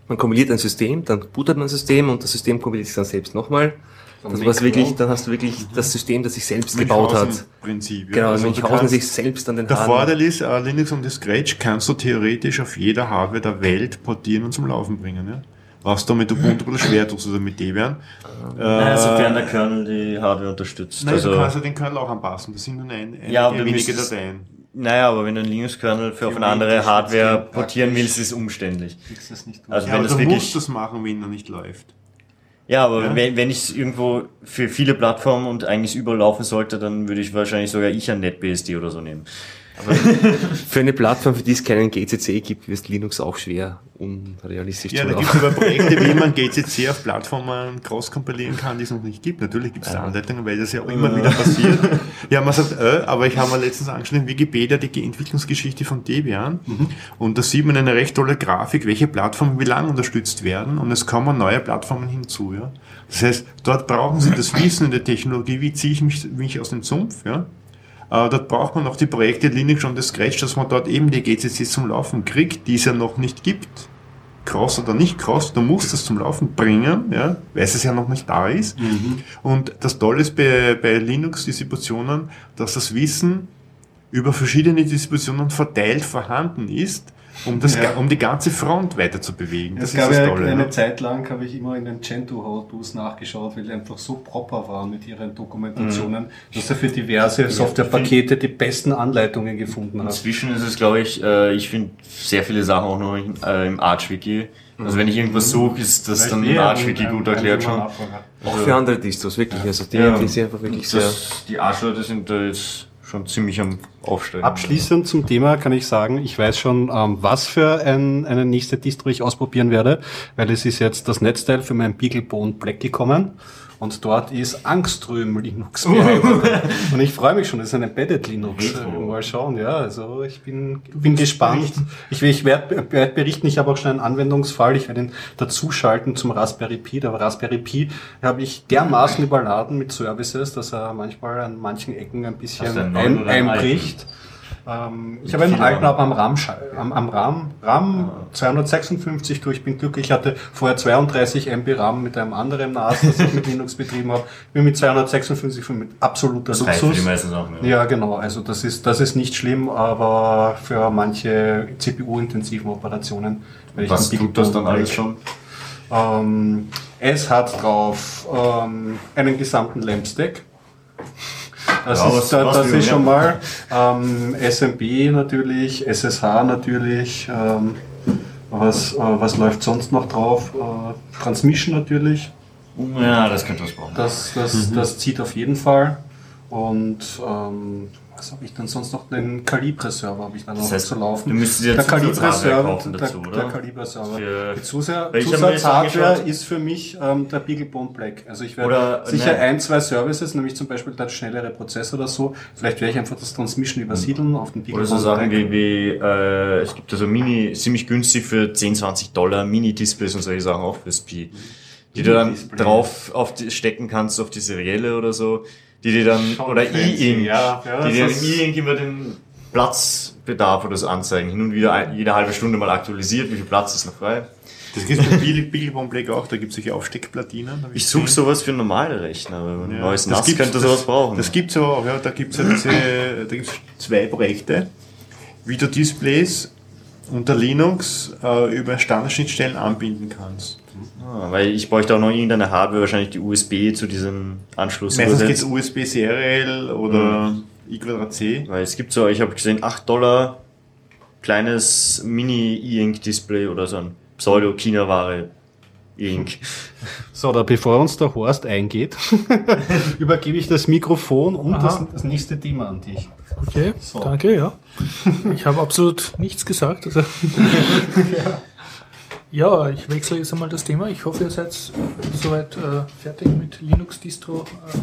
man kompiliert ein System, dann bootet man ein System und das System kompiliert sich dann selbst nochmal. Das was wirklich, dann hast du wirklich das System, das sich selbst gebaut hat. Prinzip. Genau, also Münchhausen sich selbst an den Der Haaren- Vorteil ist, äh, Linux und das Scratch kannst du theoretisch auf jeder Hardware der Welt portieren und zum Laufen bringen. Ja? Was du mit Ubuntu oder schwer tust oder mit Debian. Äh, Naja, sofern der Kernel die Hardware unterstützt. Nein, also, du kannst ja den Kernel auch anpassen. Das sind nur ein, ein, Ja, wenige Dateien. Naja, aber wenn du einen Linux-Kernel für auf eine andere Hardware portieren willst, ist es umständlich. Kriegst das nicht Also Ja, wenn aber das du wirklich musst das machen, wenn er nicht läuft. Ja, aber Ja? wenn, wenn ich es irgendwo für viele Plattformen und eigentlich überall laufen sollte, dann würde ich wahrscheinlich sogar ich ein NetBSD oder so nehmen. Für eine Plattform, für die es keinen GCC gibt, ist Linux auch schwer unrealistisch Ja, zu da laufen. gibt es aber Projekte, wie man GCC auf Plattformen cross-kompilieren kann, die es noch nicht gibt. Natürlich gibt es da Anleitungen, weil das ja auch immer wieder passiert. Ja, man sagt, äh, aber ich habe mal letztens angeschaut in Wikipedia die Entwicklungsgeschichte von Debian und da sieht man eine recht tolle Grafik, welche Plattformen wie lange unterstützt werden und es kommen neue Plattformen hinzu. Ja? Das heißt, dort brauchen Sie das Wissen in der Technologie, wie ziehe ich mich, mich aus dem Sumpf. Ja? Äh, dort braucht man auch die Projekte Linux und das Scratch, dass man dort eben die GCCs zum Laufen kriegt, die es ja noch nicht gibt. cross oder nicht cross, du musst es zum Laufen bringen, ja, weil es ja noch nicht da ist. Und das Tolle ist bei, bei Linux-Distributionen, dass das Wissen über verschiedene Distributionen verteilt vorhanden ist, um, das, Ja. um die ganze Front weiter zu bewegen. Das Es ist gab das Tolle. eine ne? Zeit lang, habe ich immer in den Gentoo How-Tos nachgeschaut, weil die einfach so proper waren mit ihren Dokumentationen, dass er für diverse Softwarepakete die besten Anleitungen gefunden hat. Inzwischen ist es, glaube ich, äh, ich finde sehr viele Sachen auch noch in, äh, im Arch-Wiki. Also wenn ich irgendwas suche, ist das dann im Arch-Wiki gut erklärt schon. Auch für andere Distros, wirklich. Also die, Ja. die sind einfach wirklich sehr. Das, die Arschleute sind da jetzt schon ziemlich am Aufsteigen. Abschließend zum Thema kann ich sagen, ich weiß schon, ähm, was für ein, eine nächste Distro ich ausprobieren werde, weil es ist jetzt das Netzteil für mein Beaglebone Black gekommen und dort ist Angström Linux und ich freue mich schon, das ist ein Embedded Linux. Mal schauen, ja, also ich bin, bin gespannt. Ich, ich werde werd berichten, ich habe auch schon einen Anwendungsfall, ich werde ihn dazuschalten zum Raspberry Pi. Der Raspberry Pi habe ich dermaßen überladen mit Services, dass er manchmal an manchen Ecken ein bisschen neuen ein, einbricht. Ähm, ich habe einen alten, aber am RAM, am, am RAM, RAM 256 durch. Ich bin glücklich. Ich hatte vorher 32 MB RAM mit einem anderen NAS, das ich mit Linux betrieben habe. Bin mit 256 mit absoluter das Luxus. meisten Sachen. Ja. Ja, genau. Also das ist, das ist nicht schlimm, aber für manche CPU-intensiven Operationen werde ich Was tut das dann alles schon? ähm, es hat drauf ähm, einen gesamten LAMP-Stack. Das Ja, ist, was- da, was das wir- ist schon mal ähm, SMB natürlich, SSH natürlich. Ähm, was, äh, was läuft sonst noch drauf? Äh, Transmission natürlich. Ja, das könnte was brauchen. Das, das, das zieht auf jeden Fall. Und ähm, was habe ich dann sonst noch? Den Calibre-Server habe ich dann noch Das heißt, zu laufen. du müsstest dir der Calibre-Server, der, dazu, der oder? Calibre-Server. Für- Zusatz, jetzt Zusatzhardware ist für mich ähm, der Beaglebone Black. Also ich werde Oder- sicher nein. ein, zwei Services, nämlich zum Beispiel der schnellere Prozess oder so. Vielleicht werde ich einfach das Transmission übersiedeln auf den Oder Beaglebone so Sachen Black. wie, wie äh, es gibt also Mini, ziemlich günstig für 10, 20 Dollar Mini-Displays und solche Sachen auch fürs Pi. Die du dann drauf auf die, stecken kannst auf die Serielle oder so, die dir dann, Schon oder E-Ink, ja, ja, die dir im das ist- E-Ink immer den Platzbedarf oder so anzeigen. Hin und wieder ein, jede halbe Stunde mal aktualisiert, wie viel Platz ist noch frei. Das gibt es bei Black auch, da gibt es solche Aufsteckplatinen. hab Ich suche sowas für normale Rechner, aber ein Ja, neues NAS könnte sowas brauchen. Das gibt's aber auch, ja, da gibt's ja diese, da gibt's zwei Projekte, wie du Displays unter Linux äh, über Standardschnittstellen anbinden kannst. Ah, weil ich bräuchte auch noch irgendeine Hardware, wahrscheinlich die USB zu diesem Anschluss. Meistens übersetzt. geht's USB Serial oder I2C. Weil es gibt so, ich habe gesehen, 8 Dollar kleines Mini-E-Ink-Display oder so ein Pseudo-China-Ware E-Ink. So, da bevor uns der Horst eingeht, übergebe ich das Mikrofon und das, das nächste Thema an dich. Okay, danke, ja. Ich habe absolut nichts gesagt. Also. ja, ich wechsle jetzt einmal das Thema. Ich hoffe, ihr seid soweit äh, fertig mit Linux-Distro äh,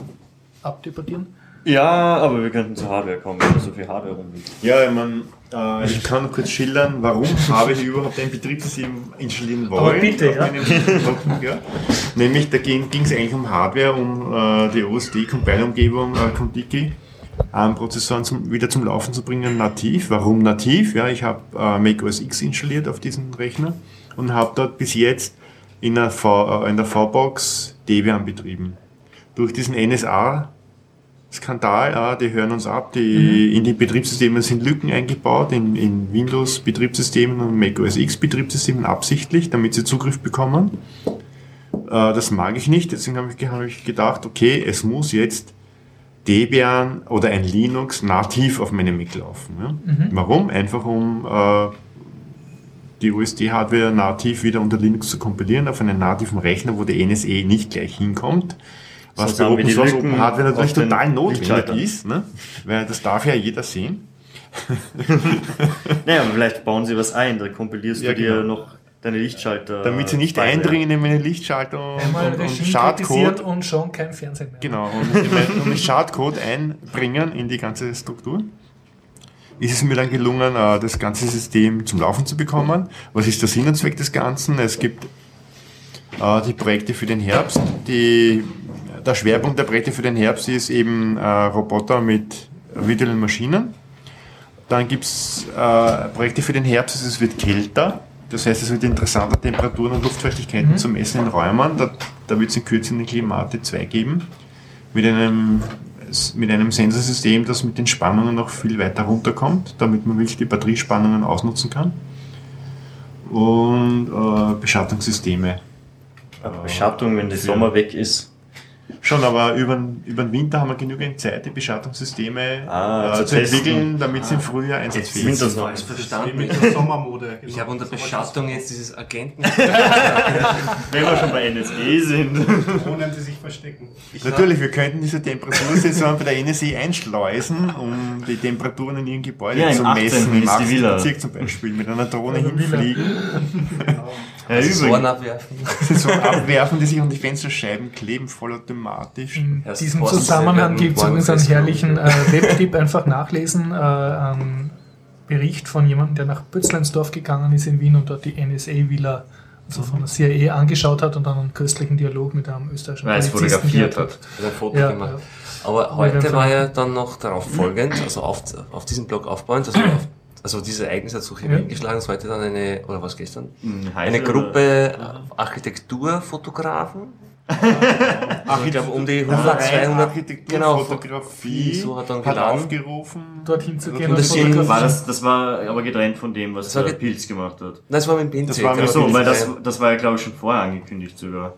abdebattieren. Ja, aber wir könnten zur Hardware kommen, weil so viel Hardware rumliegt. Ja, ich, mein, äh, ich kann kurz schildern, warum habe ich überhaupt ein Betriebssystem installieren wollen. Aber bitte, ja. ja. Nämlich, da ging es eigentlich um Hardware, um äh, die OSD-Compile-Umgebung äh, Contiki an Prozessoren zum, wieder zum Laufen zu bringen, nativ. Warum nativ? Ja, ich habe äh, Mac OS X installiert auf diesem Rechner und habe dort bis jetzt in der, v, äh, in der V-Box Debian betrieben. Durch diesen NSA Skandal, ah, die hören uns ab, die, in die Betriebssysteme sind Lücken eingebaut, in, in Windows-Betriebssystemen und Mac OS X-Betriebssystemen absichtlich, damit sie Zugriff bekommen. Äh, das mag ich nicht, deswegen habe ich, hab ich gedacht, okay, es muss jetzt Debian oder ein Linux nativ auf meinem Mac laufen. Ja? Warum? Einfach um äh, die USD-Hardware nativ wieder unter Linux zu kompilieren auf einen nativen Rechner, wo die NSE nicht gleich hinkommt. Was Sonst bei Open die Source Open Hardware natürlich total notwendig ist, ne? weil das darf ja jeder sehen. Naja, aber vielleicht bauen sie was ein, da kompilierst Ja, du dir genau. noch deine Lichtschalter. Damit sie nicht eindringen in meine Lichtschalter Einmal und, und Regime Schadcode. und schon kein Fernsehen mehr. Genau, und und den Schadcode einbringen in die ganze Struktur. Ist es mir dann gelungen, äh, das ganze System zum Laufen zu bekommen. Was ist der Sinn und Zweck des Ganzen? Es gibt äh, die Projekte für den Herbst. Die, der Schwerpunkt der Projekte für den Herbst ist eben äh, Roboter mit virtuellen Maschinen. Dann gibt es Projekte für den Herbst, es wird kälter. Das heißt, es wird interessanter, Temperaturen und Luftfeuchtigkeiten zu messen in Räumen. Da, da wird es in Kürze eine Klimate 2 geben. Mit einem, mit einem Sensorsystem, das mit den Spannungen noch viel weiter runterkommt, damit man wirklich die Batteriespannungen ausnutzen kann. Und äh, Beschattungssysteme. Beschattung, wenn der Sommer weg ist. Schon, aber über, den- über den Winter haben wir genügend Zeit, die Beschattungssysteme Ah, äh, zu entwickeln, damit sie im Frühjahr einsatzfähig sind. Falsch Wie verstanden. mit der Sommermode. Ich habe unter Beschattung jetzt dieses Agenten. Wenn wir schon bei NSE sind. Drohnen, die sich verstecken. Natürlich, wir könnten diese Temperatursensoren bei der NSE einschleusen, um die Temperaturen in ihrem Gebäude Ja, zu 18. messen. ist Im die 8. Villa. Bezirk zum Beispiel, mit einer Drohne hinfliegen, Ja, Sensoren übrigens. abwerfen. Sensoren abwerfen, die sich an die Fensterscheiben kleben, vollautomatisch. In Herr diesem Zusammenhang gibt es übrigens einen herrlichen äh, Webtipp, einfach nachlesen. Äh, einen Bericht von jemandem, der nach Pützleinsdorf gegangen ist in Wien und dort die NSA-Villa, also von der CIA, angeschaut hat und dann einen köstlichen Dialog mit einem österreichischen Weil es Polizisten fotografiert hat. Also ein Foto Ja, gemacht. ja. Aber Ja, heute war ja dann noch darauf folgend, also auf, auf diesem Blog aufbauend, also, auf, also dieses Ereignis hat so Ja. hingeschlagen, dass heute dann eine, oder was gestern? Hm, Eine Gruppe Architekturfotografen. ich glaube um die 100, 200, Architektur, genau, Fotografie, so hat dann hat geladen. aufgerufen. dorthin zu gehen Und fotografieren. War das, das war aber getrennt von dem, was der Pilz gemacht hat. Nein, das war mit dem Pinzett. Das war mit genau. So, Pilz, weil das, das war ja, glaube ich, schon vorher angekündigt sogar.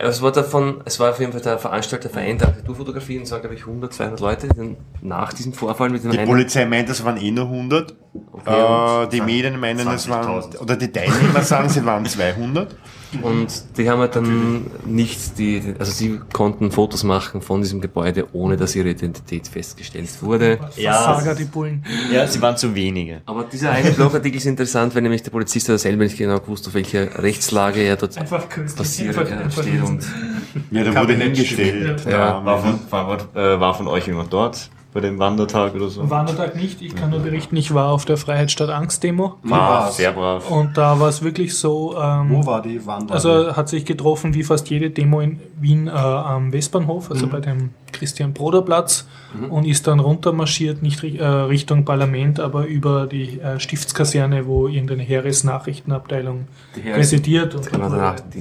Es war davon, es war auf jeden Fall der Veranstalter Verein der Architekturfotografie und es waren, glaube ich, 100, 200 Leute, die dann nach diesem Vorfall mit dem Die einen- Polizei meint, es waren eh nur 100. Okay, äh, die Medien meinen, es waren, 20.000. oder die Teilnehmer sagen, sie waren 200. Und die haben halt dann nicht die, also sie konnten Fotos machen von diesem Gebäude, ohne dass ihre Identität festgestellt wurde. Ja, Versager, es- die Bullen. Ja, sie waren zu wenige. Aber dieser eine Blogartikel ist interessant, weil nämlich der Polizist hat selber nicht genau gewusst, auf welcher Rechtslage er dort Einfach künstlich. passiert einfach- ja, einfach steht und Ja, der wurde hingestellt. Ja. Ja, War von, war, äh, war von euch jemand dort? Bei dem Wandertag oder so? Wandertag nicht. Ich kann nur berichten, ich war auf der Freiheit statt Angst Demo. War sehr brav. Und da war es wirklich so, ähm, Wo war die Wanderung? also hat sich getroffen wie fast jede Demo in Wien äh, am Westbahnhof, also bei dem Christian Broder Platz und ist dann runtermarschiert, nicht äh, Richtung Parlament, aber über die äh, Stiftskaserne, wo irgendeine Heeresnachrichtenabteilung Die Heeres- residiert und Genau,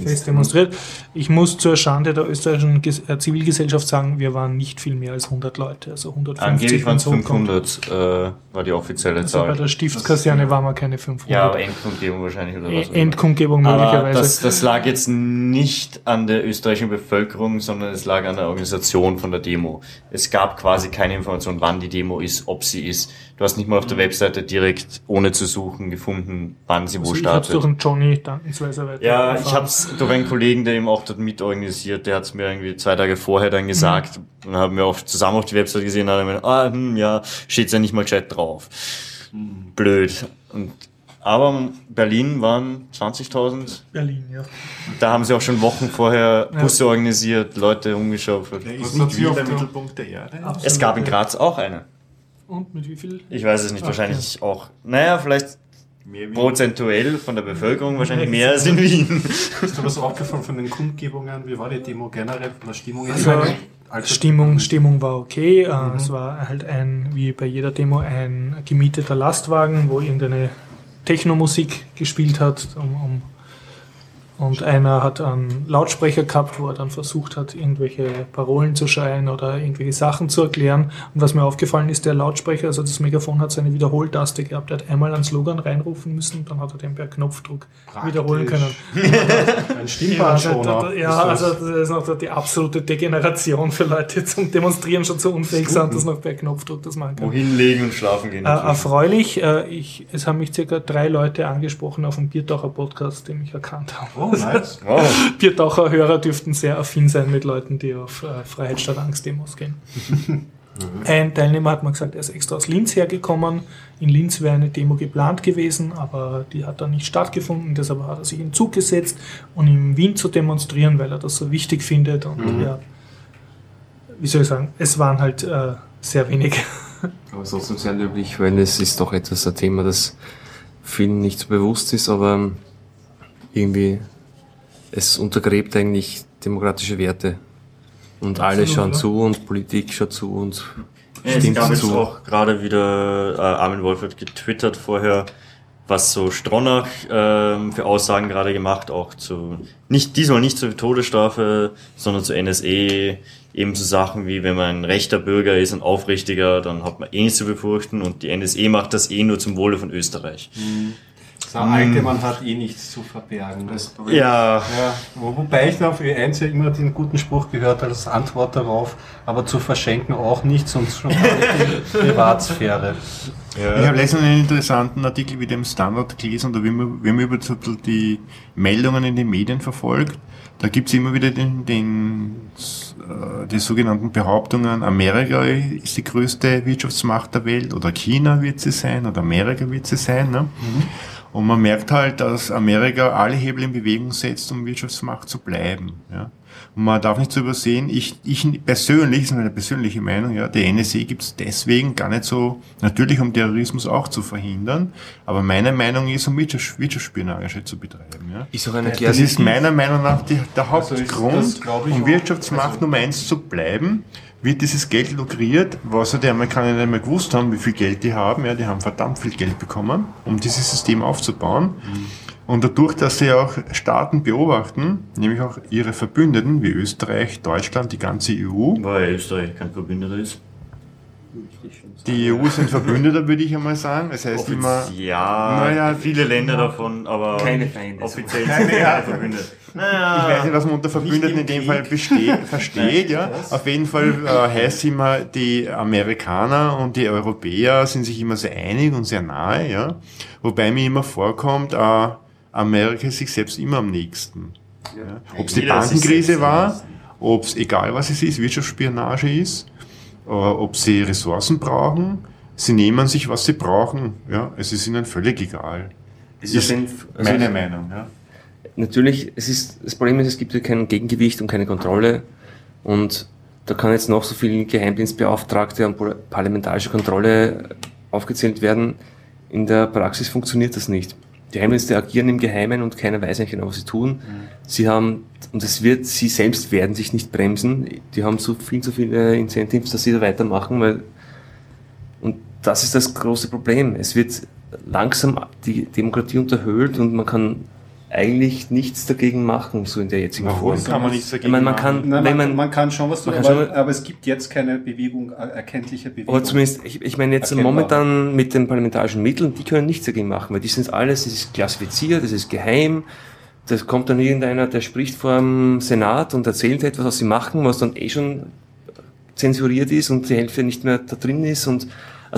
fest demonstriert. Ich muss zur Schande der österreichischen Ges äh, Zivilgesellschaft sagen, wir waren nicht viel mehr als 100 Leute, also 150 Angeblich waren es wenn's hochkommt. 500, äh, war die offizielle Also bei Zahl. der Stiftskaserne waren wir keine 500. Ja, aber Endkundgebung wahrscheinlich oder was. E- Endkundgebung Aber möglicherweise. das, das lag jetzt nicht an der österreichischen Bevölkerung, sondern es lag an der Organisation von der Demo. Es gab quasi keine Information, wann die Demo ist, ob sie ist. Du hast nicht mal auf der Webseite direkt, ohne zu suchen, gefunden, wann sie wo also ich habe es durch startet. einen Johnny dankensweise weiter Ja, ich erfahren. habe es durch einen Kollegen, der eben auch dort mitorganisiert, der hat es mir irgendwie zwei Tage vorher dann gesagt und haben wir auch zusammen auf die Webseite gesehen, und hat er mir, ah, hm, ja, steht's ja nicht mal gescheit drauf. Blöd. Und, aber Berlin waren 20.000 Berlin, ja. da haben sie auch schon Wochen vorher Ja. Busse organisiert, Leute umgeschaufelt. Der Was ist nicht sie wie auf der Mittelpunkt der Erde. Es gab in Graz auch eine. Und mit wie viel? Ich weiß es nicht, Ach, wahrscheinlich auch. Naja, vielleicht Mehr prozentuell von der Bevölkerung wahrscheinlich mehr als in Wien. Ist dir was aufgefallen von den Kundgebungen? Wie war die Demo generell von der Stimmung? Also, Stimmung, Stimmung war okay. Äh, Es war halt ein, wie bei jeder Demo, ein gemieteter Lastwagen, wo irgendeine Technomusik gespielt hat. Um, um, und einer hat einen Lautsprecher gehabt, wo er dann versucht hat, irgendwelche Parolen zu schreien oder irgendwelche Sachen zu erklären. Und was mir aufgefallen ist, der Lautsprecher, also das Megafon hat seine Wiederholtaste gehabt. Er hat einmal einen Slogan reinrufen müssen, dann hat er den per Knopfdruck wiederholen können. Ein Stimmband Ja, also das ist noch die absolute Degeneration für Leute, die zum Demonstrieren schon so unfähig sind, dass noch per Knopfdruck das machen können. Wohin legen und schlafen gehen. Äh, erfreulich, äh, ich, es haben mich circa drei Leute angesprochen auf dem Biertaucher Podcast, den ich erkannt habe. Oh, nice. Wow. Biertaucher Hörer dürften sehr affin sein mit Leuten, die auf äh, Freiheit statt Angst Demos gehen. Ein Teilnehmer hat mir gesagt, er ist extra aus Linz hergekommen. In Linz wäre eine Demo geplant gewesen, aber die hat dann nicht stattgefunden. Deshalb hat er sich in den Zug gesetzt, um in Wien zu demonstrieren, weil er das so wichtig findet. Und ja, wie soll ich sagen, es waren halt äh, sehr wenige. Aber es ist trotzdem sehr löblich, weil es ist doch etwas ein Thema, das vielen nicht so bewusst ist, aber irgendwie es untergräbt eigentlich demokratische Werte. Und alle Absolut, schauen ja. zu und Politik schaut zu und Ja, es stimmt gab jetzt zu. auch gerade wieder, äh, Armin Wolf hat getwittert vorher, was so Stronach ähm, für Aussagen gerade gemacht, auch zu, nicht, diesmal nicht zur Todesstrafe, sondern zur NSE, eben zu Sachen wie, wenn man ein rechter Bürger ist, ein aufrichtiger, dann hat man eh nichts zu befürchten und die NSE macht das eh nur zum Wohle von Österreich. Der alte Mann hat eh nichts zu verbergen. Das, Ja, ja, wo- wobei ich auf Ö1 ja immer den guten Spruch gehört habe, als Antwort darauf, aber zu verschenken auch nichts und schon in Privatsphäre. Ich habe letztens einen interessanten Artikel wie dem Standard gelesen, da wenn man über die Meldungen in den Medien verfolgt, da gibt's immer wieder den, den, äh, die sogenannten Behauptungen, Amerika ist die größte Wirtschaftsmacht der Welt oder China wird sie sein oder Amerika wird sie sein. Ne? Und man merkt halt, dass Amerika alle Hebel in Bewegung setzt, um Wirtschaftsmacht zu bleiben. Ja? Und man darf nicht so übersehen, ich, ich persönlich, das ist meine persönliche Meinung, ja, die NSA gibt es deswegen gar nicht so, natürlich um Terrorismus auch zu verhindern, aber meine Meinung ist, um Wirtschafts- Wirtschaftsspionage zu betreiben. Ja? Ist auch eine Das ist meiner Meinung nach die, der Also ist- Hauptgrund, das glaub ich um. Wirtschaftsmacht Also- Nummer eins zu bleiben, wird dieses Geld lukriert, was ja die Amerikaner nicht mehr gewusst haben, wie viel Geld die haben. Ja, die haben verdammt viel Geld bekommen, um dieses System aufzubauen. Und dadurch, dass sie auch Staaten beobachten, nämlich auch ihre Verbündeten wie Österreich, Deutschland, die ganze EU, weil Österreich kein Verbündeter ist. Die EU sind Verbündeter, würde ich einmal sagen. Das heißt immer, ja, Naja, viele Länder davon, aber Keine Feinde. offiziell sind keine Verbündete. Naja, Ich weiß nicht, was man unter Verbündeten in dem Fall besteht, versteht, ja. Auf jeden Fall äh, heißt immer, die Amerikaner und die Europäer sind sich immer sehr einig und sehr nahe, ja. Wobei mir immer vorkommt, äh, Amerika ist sich selbst immer am nächsten. Ja. Ob es die Bankenkrise war, ob es egal was es ist, Wirtschaftsspionage ist, ob sie Ressourcen brauchen, sie nehmen sich, was sie brauchen, ja. Es ist ihnen völlig egal. Es ist also meine Meinung, ja. Natürlich, es ist, das Problem ist, es gibt ja kein Gegengewicht und keine Kontrolle. Und da kann jetzt noch so viel Geheimdienstbeauftragte und parlamentarische Kontrolle aufgezählt werden. In der Praxis funktioniert das nicht. Die Geheimdienste agieren im Geheimen und keiner weiß eigentlich genau, was sie tun. Sie haben, und es wird, sie selbst werden sich nicht bremsen. Die haben so viel, so viele Incentives, dass sie da weitermachen, weil, und das ist das große Problem. Es wird langsam die Demokratie unterhöhlt und man kann eigentlich nichts dagegen machen, so in der jetzigen Warum Form. kann man nichts dagegen Ich meine, man machen? kann, Nein, wenn man, man, man kann schon was tun, aber, schon- aber es gibt jetzt keine Bewegung, äh, erkenntliche Bewegung. aber zumindest, ich, ich meine jetzt Erkennbar. momentan mit den parlamentarischen Mitteln, die können nichts dagegen machen, weil die sind alles, das ist klassifiziert, das ist geheim, das kommt dann irgendeiner, der spricht vor dem Senat und erzählt etwas, was sie machen, was dann eh schon zensuriert ist und die Hälfte nicht mehr da drin ist und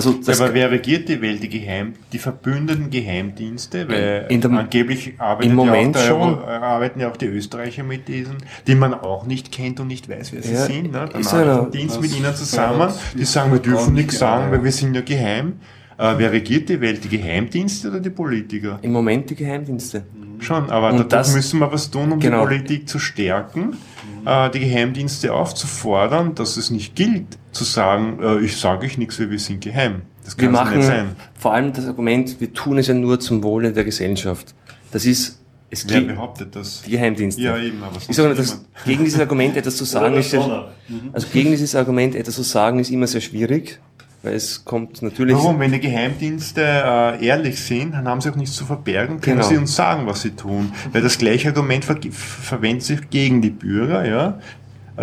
also das aber wer regiert die Welt? Die Geheim, die verbündeten Geheimdienste, weil In dem- angeblich Moment ja der, äh, arbeiten ja auch die Österreicher mit diesen, die man auch nicht kennt und nicht weiß, wer sie Ja, sind. Ne? Der. Nachrichtendienst mit ihnen zusammen, die sagen, wir dürfen nichts nicht sagen, weil wir sind ja geheim. Äh, wer regiert die Welt? Die Geheimdienste oder die Politiker? im Moment die Geheimdienste. Schon, aber Und das- müssen wir was tun, um Genau. die Politik zu stärken, äh, die Geheimdienste aufzufordern, dass es nicht gilt, zu sagen, äh, ich sage euch nichts, weil wir sind geheim. Das Wir kann so machen nicht sein. vor allem das Argument, wir tun es ja nur zum Wohle der Gesellschaft. Das ist, es Wer behauptet das? die Geheimdienste. Ja, eben, aber sonst Ich sage das, gegen dieses Argument etwas zu sagen ist ja, also gegen dieses Argument etwas zu sagen ist immer sehr schwierig, weil es kommt natürlich, Warum? Wenn die Geheimdienste äh, ehrlich sind, dann haben sie auch nichts zu verbergen, können Genau. sie uns sagen, was sie tun. Weil das gleiche Argument ver verwendet sich gegen die Bürger, ja.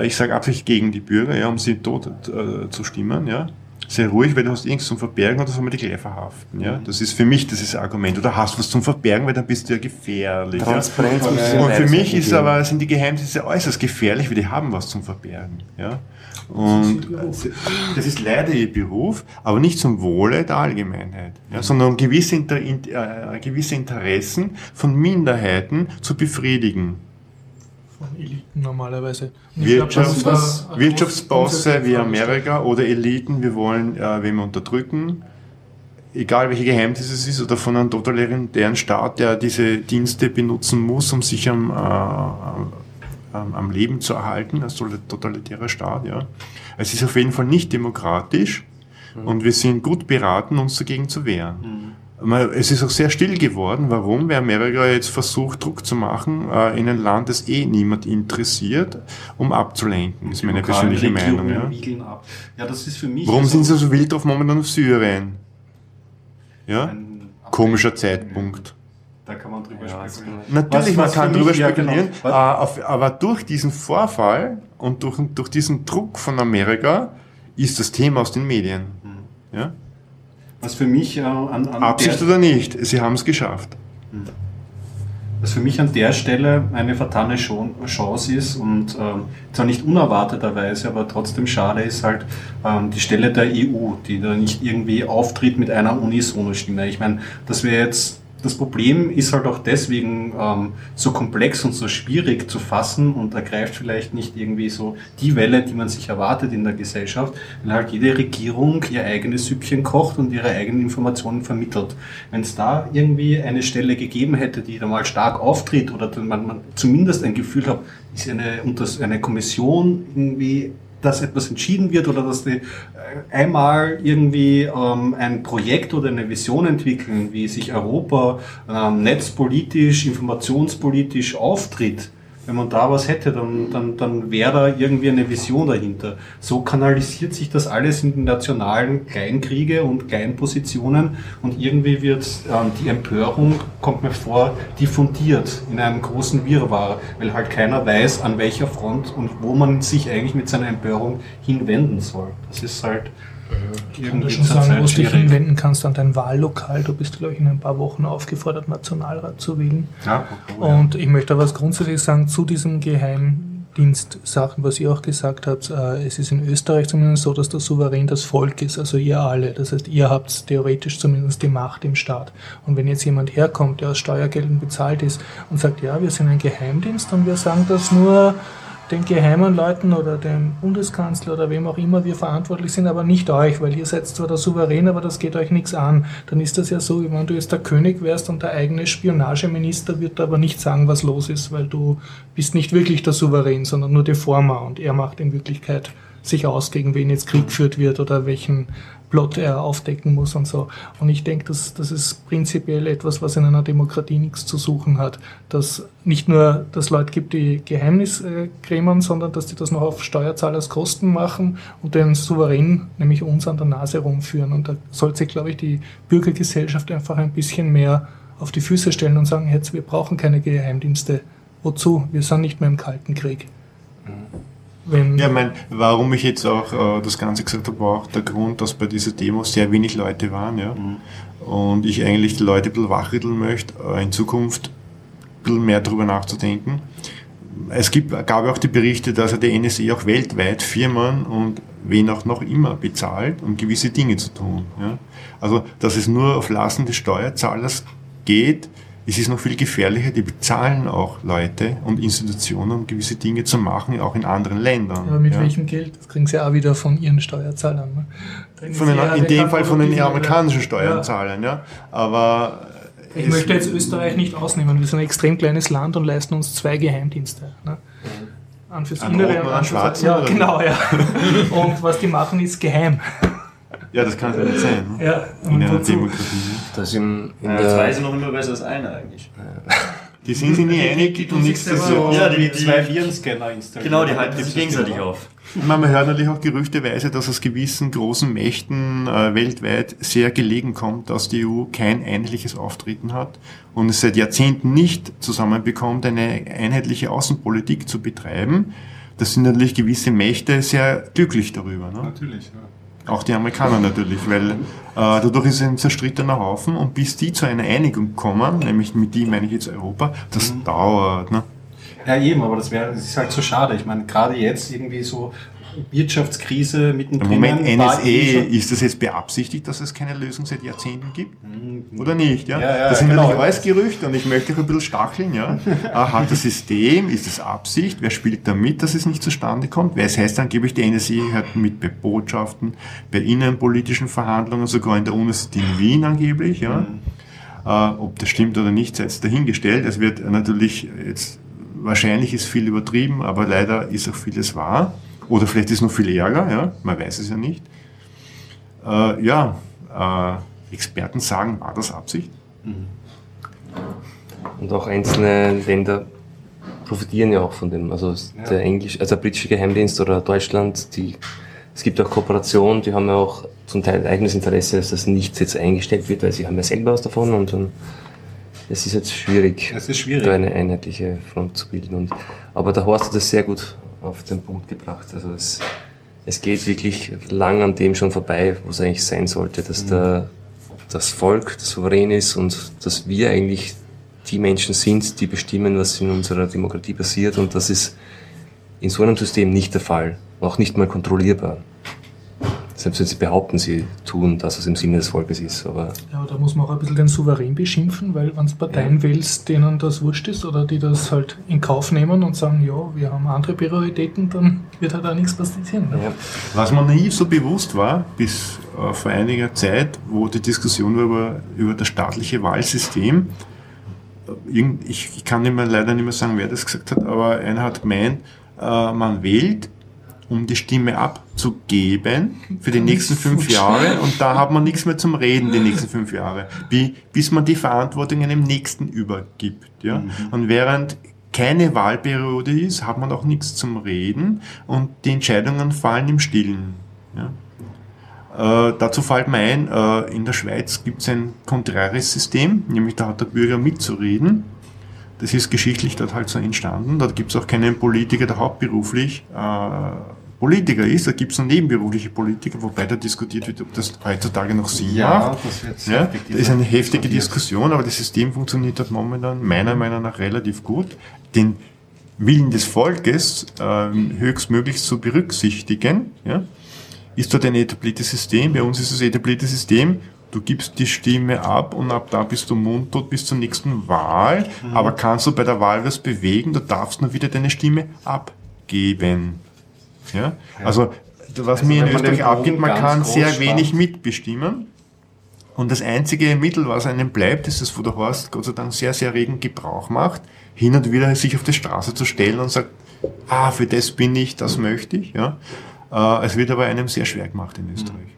Ich sage absichtlich gegen die Bürger, ja, um sie tot äh, zu stimmen, ja. Sei ruhig, weil du hast irgendwas zum Verbergen oder soll man dich gleich verhaften, ja. Das ist für mich dieses Argument. Oder hast was zum Verbergen, weil dann bist du ja gefährlich. Ja. Transparenz es ja Und für mich ist aber, sind die Geheimdienste äußerst gefährlich, weil die haben was zum Verbergen. Ja? Und das ist leider ihr Beruf, aber nicht zum Wohle der Allgemeinheit, ja, sondern um gewisse, Inter, in, äh, gewisse Interessen von Minderheiten zu befriedigen. Von Eliten normalerweise. Glaub, Wirtschafts Wirtschaftsbosse wie. Amerika oder Eliten, wir wollen äh, wen wir unterdrücken, egal welche Geheimdienst es ist, oder von einem totalitären Staat, der diese Dienste benutzen muss, um sich am, äh, am, am Leben zu erhalten, als totalitärer Staat. Ja. Es ist auf jeden Fall nicht demokratisch und wir sind gut beraten, uns dagegen zu wehren. Mal, Es ist auch sehr still geworden. Warum? Weil Amerika jetzt versucht, Druck zu machen äh, in ein Land, das eh niemand interessiert, um abzulenken. Das ist meine persönliche Meinung. Ja. Ja, das ist für mich Warum also sind sie so wild drauf momentan auf Syrien? Ja? komischer Zeitpunkt. Da kann man drüber Ja, spekulieren. Natürlich, Was- man was kann für drüber mich- ja, spekulieren, genau. äh, auf, aber durch diesen Vorfall und durch, durch diesen Druck von Amerika ist das Thema aus den Medien. Ja? Was für mich äh, an, an Absicht der, oder nicht, sie haben es geschafft. was für mich an der Stelle eine vertane Chance ist und ähm, zwar nicht unerwarteterweise, aber trotzdem schade ist halt ähm, die Stelle der EU, die da nicht irgendwie auftritt mit einer Unisono-Stimme. Ich meine, dass wir jetzt das Problem ist halt auch deswegen ähm, so komplex und so schwierig zu fassen und ergreift vielleicht nicht irgendwie so die Welle, die man sich erwartet in der Gesellschaft, weil halt jede Regierung ihr eigenes Süppchen kocht und ihre eigenen Informationen vermittelt. Wenn es da irgendwie eine Stelle gegeben hätte, die da mal stark auftritt oder man, man zumindest ein Gefühl hat, ist eine, eine Kommission irgendwie dass etwas entschieden wird oder dass die äh, einmal irgendwie ähm, ein Projekt oder eine Vision entwickeln, wie sich Europa ähm, netzpolitisch, informationspolitisch auftritt. Wenn man da was hätte, dann, dann, dann wäre da irgendwie eine Vision dahinter. So kanalisiert sich das alles in den nationalen Kleinkriege und Kleinpositionen und irgendwie wird ähm, die Empörung, kommt mir vor, diffundiert in einem großen Wirrwarr, weil halt keiner weiß, an welcher Front und wo man sich eigentlich mit seiner Empörung hinwenden soll. Das ist halt Ich kann dir irgendwie schon sagen, wo du dich hinwenden kannst an dein Wahllokal. Du bist, glaube ich, in ein paar Wochen aufgefordert, Nationalrat zu wählen. Ja, Und ich möchte aber was grundsätzlich sagen zu diesem Geheimdienst-Sachen, was ihr auch gesagt habt. Äh, Es ist in Österreich zumindest so, dass der Souverän das Volk ist, also ihr alle. Das heißt, ihr habt theoretisch zumindest die Macht im Staat. Und wenn jetzt jemand herkommt, der aus Steuergeldern bezahlt ist und sagt, ja, wir sind ein Geheimdienst und wir sagen das nur den geheimen Leuten oder dem Bundeskanzler oder wem auch immer wir verantwortlich sind, aber nicht euch, weil ihr seid zwar der Souverän, aber das geht euch nichts an. Dann ist das ja so, wie wenn du jetzt der König wärst und der eigene Spionageminister wird aber nicht sagen, was los ist, weil du bist nicht wirklich der Souverän, sondern nur der Former und er macht in Wirklichkeit sich aus, gegen wen jetzt Krieg geführt wird oder welchen Plot er aufdecken muss und so. Und ich denke, dass das ist prinzipiell etwas, was in einer Demokratie nichts zu suchen hat. Dass nicht nur das Leute gibt, die Geheimnis äh, sondern dass die das noch auf Steuerzahlerskosten machen und den Souverän, nämlich uns, an der Nase rumführen. Und da sollte sich, glaube ich, die Bürgergesellschaft einfach ein bisschen mehr auf die Füße stellen und sagen, jetzt, wir brauchen keine Geheimdienste. Wozu? Wir sind nicht mehr im Kalten Krieg. Wenn, Ja, mein, warum ich jetzt auch äh, das Ganze gesagt habe, war auch der Grund, dass bei dieser Demo sehr wenig Leute waren, ja. Und ich eigentlich die Leute ein bisschen wachrütteln möchte, äh, in Zukunft ein bisschen mehr darüber nachzudenken. Es gibt, gab ja auch die Berichte, dass ja die NSA auch weltweit Firmen und wen auch noch immer bezahlt, um gewisse Dinge zu tun. Ja. Also, dass es nur auf Lasten des Steuerzahlers geht, es ist noch viel gefährlicher, die bezahlen auch Leute und Institutionen, um gewisse Dinge zu machen, auch in anderen Ländern. aber mit ja. welchem Geld? Das kriegen sie auch wieder von ihren Steuerzahlern. Ne? Von den, ja in dem Fall von den amerikanischen Ja. Steuerzahlern, ja. Aber Ich möchte jetzt Österreich nicht ausnehmen. Wir sind ein extrem kleines Land und leisten uns zwei Geheimdienste. Ne? An fürs Einen Innere und an schwarzen, Ja, genau, ja. Und was die machen, ist geheim. Ja, das kann ja nicht sein. Ne? Ja, In und einer wozu? Demokratie. Das im, in Ja, zwei der, sind noch immer besser als einer eigentlich. Die sind sich nie einig und nichts siehst dazu. aber- Ja, die, die, zwei Virenscanner installiert. genau, die halten sich gegenseitig auf. Man man hört natürlich auch gerüchteweise, dass es gewissen großen Mächten äh, weltweit sehr gelegen kommt, dass die EU kein einheitliches Auftreten hat und es seit Jahrzehnten nicht zusammenbekommt, eine einheitliche Außenpolitik zu betreiben. Das sind natürlich gewisse Mächte sehr glücklich darüber. Ne? Natürlich, ja. Auch die Amerikaner natürlich, weil äh, dadurch ist es ein zerstrittener Haufen und bis die zu einer Einigung kommen, nämlich mit die meine ich jetzt Europa, das dauert. Ne? Ja, eben, aber das wäre, das ist halt so schade. Ich meine, gerade jetzt irgendwie so Wirtschaftskrise mittendrin. Im Moment NSE, ist das jetzt beabsichtigt, dass es keine Lösung seit Jahrzehnten gibt? Oder nicht? Ja? Ja, ja, das sind genau. natürlich alles Gerüchte und ich möchte euch ein bisschen stacheln. Ja? Ah, Hat das System, ist das Absicht, wer spielt da mit, dass es nicht zustande kommt? Weil es heißt angeblich, die NSE hört mit bei Botschaften, bei innenpolitischen Verhandlungen, sogar in der Universität in Wien angeblich. Ja? Äh, ob das stimmt oder nicht, sei jetzt dahingestellt. Es wird natürlich jetzt, wahrscheinlich ist viel übertrieben, aber leider ist auch vieles wahr. Oder vielleicht ist noch viel Ärger, ja? man weiß es ja nicht. Äh, ja, äh, Experten sagen, war das Absicht? und auch einzelne Länder profitieren ja auch von dem. Also der Englisch, also der britische Geheimdienst oder Deutschland, die, es gibt auch Kooperationen, die haben ja auch zum Teil eigenes Interesse, dass das nicht jetzt eingestellt wird, weil sie haben ja selber was davon und dann es ist jetzt schwierig, Es ist schwierig. da eine einheitliche Front zu bilden. Und, aber der Horst hat das sehr gut auf den Punkt gebracht. Also es, es geht wirklich lang an dem schon vorbei, wo es eigentlich sein sollte, dass der, das Volk das souverän ist und dass wir eigentlich die Menschen sind, die bestimmen, was in unserer Demokratie passiert. Und das ist in so einem System nicht der Fall. Auch nicht mal kontrollierbar. Selbst wenn sie behaupten, sie tun das, was im Sinne des Volkes ist. Aber Ja, aber da muss man auch ein bisschen den Souverän beschimpfen, weil wenn es Parteien wählst, denen das wurscht ist oder die das halt in Kauf nehmen und sagen, ja, wir haben andere Prioritäten, dann wird halt auch nichts passieren. Ne? ja, Was mir nie so bewusst war, bis äh, vor einiger Zeit, wo die Diskussion war über, über das staatliche Wahlsystem, äh, ich, kann nicht mehr, leider nicht mehr sagen, wer das gesagt hat, aber einer hat gemeint, äh, man wählt, um die Stimme abzugeben für die nächsten fünf Jahre und da hat man nichts mehr zum Reden die nächsten fünf Jahre, bis man die Verantwortung einem Nächsten übergibt. Ja? Und während keine Wahlperiode ist, hat man auch nichts zum Reden und die Entscheidungen fallen im Stillen. Ja? Äh, dazu fällt mir ein, äh, in der Schweiz gibt es ein konträres System, nämlich da hat der Bürger mitzureden. Das ist geschichtlich dort halt so entstanden. Dort gibt es auch keinen Politiker, der hauptberuflich äh, Politiker ist. Da gibt es nur nebenberufliche Politiker, wobei da diskutiert wird, ob das heutzutage noch Sinn macht. das wird Ja, das ist eine heftige Diskussion, aber das System funktioniert dort momentan meiner Meinung nach relativ gut. Den Willen des Volkes ähm, höchstmöglich zu berücksichtigen, ja, ist dort ein etabliertes System. Bei uns ist das etablierte System, du gibst die Stimme ab und ab da bist du mundtot bis zur nächsten Wahl, aber kannst du bei der Wahl was bewegen, du darfst nur wieder deine Stimme abgeben. Ja? Also, was Also mir in Österreich abgeht, man kann sehr spannt. wenig mitbestimmen. Und das einzige Mittel, was einem bleibt, ist das, wo der Horst Gott sei Dank sehr, sehr regen Gebrauch macht, hin und wieder sich auf die Straße zu stellen und sagt, ah, für das bin ich, das möchte ich. Ja. Äh, Es wird aber einem sehr schwer gemacht in Österreich.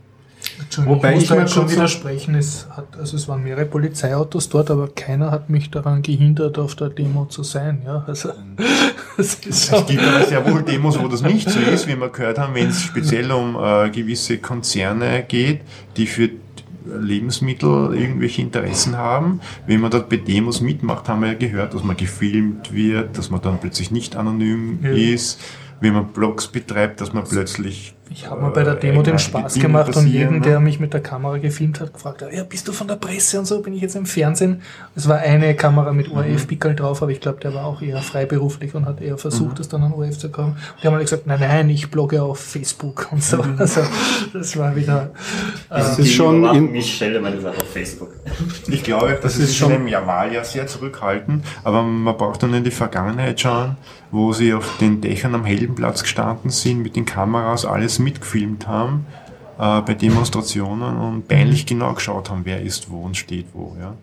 Wobei ich ich jetzt schon widersprechen. Es, hat, also es waren mehrere Polizeiautos dort, aber keiner hat mich daran gehindert, auf der Demo zu sein. Ja, also. Es gibt aber sehr wohl Demos, wo das nicht so ist, wie wir gehört haben, wenn es speziell um äh, gewisse Konzerne geht, die für Lebensmittel irgendwelche Interessen haben. Wenn man dort bei Demos mitmacht, haben wir ja gehört, dass man gefilmt wird, dass man dann plötzlich nicht anonym Ja. ist. Wenn man Blogs betreibt, dass man plötzlich. Ich habe mir bei der äh, Demo den eigenartige Spaß Dinge gemacht und jeden, ne? der mich mit der Kamera gefilmt hat, gefragt hat, ja, bist du von der Presse und so, bin ich jetzt im Fernsehen? Es war eine Kamera mit ORF-Pickel drauf, aber ich glaube, der war auch eher freiberuflich und hat eher versucht, das dann an ORF zu kommen. Die haben alle gesagt, nein, nein, ich blogge auf Facebook und so. Also, das war wieder, äh, Das ist schon in- Ich stelle meine Sache auf Facebook. Ich glaube, das, ist ist schon- im Wahljahr sehr zurückhaltend, aber man braucht dann in die Vergangenheit schauen, wo sie auf den Dächern am Heldenplatz gestanden sind, mit den Kameras alles mitgefilmt haben äh, bei Demonstrationen und peinlich genau geschaut haben, wer ist wo und steht wo. Ja.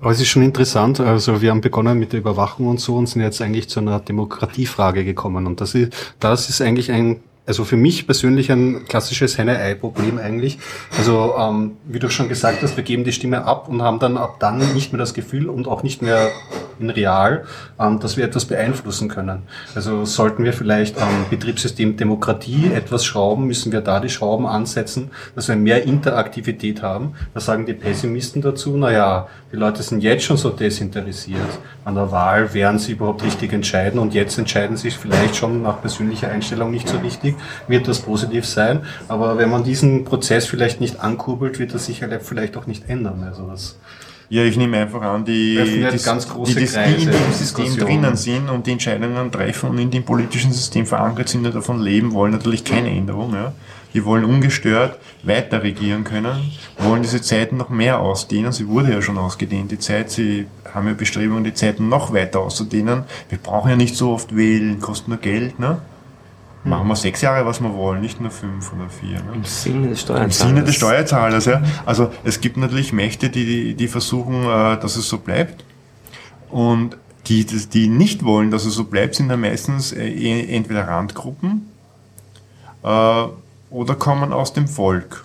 Aber es ist schon interessant, also wir haben begonnen mit der Überwachung und so und sind jetzt eigentlich zu einer Demokratiefrage gekommen. Und das ist, das ist eigentlich ein, also für mich persönlich ein klassisches Henne-Ei-Problem eigentlich. Also ähm, wie du schon gesagt hast, wir geben die Stimme ab und haben dann ab dann nicht mehr das Gefühl und auch nicht mehr in real, ähm, dass wir etwas beeinflussen können. Also sollten wir vielleicht am Betriebssystem Demokratie etwas schrauben, müssen wir da die Schrauben ansetzen, dass wir mehr Interaktivität haben. Da sagen die Pessimisten dazu, naja, die Leute sind jetzt schon so desinteressiert. An der Wahl werden sie überhaupt richtig entscheiden und jetzt entscheiden sie vielleicht schon nach persönlicher Einstellung nicht so richtig, wird das positiv sein. Aber wenn man diesen Prozess vielleicht nicht ankurbelt, wird das sicher vielleicht auch nicht ändern. Also das Ja, ich nehme einfach an, die, die, ganz große die, die, Kreise, in dem System drinnen sind und die Entscheidungen treffen und in dem politischen System verankert sind und davon leben, wollen natürlich keine Änderung. Ja. Die wollen ungestört weiter regieren können, wollen diese Zeiten noch mehr ausdehnen. Sie wurde ja schon ausgedehnt, die Zeit. Sie haben ja Bestrebungen, die Zeiten noch weiter auszudehnen. Wir brauchen ja nicht so oft wählen, kostet nur Geld. Ne? Machen wir sechs Jahre, was wir wollen, nicht nur fünf oder vier. Ne? Im Sinne des Im Steuerzahlers. Sinne des Steuerzahlers, ja. Also es gibt natürlich Mächte, die, die versuchen, äh, dass es so bleibt. Und die, die nicht wollen, dass es so bleibt, sind dann meistens äh, eh- entweder Randgruppen äh, oder kommen aus dem Volk.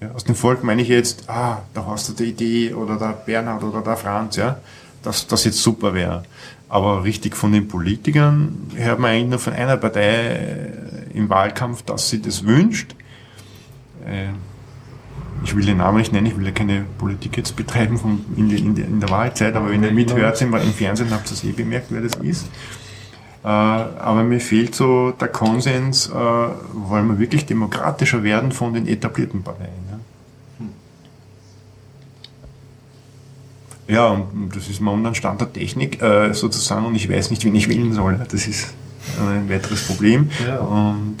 Ja, aus dem Volk meine ich jetzt, ah, da hast du die Idee oder der Bernhard oder der Franz, ja, dass das jetzt super wäre. Aber richtig von den Politikern hört man eigentlich nur von einer Partei im Wahlkampf, dass sie das wünscht. Äh, ich will den Namen nicht nennen, ich will ja keine Politik jetzt betreiben in, der Wahlzeit, aber wenn ihr mithört im, im Fernsehen, habt ihr es eh bemerkt, wer das ist. Äh, aber mir fehlt so der Konsens, äh, wollen wir wirklich demokratischer werden von den etablierten Parteien. Ja, und das ist momentan Stand der Technik äh, sozusagen und ich weiß nicht, wen ich wählen soll. Das ist ein weiteres Problem. Ja. Und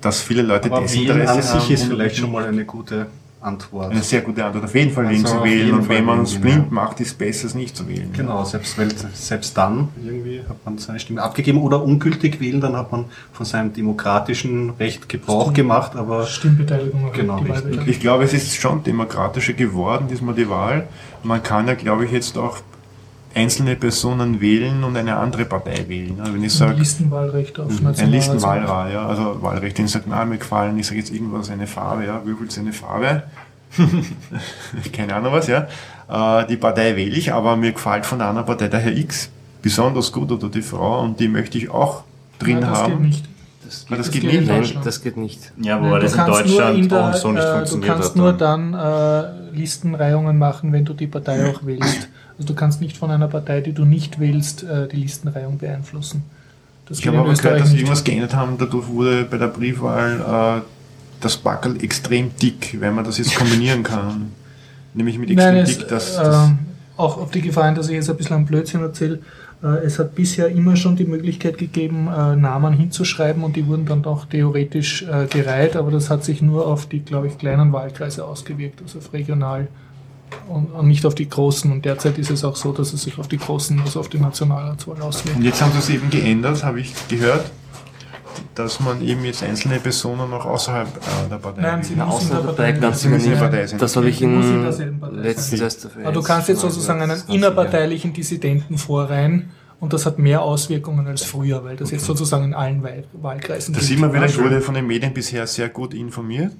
dass viele Leute Aber Desinteresse an sich ist vielleicht schon mal eine gute Antwort. Eine sehr gute Antwort. Auf jeden Fall also zu wählen. Und wenn man es blind ja. macht, ist es besser, es nicht zu wählen. Genau, selbst, weil, selbst dann irgendwie hat man seine Stimme abgegeben oder ungültig wählen, dann hat man von seinem demokratischen Recht Gebrauch Stimm gemacht. Aber Stimmbeteiligung. Genau, ich glaube, es ist schon demokratischer geworden, diesmal die Wahl. Man kann ja, glaube ich, jetzt auch einzelne Personen wählen und eine andere Partei wählen. Also wenn ich sage, ein Listenwahlrecht auf nationaler Ein Listenwahlrecht, ja. Also Wahlrecht, den sagt, na, mir gefallen, ich sage jetzt irgendwas, eine Farbe, ja, würfelt eine Farbe. Keine Ahnung was, ja. Äh, die Partei wähle ich, aber mir gefällt von der anderen Partei der Herr X besonders gut oder die Frau und die möchte ich auch drin Nein, das haben. Geht nicht. Das geht, das geht, geht nicht. Das geht nicht. Ja, aber das in Deutschland in der, auch so nicht äh, funktioniert Du kannst nur dann äh, Listenreihungen machen, wenn du die Partei auch wählst. Also du kannst nicht von einer Partei, die du nicht wählst, äh, die Listenreihung beeinflussen. Das ich habe aber gehört, dass sie irgendwas geändert haben. Dadurch wurde bei der Briefwahl äh, das Backel extrem dick, wenn man das jetzt kombinieren kann. Nämlich mit extrem Nein, dick. Es, das, äh, auch auf die Gefahr dass ich jetzt ein bisschen Blödsinn erzähle. Äh, es hat bisher immer schon die Möglichkeit gegeben, äh, Namen hinzuschreiben und die wurden dann auch theoretisch gereiht, aber das hat sich nur auf die, glaube ich, kleinen Wahlkreise ausgewirkt, also auf regional und, und, nicht auf die großen. Und derzeit ist es auch so, dass es sich auf die großen, also auf die Nationalratswahl auswirkt. Und jetzt haben sie es eben geändert, habe ich gehört, dass man eben jetzt einzelne Personen noch außerhalb äh, der Partei Nein, sie müssen der Partei, ganz sicher Partei sind. Das habe ich in letztens erst Aber du kannst jetzt sozusagen einen innerparteilichen Dissidenten vorreihen und das hat mehr Auswirkungen als früher, weil das okay. jetzt sozusagen in allen Wahlkreisen Da sieht man wieder, ich wurde von den Medien bisher sehr gut informiert.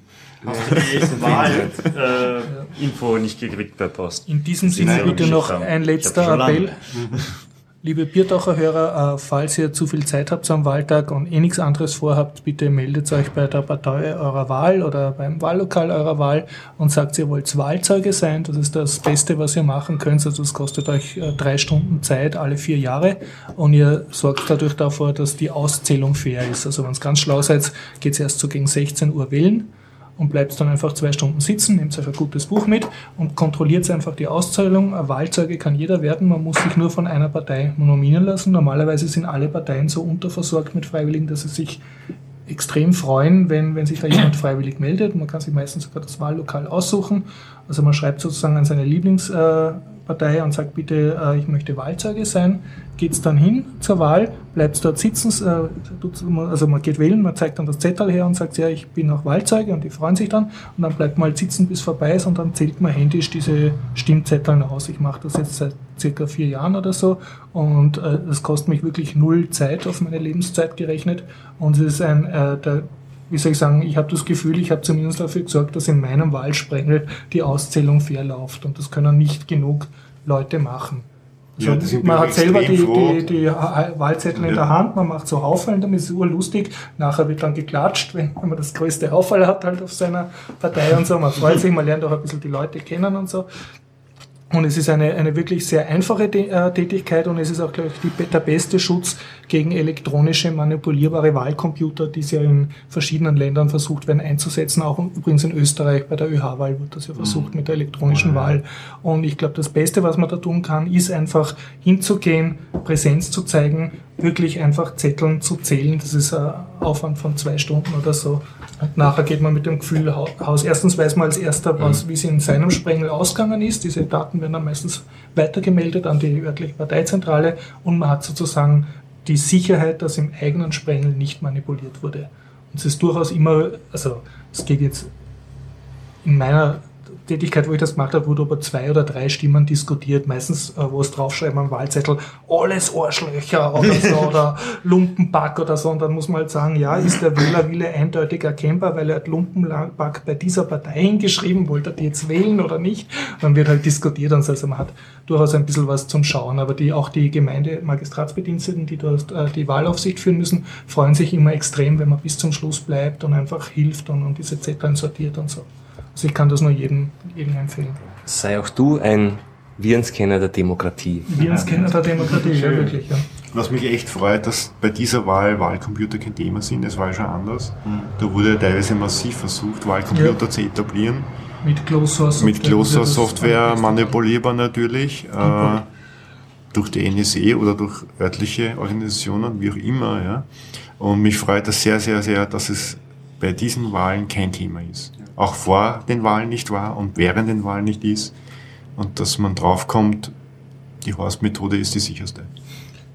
Hast du die Wahl-Info äh, nicht gekriegt per Post? In diesem Sinne bitte noch ein letzter Appell. Liebe Bierdacher Hörer, äh, falls ihr zu viel Zeit habt am Wahltag und eh nichts anderes vorhabt, bitte meldet euch bei der Partei eurer Wahl oder beim Wahllokal eurer Wahl und sagt, ihr wollt Wahlzeuge sein. Das ist das Beste, was ihr machen könnt. Also es kostet euch äh, drei Stunden Zeit alle vier Jahre und ihr sorgt dadurch davor, dass die Auszählung fair ist. Also wenn es ganz schlau seid, geht es erst so gegen 16 Uhr wählen und bleibt dann einfach zwei Stunden sitzen, nehmt euch ein gutes Buch mit und kontrolliert einfach die Auszahlung. Ein Wahlzeuge kann jeder werden, man muss sich nur von einer Partei nominieren lassen. Normalerweise sind alle Parteien so unterversorgt mit Freiwilligen, dass sie sich extrem freuen, wenn, wenn sich da jemand freiwillig meldet. Man kann sich meistens sogar das Wahllokal aussuchen. Also man schreibt sozusagen an seine Lieblingspartei und sagt, bitte, äh, ich möchte Wahlzeuge sein geht es dann hin zur Wahl, bleibt dort sitzen, äh, also man geht wählen, man zeigt dann das Zettel her und sagt, ja, ich bin auch Wahlzeuge und die freuen sich dann und dann bleibt man halt sitzen, bis vorbei ist und dann zählt man händisch diese Stimmzettel aus. Ich mache das jetzt seit circa vier Jahren oder so und es äh, kostet mich wirklich null Zeit auf meine Lebenszeit gerechnet und es ist ein, äh, der, wie soll ich sagen, ich habe das Gefühl, ich habe zumindest dafür gesorgt, dass in meinem Wahlsprengel die Auszählung fair läuft und das können nicht genug Leute machen. Ja, man hat selber die, die, die, Wahlzettel ja. in der Hand, man macht so Hauffallen, dann ist es urlustig. Nachher wird dann geklatscht, wenn, wenn man das größte Hauffall hat halt auf seiner Partei und so. Man freut sich, man lernt auch ein bisschen die Leute kennen und so. Und es ist eine, eine wirklich sehr einfache äh, Tätigkeit und es ist auch, glaube ich, die, der beste Schutz gegen elektronische manipulierbare Wahlcomputer, die es ja in verschiedenen Ländern versucht werden einzusetzen. Auch übrigens in Österreich bei der ÖH-Wahl wird das ja versucht mhm. mit der elektronischen Wahl. Und ich glaube, das Beste, was man da tun kann, ist einfach hinzugehen, Präsenz zu zeigen, wirklich einfach Zetteln zu zählen. Das ist ein Aufwand von zwei Stunden oder so. Und nachher geht man mit dem Gefühl raus. Erstens weiß man als erster, was, mhm. wie es in seinem Sprengel ausgegangen ist. Diese Daten werden dann meistens weitergemeldet an die örtliche Parteizentrale und man hat sozusagen die Sicherheit, dass im eigenen Sprengel nicht manipuliert wurde. Und es ist durchaus immer, also es geht jetzt in meiner Tätigkeit, wo ich das gemacht habe, wurde über zwei oder drei Stimmen diskutiert. Meistens, äh, wo es draufschreiben am Wahlzettel, alles Arschlöcher oder so oder Lumpenpack oder so. Und dann muss man halt sagen, ja, ist der Wählerwille eindeutig erkennbar, weil er hat Lumpenpack bei dieser Partei hingeschrieben, wollte er die jetzt wählen oder nicht. Dann wird halt diskutiert und so. Also man hat durchaus ein bisschen was zum Schauen. Aber die, auch die Gemeindemagistratsbediensteten, die dort äh, die Wahlaufsicht führen müssen, freuen sich immer extrem, wenn man bis zum Schluss bleibt und einfach hilft und, und diese Zettel sortiert und so. Also ich kann das nur jedem, jedem empfehlen. Sei auch du ein Virenscanner der Demokratie. Virenscanner der Demokratie, ja wirklich. Ja. Was mich echt freut, dass bei dieser Wahl Wahlcomputer kein Thema sind, es war ja schon anders. Da wurde ja teilweise massiv versucht, Wahlcomputer Ja. zu etablieren. Mit Closed Source Mit Closed Source Das- Software manipulierbar natürlich, äh, durch die NSE oder durch örtliche Organisationen, wie auch immer. Ja. Und mich freut das sehr, sehr, sehr, dass es bei diesen Wahlen kein Thema ist. Auch vor den Wahlen nicht war und während den Wahlen nicht ist. Und dass man draufkommt, die Horst-Methode ist die sicherste.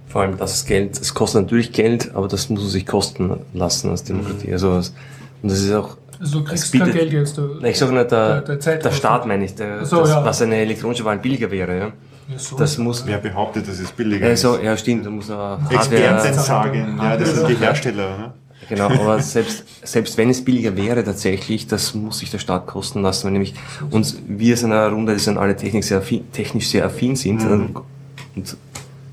Vor allem das Geld, es kostet natürlich Geld, aber das muss man sich kosten lassen als Demokratie. Also, es- und das ist auch, Also du Es kriegst bietet- kein Geld jetzt. Na, ich sage nicht, der, Der- der Zeit- der Staat meine ich, der, so, das, ja. was eine elektronische Wahl billiger wäre. Ja. Ja, so Das muss, Wer behauptet, dass es billiger also, ist? ja stimmt, da muss er Experten sagen, ja, das sind die Hersteller. Ne? Genau, aber selbst, selbst wenn es billiger wäre tatsächlich, das muss sich der Staat kosten lassen, weil nämlich uns, wir sind eine Runde, die sind alle technisch sehr affin, technisch sehr affin sind, und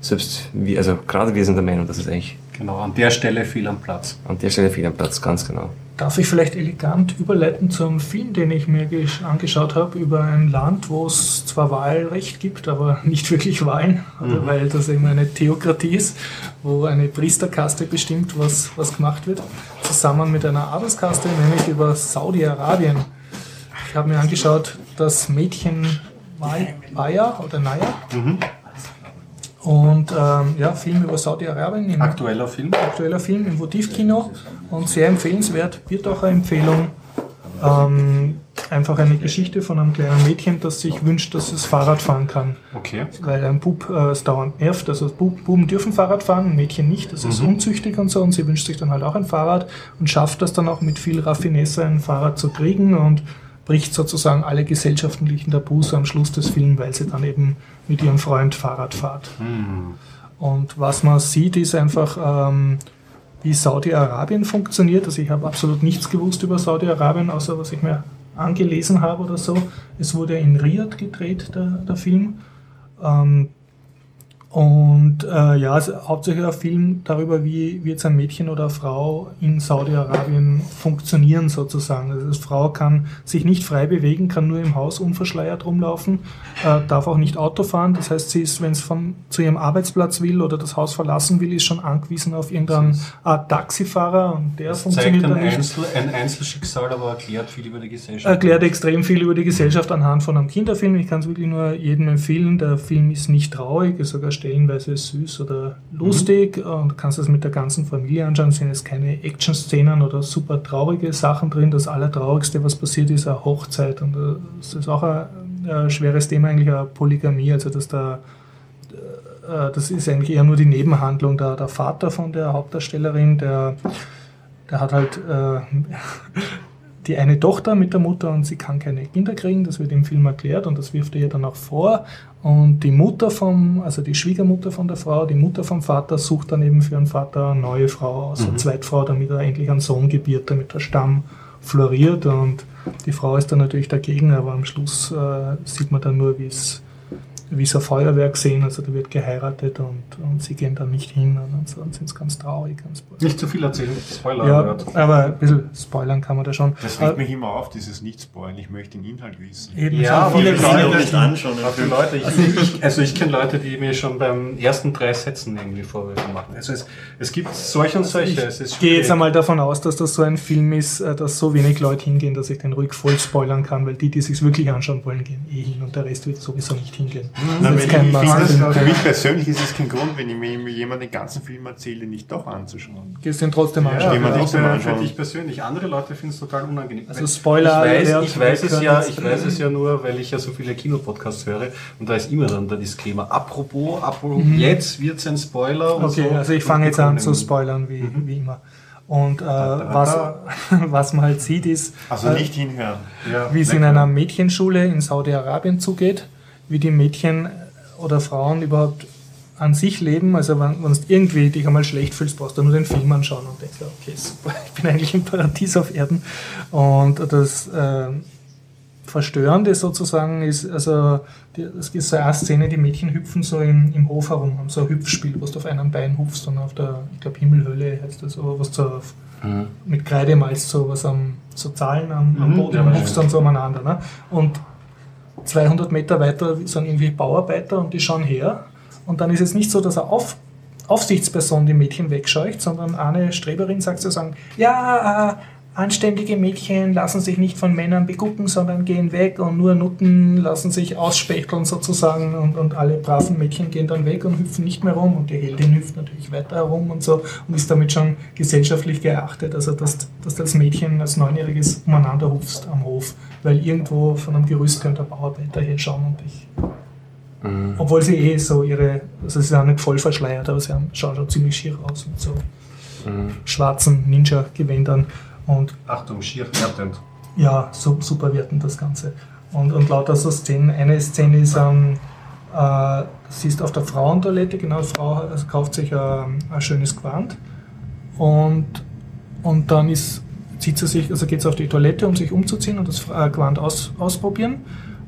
selbst wir, also gerade wir sind der Meinung, dass es eigentlich Genau, an der Stelle viel am Platz. an der Stelle fehl am Platz, ganz genau. Darf ich vielleicht elegant überleiten zum Film, den ich mir gesch- angeschaut habe, über ein Land, wo es zwar Wahlrecht gibt, aber nicht wirklich Wahlen, also weil das eben eine Theokratie ist, wo eine Priesterkaste bestimmt, was, was gemacht wird, zusammen mit einer Adelskaste, nämlich über Saudi-Arabien. Ich habe mir angeschaut, das Mädchen Maya oder Naya. Und ähm, ja, Film über Saudi-Arabien Aktueller Film. aktueller Film im Votivkino und sehr empfehlenswert. Wird auch eine Empfehlung. Ähm, einfach eine Geschichte von einem kleinen Mädchen, das sich wünscht, dass es Fahrrad fahren kann. Okay. Weil ein Bub äh, es dauernd nervt. Also Bub, Buben dürfen Fahrrad fahren, ein Mädchen nicht. Das ist unzüchtig und so. Und sie wünscht sich dann halt auch ein Fahrrad und schafft das dann auch mit viel Raffinesse, ein Fahrrad zu kriegen und bricht sozusagen alle gesellschaftlichen Tabus am Schluss des Films, weil sie dann eben mit ihrem Freund Fahrrad fährt. Und was man sieht, ist einfach, ähm, wie Saudi-Arabien funktioniert. Also ich habe absolut nichts gewusst über Saudi-Arabien, außer was ich mir angelesen habe oder so. Es wurde in Riyadh gedreht, der, der Film. Ähm, und äh, ja, also hauptsächlich ein Film darüber, wie, wie jetzt ein Mädchen oder eine Frau in Saudi-Arabien funktionieren sozusagen. Also als Frau kann sich nicht frei bewegen, kann nur im Haus unverschleiert rumlaufen, äh, darf auch nicht Auto fahren. Das heißt, sie ist, wenn es zu ihrem Arbeitsplatz will oder das Haus verlassen will, ist schon angewiesen auf irgendeinen Art Taxifahrer und der Zeigt funktioniert ein, dann nicht. Einzel, ein Einzelschicksal, aber erklärt viel über die Gesellschaft. Erklärt extrem viel über die Gesellschaft anhand von einem Kinderfilm. Ich kann es wirklich nur jedem empfehlen. Der Film ist nicht traurig, ist sogar stellenweise süß oder lustig und du kannst es mit der ganzen Familie anschauen. Es sind jetzt keine Action-Szenen oder super traurige Sachen drin. Das Allertraurigste, was passiert, ist eine Hochzeit und äh, das ist auch ein, ein schweres Thema, eigentlich eine Polygamie, also dass der äh, das ist eigentlich eher nur die Nebenhandlung. Der, der Vater von der Hauptdarstellerin, der, der hat halt äh, die eine Tochter mit der Mutter und sie kann keine Kinder kriegen. Das wird im Film erklärt und das wirft er ihr dann auch vor. Und die Mutter vom, also die Schwiegermutter von der Frau, die Mutter vom Vater sucht dann eben für einen Vater eine neue Frau aus, eine Zweitfrau, damit er endlich einen Sohn gebiert, damit der Stamm floriert. Und die Frau ist dann natürlich dagegen, aber am Schluss äh, sieht man dann nur, wie es wie so ein Feuerwerk sehen, also da wird geheiratet und, und sie gehen dann nicht hin und so, und sind ganz traurig. Ganz Nicht zu viel erzählen, Spoiler ja, aber ein bisschen spoilern kann man da schon. Das Äh, regt mich immer auf, dieses Nicht-Spoilen. Ich möchte den Inhalt wissen. Eben, Ja, es aber viele können Leute, nicht die- anschauen. Für Leute, ich, ich, also ich kenne Leute, die mir schon beim ersten drei Sätzen irgendwie Vorwürfe machen. Also es, es gibt solche und solche. es Ich gehe jetzt einmal davon aus, dass das so ein Film ist, äh, dass so wenig Leute hingehen, dass ich den ruhig voll spoilern kann, weil die, die sich wirklich anschauen wollen, gehen eh hin und der Rest wird sowieso nicht hingehen. Das wenn ist kein ich, ich finde, für mich persönlich ist es kein Grund, wenn ich mir jemand den ganzen Film erzähle, nicht doch anzuschauen. Gehst du den trotzdem Ja, anschauen? Gehen wir aber nicht auch für, anschauen. dich persönlich. Andere Leute finden es total unangenehm. Also Spoiler Ich weiß, ich weiß es ja, ich weiß es ja nur, weil ich ja so viele Kinopodcasts höre und da ist immer dann der Disclaimer. Apropos, apropos jetzt wird es ein Spoiler. und Mhm. Okay, so. also ich fange jetzt an zu spoilern, wie, Mhm. wie immer. Und äh, was, was man halt sieht, ist, Also äh, nicht hinhören. Ja, wie es in einer Mädchenschule in Saudi-Arabien zugeht, wie die Mädchen oder Frauen überhaupt an sich leben. Also wenn, wenn du irgendwie dich einmal schlecht fühlst, brauchst du nur den Film anschauen und denkst, ja, okay, super, ich bin eigentlich im Paradies auf Erden. Und das äh, Verstörende sozusagen ist, also die, es gibt so eine Szene, die Mädchen hüpfen so im, im Hof herum, haben so ein Hüpfspiel, wo du auf einem Bein hupfst und auf der, ich glaube Himmelhöhle heißt das, aber was so auf, Mhm. mit Kreidemalz so was am, so Zahlen am, am Mhm, Boden ja, und weiß hupfst dann so umeinander. Ne? Und 200 Meter weiter sind irgendwie Bauarbeiter und die schauen her. Und dann ist es nicht so, dass er auf, Aufsichtsperson die Mädchen wegscheucht, sondern eine Streberin sagt sozusagen, ja, anständige Mädchen lassen sich nicht von Männern begucken, sondern gehen weg und nur Nutten lassen sich ausspechteln sozusagen und, und alle braven Mädchen gehen dann weg und hüpfen nicht mehr rum und die Heldin hüpft natürlich weiter herum und so und ist damit schon gesellschaftlich geachtet, also dass, dass das Mädchen als Neunjähriges umeinander hupft am Hof, weil irgendwo von einem Gerüst könnte ein Bauarbeiter hinschauen und dich Mhm. obwohl sie eh so ihre, also sie sind auch nicht voll verschleiert, aber sie haben, schauen schon ziemlich schier aus mit so Mhm. schwarzen Ninja-Gewändern. Und Achtung, schier wertend. ja, super werten das Ganze. Und, und lauter so Szenen, eine Szene ist, ähm, äh, sie ist auf der Frauentoilette, genau, die Frau kauft sich ähm, ein schönes Gewand und, und dann ist, zieht sie sich, also geht sie auf die Toilette, um sich umzuziehen und das äh, Gewand aus, ausprobieren.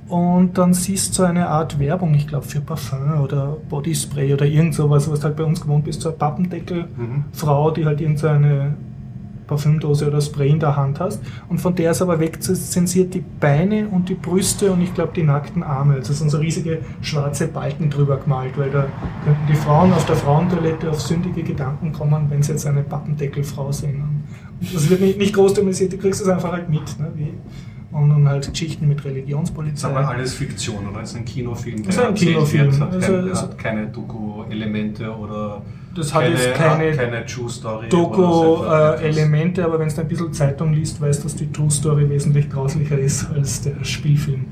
Und dann siehst du eine Art Werbung, ich glaube für Parfum oder Bodyspray oder irgend sowas, was halt bei uns gewohnt bist, so eine Pappendeckel-Frau, die halt irgend so eine Parfümdose oder Spray in der Hand hast. Und von der ist aber wegzensiert die Beine und die Brüste und ich glaube die nackten Arme. Also es sind so riesige schwarze Balken drüber gemalt, weil da könnten die Frauen auf der Frauentoilette auf sündige Gedanken kommen, wenn sie jetzt eine Pappendeckelfrau sehen. Und das wird nicht, nicht groß thematisiert, du kriegst es einfach halt mit. Ne? Wie, und dann halt Geschichten mit Das ist Religionspolizei. aber alles Fiktion, oder? Das ist ein Kinofilm, Das ist ein Kinofilm. Wird, hat, Also, kein, hat keine Doku-Elemente oder Das hat keine, jetzt keine hat keine. Doku-Elemente, aber wenn du ein bisschen Zeitung liest, weißt du, dass die True Story wesentlich grauslicher ist als der Spielfilm.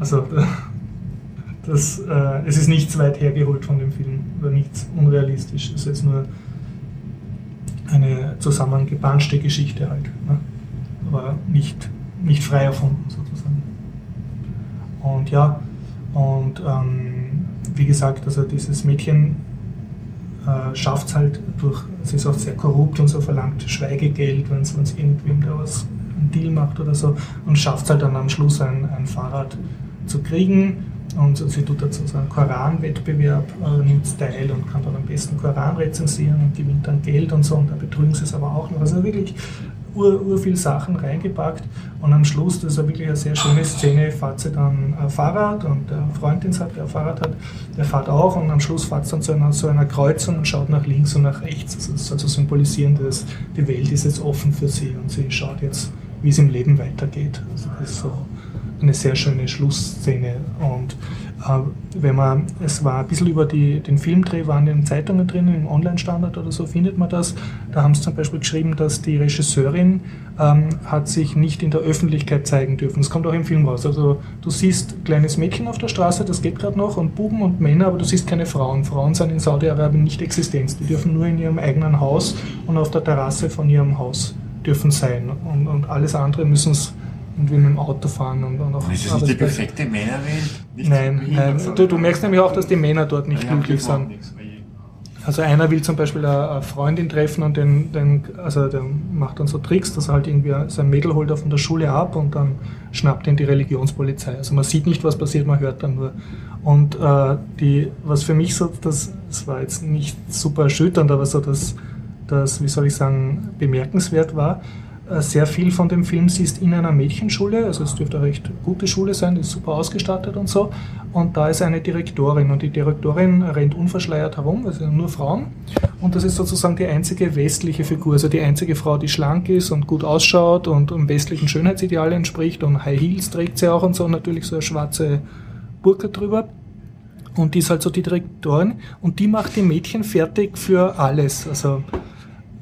Also, das, äh, es ist nichts weit hergeholt von dem Film, oder nichts unrealistisch. Es ist jetzt nur eine zusammengepanschte Geschichte halt. Ne? Aber nicht, nicht frei erfunden sozusagen. Und ja, und ähm, wie gesagt, also dieses Mädchen äh, schafft es halt durch, sie ist auch sehr korrupt und so verlangt Schweigegeld, wenn es irgendwem da was einen Deal macht oder so und schafft es halt dann am Schluss ein, ein Fahrrad zu kriegen und sie tut dazu so einen Koran-Wettbewerb, äh, nimmt teil und kann dann am besten Koran rezensieren und gewinnt dann Geld und so und da betrügen sie es aber auch noch. Also wirklich ur, ur viel Sachen reingepackt und am Schluss, das ist ja wirklich eine sehr schöne Szene, fährt sie dann äh, Fahrrad und der Freund, den sie hat, der ein Fahrrad hat, der fährt auch und am Schluss fährt sie dann zu einer, zu einer Kreuzung und schaut nach links und nach rechts. Das soll so symbolisieren, dass die Welt ist jetzt offen für sie und sie schaut jetzt, wie es im Leben weitergeht. Also das ist so eine sehr schöne Schlussszene und wenn man, es war ein bisschen über die, den Filmdreh, waren in Zeitungen drin, im Online-Standard oder so findet man das. Da haben sie zum Beispiel geschrieben, dass die Regisseurin ähm, hat sich nicht in der Öffentlichkeit zeigen dürfen. Das kommt auch im Film raus. Also du siehst ein kleines Mädchen auf der Straße, das geht gerade noch, und Buben und Männer, aber du siehst keine Frauen. Frauen sind in Saudi-Arabien nicht existent. Die dürfen nur in ihrem eigenen Haus und auf der Terrasse von ihrem Haus dürfen sein. Und, und alles andere müssen es irgendwie mit dem Auto fahren und, und auch Ist das nicht die perfekte Männerwelt? Nicht Nein, wie nein. Du, du merkst nämlich auch, dass die Männer dort nicht Ja, glücklich sind. nichts. Also einer will zum Beispiel eine Freundin treffen und den, den, also der macht dann so Tricks, dass er halt irgendwie sein Mädel holt er von der Schule ab und dann schnappt ihn die Religionspolizei. Also man sieht nicht, was passiert, man hört dann nur. Und äh, die, was für mich so, das, das war jetzt nicht super erschütternd, aber so das, das, wie soll ich sagen, bemerkenswert war, sehr viel von dem Film siehst in einer Mädchenschule, also es dürfte eine recht gute Schule sein, die ist super ausgestattet und so. Und da ist eine Direktorin und die Direktorin rennt unverschleiert herum, also nur Frauen. Und das ist sozusagen die einzige westliche Figur, also die einzige Frau, die schlank ist und gut ausschaut und dem westlichen Schönheitsideal entspricht und High Heels trägt sie auch und so und natürlich so eine schwarze Burka drüber. Und die ist halt so die Direktorin und die macht die Mädchen fertig für alles. Also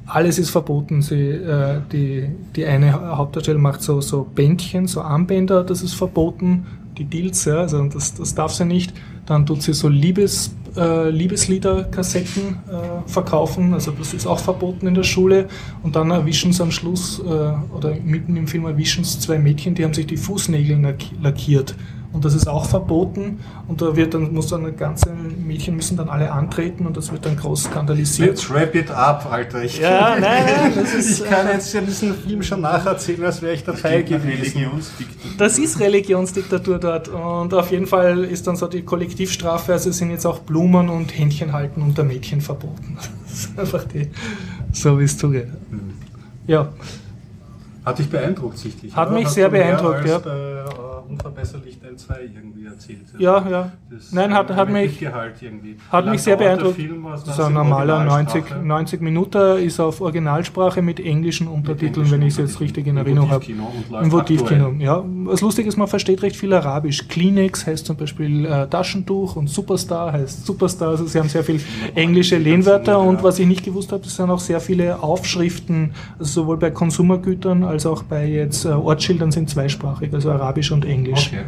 alles ist verboten. Sie, äh, die, die eine Hauptdarstellerin macht so, so Bändchen, so Armbänder, das ist verboten. Die Deals, ja, also das, das darf sie nicht. Dann tut sie so Liebes, äh, Liebeslieder-Kassetten äh, verkaufen, also das ist auch verboten in der Schule. Und dann erwischen sie am Schluss, äh, oder mitten im Film erwischen sie zwei Mädchen, die haben sich die Fußnägel lack- lackiert. Und das ist auch verboten und da wird dann, muss dann ganze Mädchen müssen dann alle antreten und das wird dann groß skandalisiert. Let's wrap it up, Alter. Ich, Ja, nein, nein, das ist, ich kann äh, jetzt ja diesen Film schon nacherzählen, als wäre ich dabei gewesen. Religionsdiktatur. Das ist Religionsdiktatur dort und auf jeden Fall ist dann so die Kollektivstrafe, also sind jetzt auch Blumen und Händchen halten unter Mädchen verboten. Das ist einfach die, so wie es zugeht. Ja, Hat dich beeindruckt, sichtlich. Hat oder? mich Hast sehr beeindruckt, als, ja. Äh, unverbesserlich Teil 2 irgendwie erzählt. ja, ja. Das, Nein, hat, hat mit mich, Gehalt irgendwie. hat mich sehr beeindruckt. Film? Was Das ist ein in normaler 90, Originalsprache? 90 Minuten, ist auf Originalsprache mit englischen Untertiteln, wenn ich es jetzt richtig in Erinnerung habe. Im Votivkino, ja. Was lustig ist, man versteht recht viel Arabisch. Kleenex heißt zum Beispiel äh, Taschentuch und Superstar heißt Superstar. Also sie haben sehr viel englische Lehnwörter und was ich nicht gewusst habe, es sind auch sehr viele Aufschriften, also sowohl bei Konsumergütern als auch bei jetzt äh, Ortsschildern sind zweisprachig, also Arabisch und Englisch. Okay.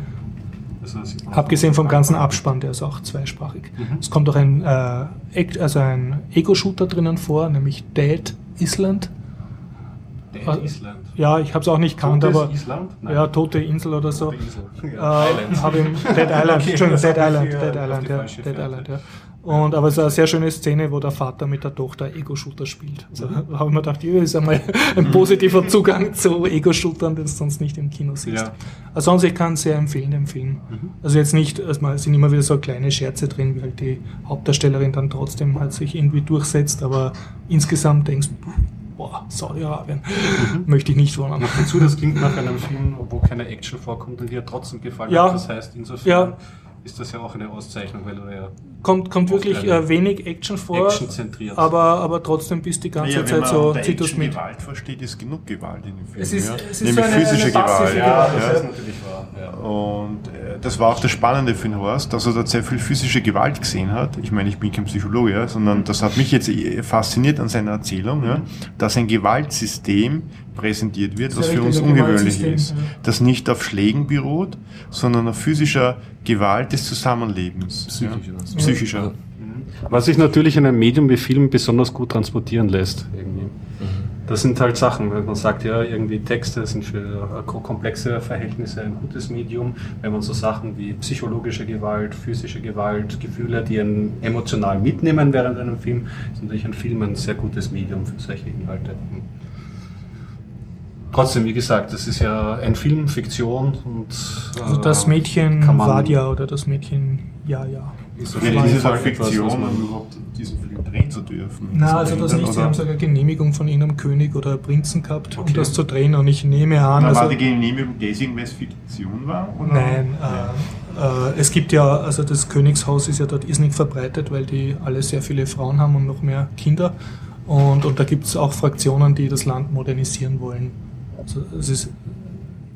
Also, sieht man- Abgesehen vom ganzen Abspann, der ist auch zweisprachig. Es kommt auch ein, äh, also ein Ego-Shooter drinnen vor, nämlich Dead Island. Dead Island. Ja, ich habe es auch nicht kannt, aber Island? Nein. ja, Tote Insel oder so. Tote Insel. Äh, Ja, im Dead Island, Okay, das Dead Island, Dead Island, ja, Dead. Island, ja. Und aber es ist eine sehr schöne Szene, wo der Vater mit der Tochter Ego-Shooter spielt. Also Mhm. habe ich mir gedacht, hier ist einmal ein positiver Zugang zu Ego-Shootern, den du sonst nicht im Kino siehst. Ja. Also sonst, ich kann es sehr empfehlen, den Film. Mhm. Also jetzt nicht, also es sind immer wieder so kleine Scherze drin, wie halt die Hauptdarstellerin dann trotzdem halt sich irgendwie durchsetzt, aber insgesamt denkst du, boah, Saudi-Arabien, Mhm. möchte ich nicht wohnen. Noch dazu, das klingt nach einem Film, wo keine Action vorkommt und dir trotzdem gefallen Ja. hat. Das heißt, insofern Ja. Ist das ja auch eine Auszeichnung, weil du ja Kommt, kommt wirklich äh, wenig Action vor, actionzentriert aber, aber trotzdem bist die ganze Ja, wenn Zeit man so, unter zieht das Action mit. Gewalt versteht, ist genug Gewalt in dem Film. Es ist- ja. es ist Nämlich so eine- physische eine Gewalt. Gewalt, ja. das heißt natürlich wahr. Ja. Und äh, das war auch das Spannende für den Horst, dass er dort sehr viel physische Gewalt gesehen hat. Ich meine, ich bin kein Psychologe, ja, sondern das hat mich jetzt eh fasziniert an seiner Erzählung, ja, dass ein Gewaltsystem präsentiert wird, was für uns ungewöhnlich ist. Das nicht auf Schlägen beruht, sondern auf physischer Gewalt des Zusammenlebens. Psychischer. Ja. Psychischer. Was sich natürlich in einem Medium wie Film besonders gut transportieren lässt. Irgendwie. Das sind halt Sachen, wenn man sagt, ja, irgendwie Texte sind für ko- komplexe Verhältnisse ein gutes Medium. Wenn man so Sachen wie psychologische Gewalt, physische Gewalt, Gefühle, die einen emotional mitnehmen während einem Film, ist natürlich ein Film ein sehr gutes Medium für solche Inhalte. Trotzdem, wie gesagt, das ist ja ein Film, Fiktion und Also äh, das Mädchen kann man- Vadia oder das Mädchen Ja, ja. ist Ja, das ist Fall halt etwas, Fiktion, was um überhaupt diesen Film drehen zu dürfen. Na, also das Oder- nicht. Sie haben sogar Genehmigung von irgendeinem König oder Prinzen gehabt, um Okay. das zu drehen. Und ich nehme an, Na, also, war die Genehmigung deswegen, weil es Fiktion war? Oder? nein, äh, äh, es gibt ja, also das Königshaus ist ja dort irrsinnig verbreitet, weil die alle sehr viele Frauen haben und noch mehr Kinder. Und, und da gibt es auch Fraktionen, die das Land modernisieren wollen. Also es ist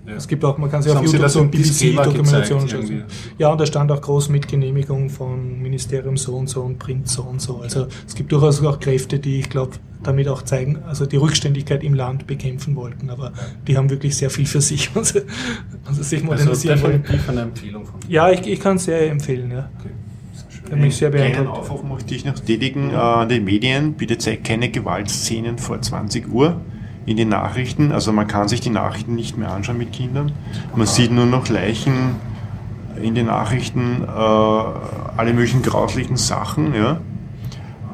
Ja. Es gibt auch, man kann sich Das auf Sie YouTube so BBC-Dokumentationen gezeigt, schauen. irgendwie? Ja, und da stand auch groß mit Genehmigung von Ministerium so und so und Prinz so und so. Also es gibt durchaus auch Kräfte, die ich glaube, damit auch zeigen, also die Rückständigkeit im Land bekämpfen wollten. Aber die haben wirklich sehr viel für sich, also, also sich Also modernisieren wollen. definitiv eine Empfehlung von Ja, ich, ich kann es sehr empfehlen. Ja. Okay, sehr mich sehr Einen beeindruckt. Aufruf möchte ich noch tätigen äh, an die Medien. Bitte zeigt keine Gewaltszenen vor 20 Uhr in den Nachrichten. Also man kann sich die Nachrichten nicht mehr anschauen mit Kindern. Man sieht nur noch Leichen in den Nachrichten, äh, alle möglichen grauslichen Sachen, ja.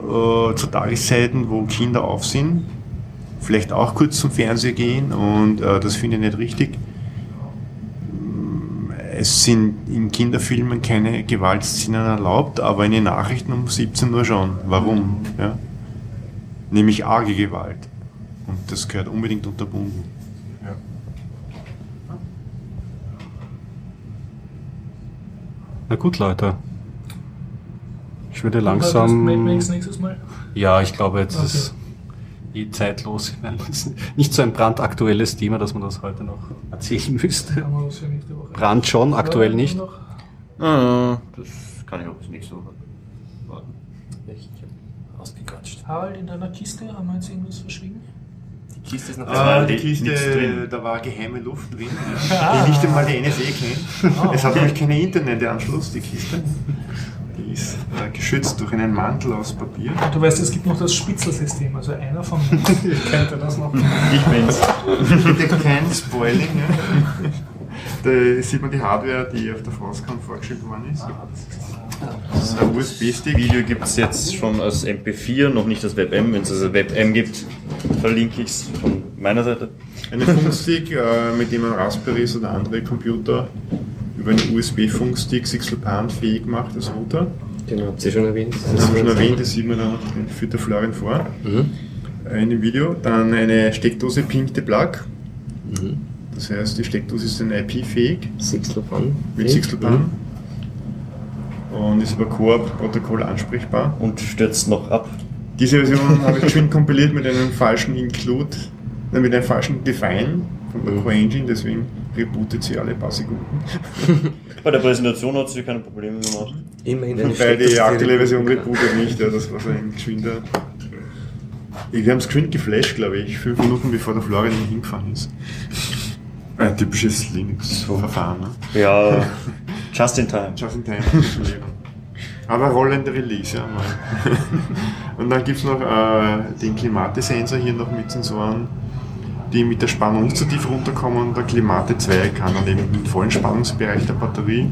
Äh, zu Tageszeiten, wo Kinder auf sind. Vielleicht auch kurz zum Fernseher gehen und äh, das finde ich nicht richtig. Es sind in Kinderfilmen keine Gewaltszenen erlaubt, aber in den Nachrichten um 17 Uhr schon. Warum? Ja? Nämlich arge Gewalt. Und das gehört unbedingt unterbunden. Ja. Na gut, Leute. Ich würde langsam. Mad Max nächstes Mal? Ja, ich glaube, jetzt Okay. ist eh zeitlos. Ich meine, das ist nicht so ein brandaktuelles Thema, dass man das heute noch erzählen müsste. Brand schon, aktuell nicht. Ah, das kann ich auch bis nächste Woche warten. Ausgequatscht. Harald, in deiner Kiste haben wir jetzt irgendwas verschwiegen? Die Kiste ist noch Ah, die Kiste, drin. da war geheime Luft drin, die nicht einmal die NSA kennt. Es hat nämlich keinen Internetanschluss, die Kiste. Die ist äh, geschützt durch einen Mantel aus Papier. Du weißt, es gibt noch das Spitzelsystem, also einer von uns. Kennt ihr das noch? Ich bin's. Bitte kein Spoiling. Ja. Da sieht man die Hardware, die auf der Frostcon vorgestellt worden ist. Das ist ein USB-Stick. Video gibt es jetzt schon als MP4, noch nicht als WebM. Wenn es als WebM gibt, verlinke ich es von meiner Seite. Eine Funkstick, äh, mit dem man Raspberries oder andere Computer über einen USB-Funkstick 6LoWPAN fähig macht als Router. Den habt ihr schon erwähnt. Das haben wir schon erwähnt, das sieht man dann, führt der Florian vor. Mhm. Äh, In dem Video. Dann eine Steckdose Pink de Plug. Mhm. Das heißt, die Steckdose ist dann IP-fähig Sixlopan. mit 6LoWPAN. Und ist über Coop-Protokoll ansprechbar. Und stürzt noch ab. Diese Version habe ich geschwind kompiliert mit einem falschen Include, nein, mit einem falschen Define von der Mhm. CoreEngine, deswegen rebootet sie alle paar Sekunden. Bei der Präsentation hat sie keine Probleme gemacht. Immerhin eine Wobei die aktuelle Version rebootet nicht, ja, das war so ein geschwinder. Wir haben es geschwind geflasht, glaube ich, fünf Minuten bevor der Florian hingefahren ist. Ein typisches Linux-Verfahren, ne? Ja, just in time. Just in time. Aber rollende Release, ja. mal. Und dann gibt es noch äh, den Klimatesensor hier noch mit Sensoren, die mit der Spannung nicht so tief runterkommen. Der Klimate 2 kann dann eben im vollen Spannungsbereich der Batterie,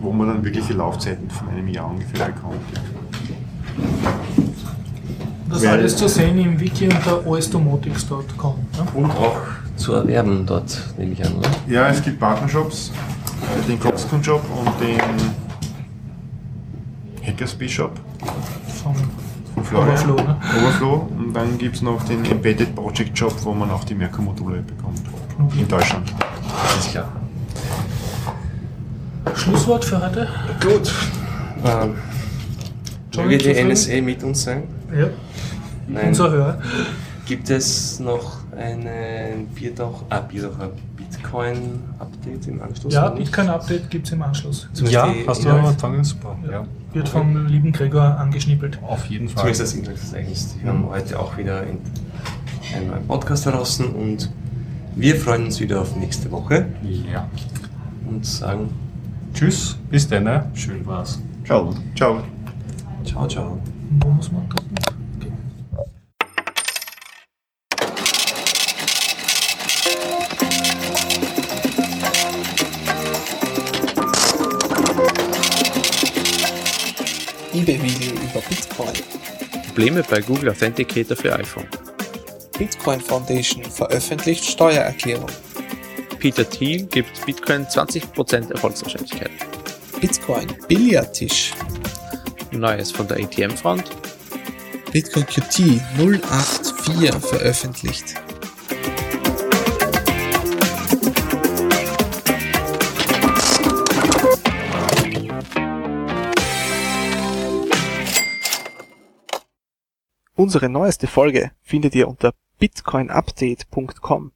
wo man dann wirkliche Laufzeiten von einem Jahr ungefähr bekommt. Das Weil- alles zu sehen im Wiki unter osdomotics.com. Ja? Und auch zu erwerben dort, nehme ich an, oder? Ja, es gibt Partnershops, den Coxcon Shop und den Hackersby Shop Vom von Florian. Overflow. Ne? Overflow. Und dann gibt es noch den Embedded Project Shop, wo man auch die Merkur-Module bekommt. In Deutschland. Alles klar. Schlusswort für heute. Gut. Ähm, John, möge die? NSA mit uns sein? Ja. Nein. Unser Hörer. Gibt es noch einen Biertauch, ah, Biertaucher Bitcoin-Update im Anschluss? Ja? Bitcoin-Update gibt es im Anschluss. Zumindest Ja, die hast du Inhalt- angefangen? Super. Ja. Wird vom lieben Gregor angeschnippelt. Auf jeden Fall. Zumindest das Inhaltsverzeichnis. Wir haben heute auch wieder in einen neuen Podcast draußen und wir freuen uns wieder auf nächste Woche Ja. und sagen Tschüss, bis dann. ne? Schön war's. Ciao. Ciao. ciao, ciao. Wo muss man drücken? Bitcoin. Probleme bei Google Authenticator für iPhone. Bitcoin Foundation veröffentlicht Steuererklärung. Peter Thiel gibt Bitcoin 20% Erfolgswahrscheinlichkeit. Bitcoin Billardtisch. Neues von der ATM-Front. Bitcoin QT 084 veröffentlicht. Unsere neueste Folge findet ihr unter bitcoinupdate.com.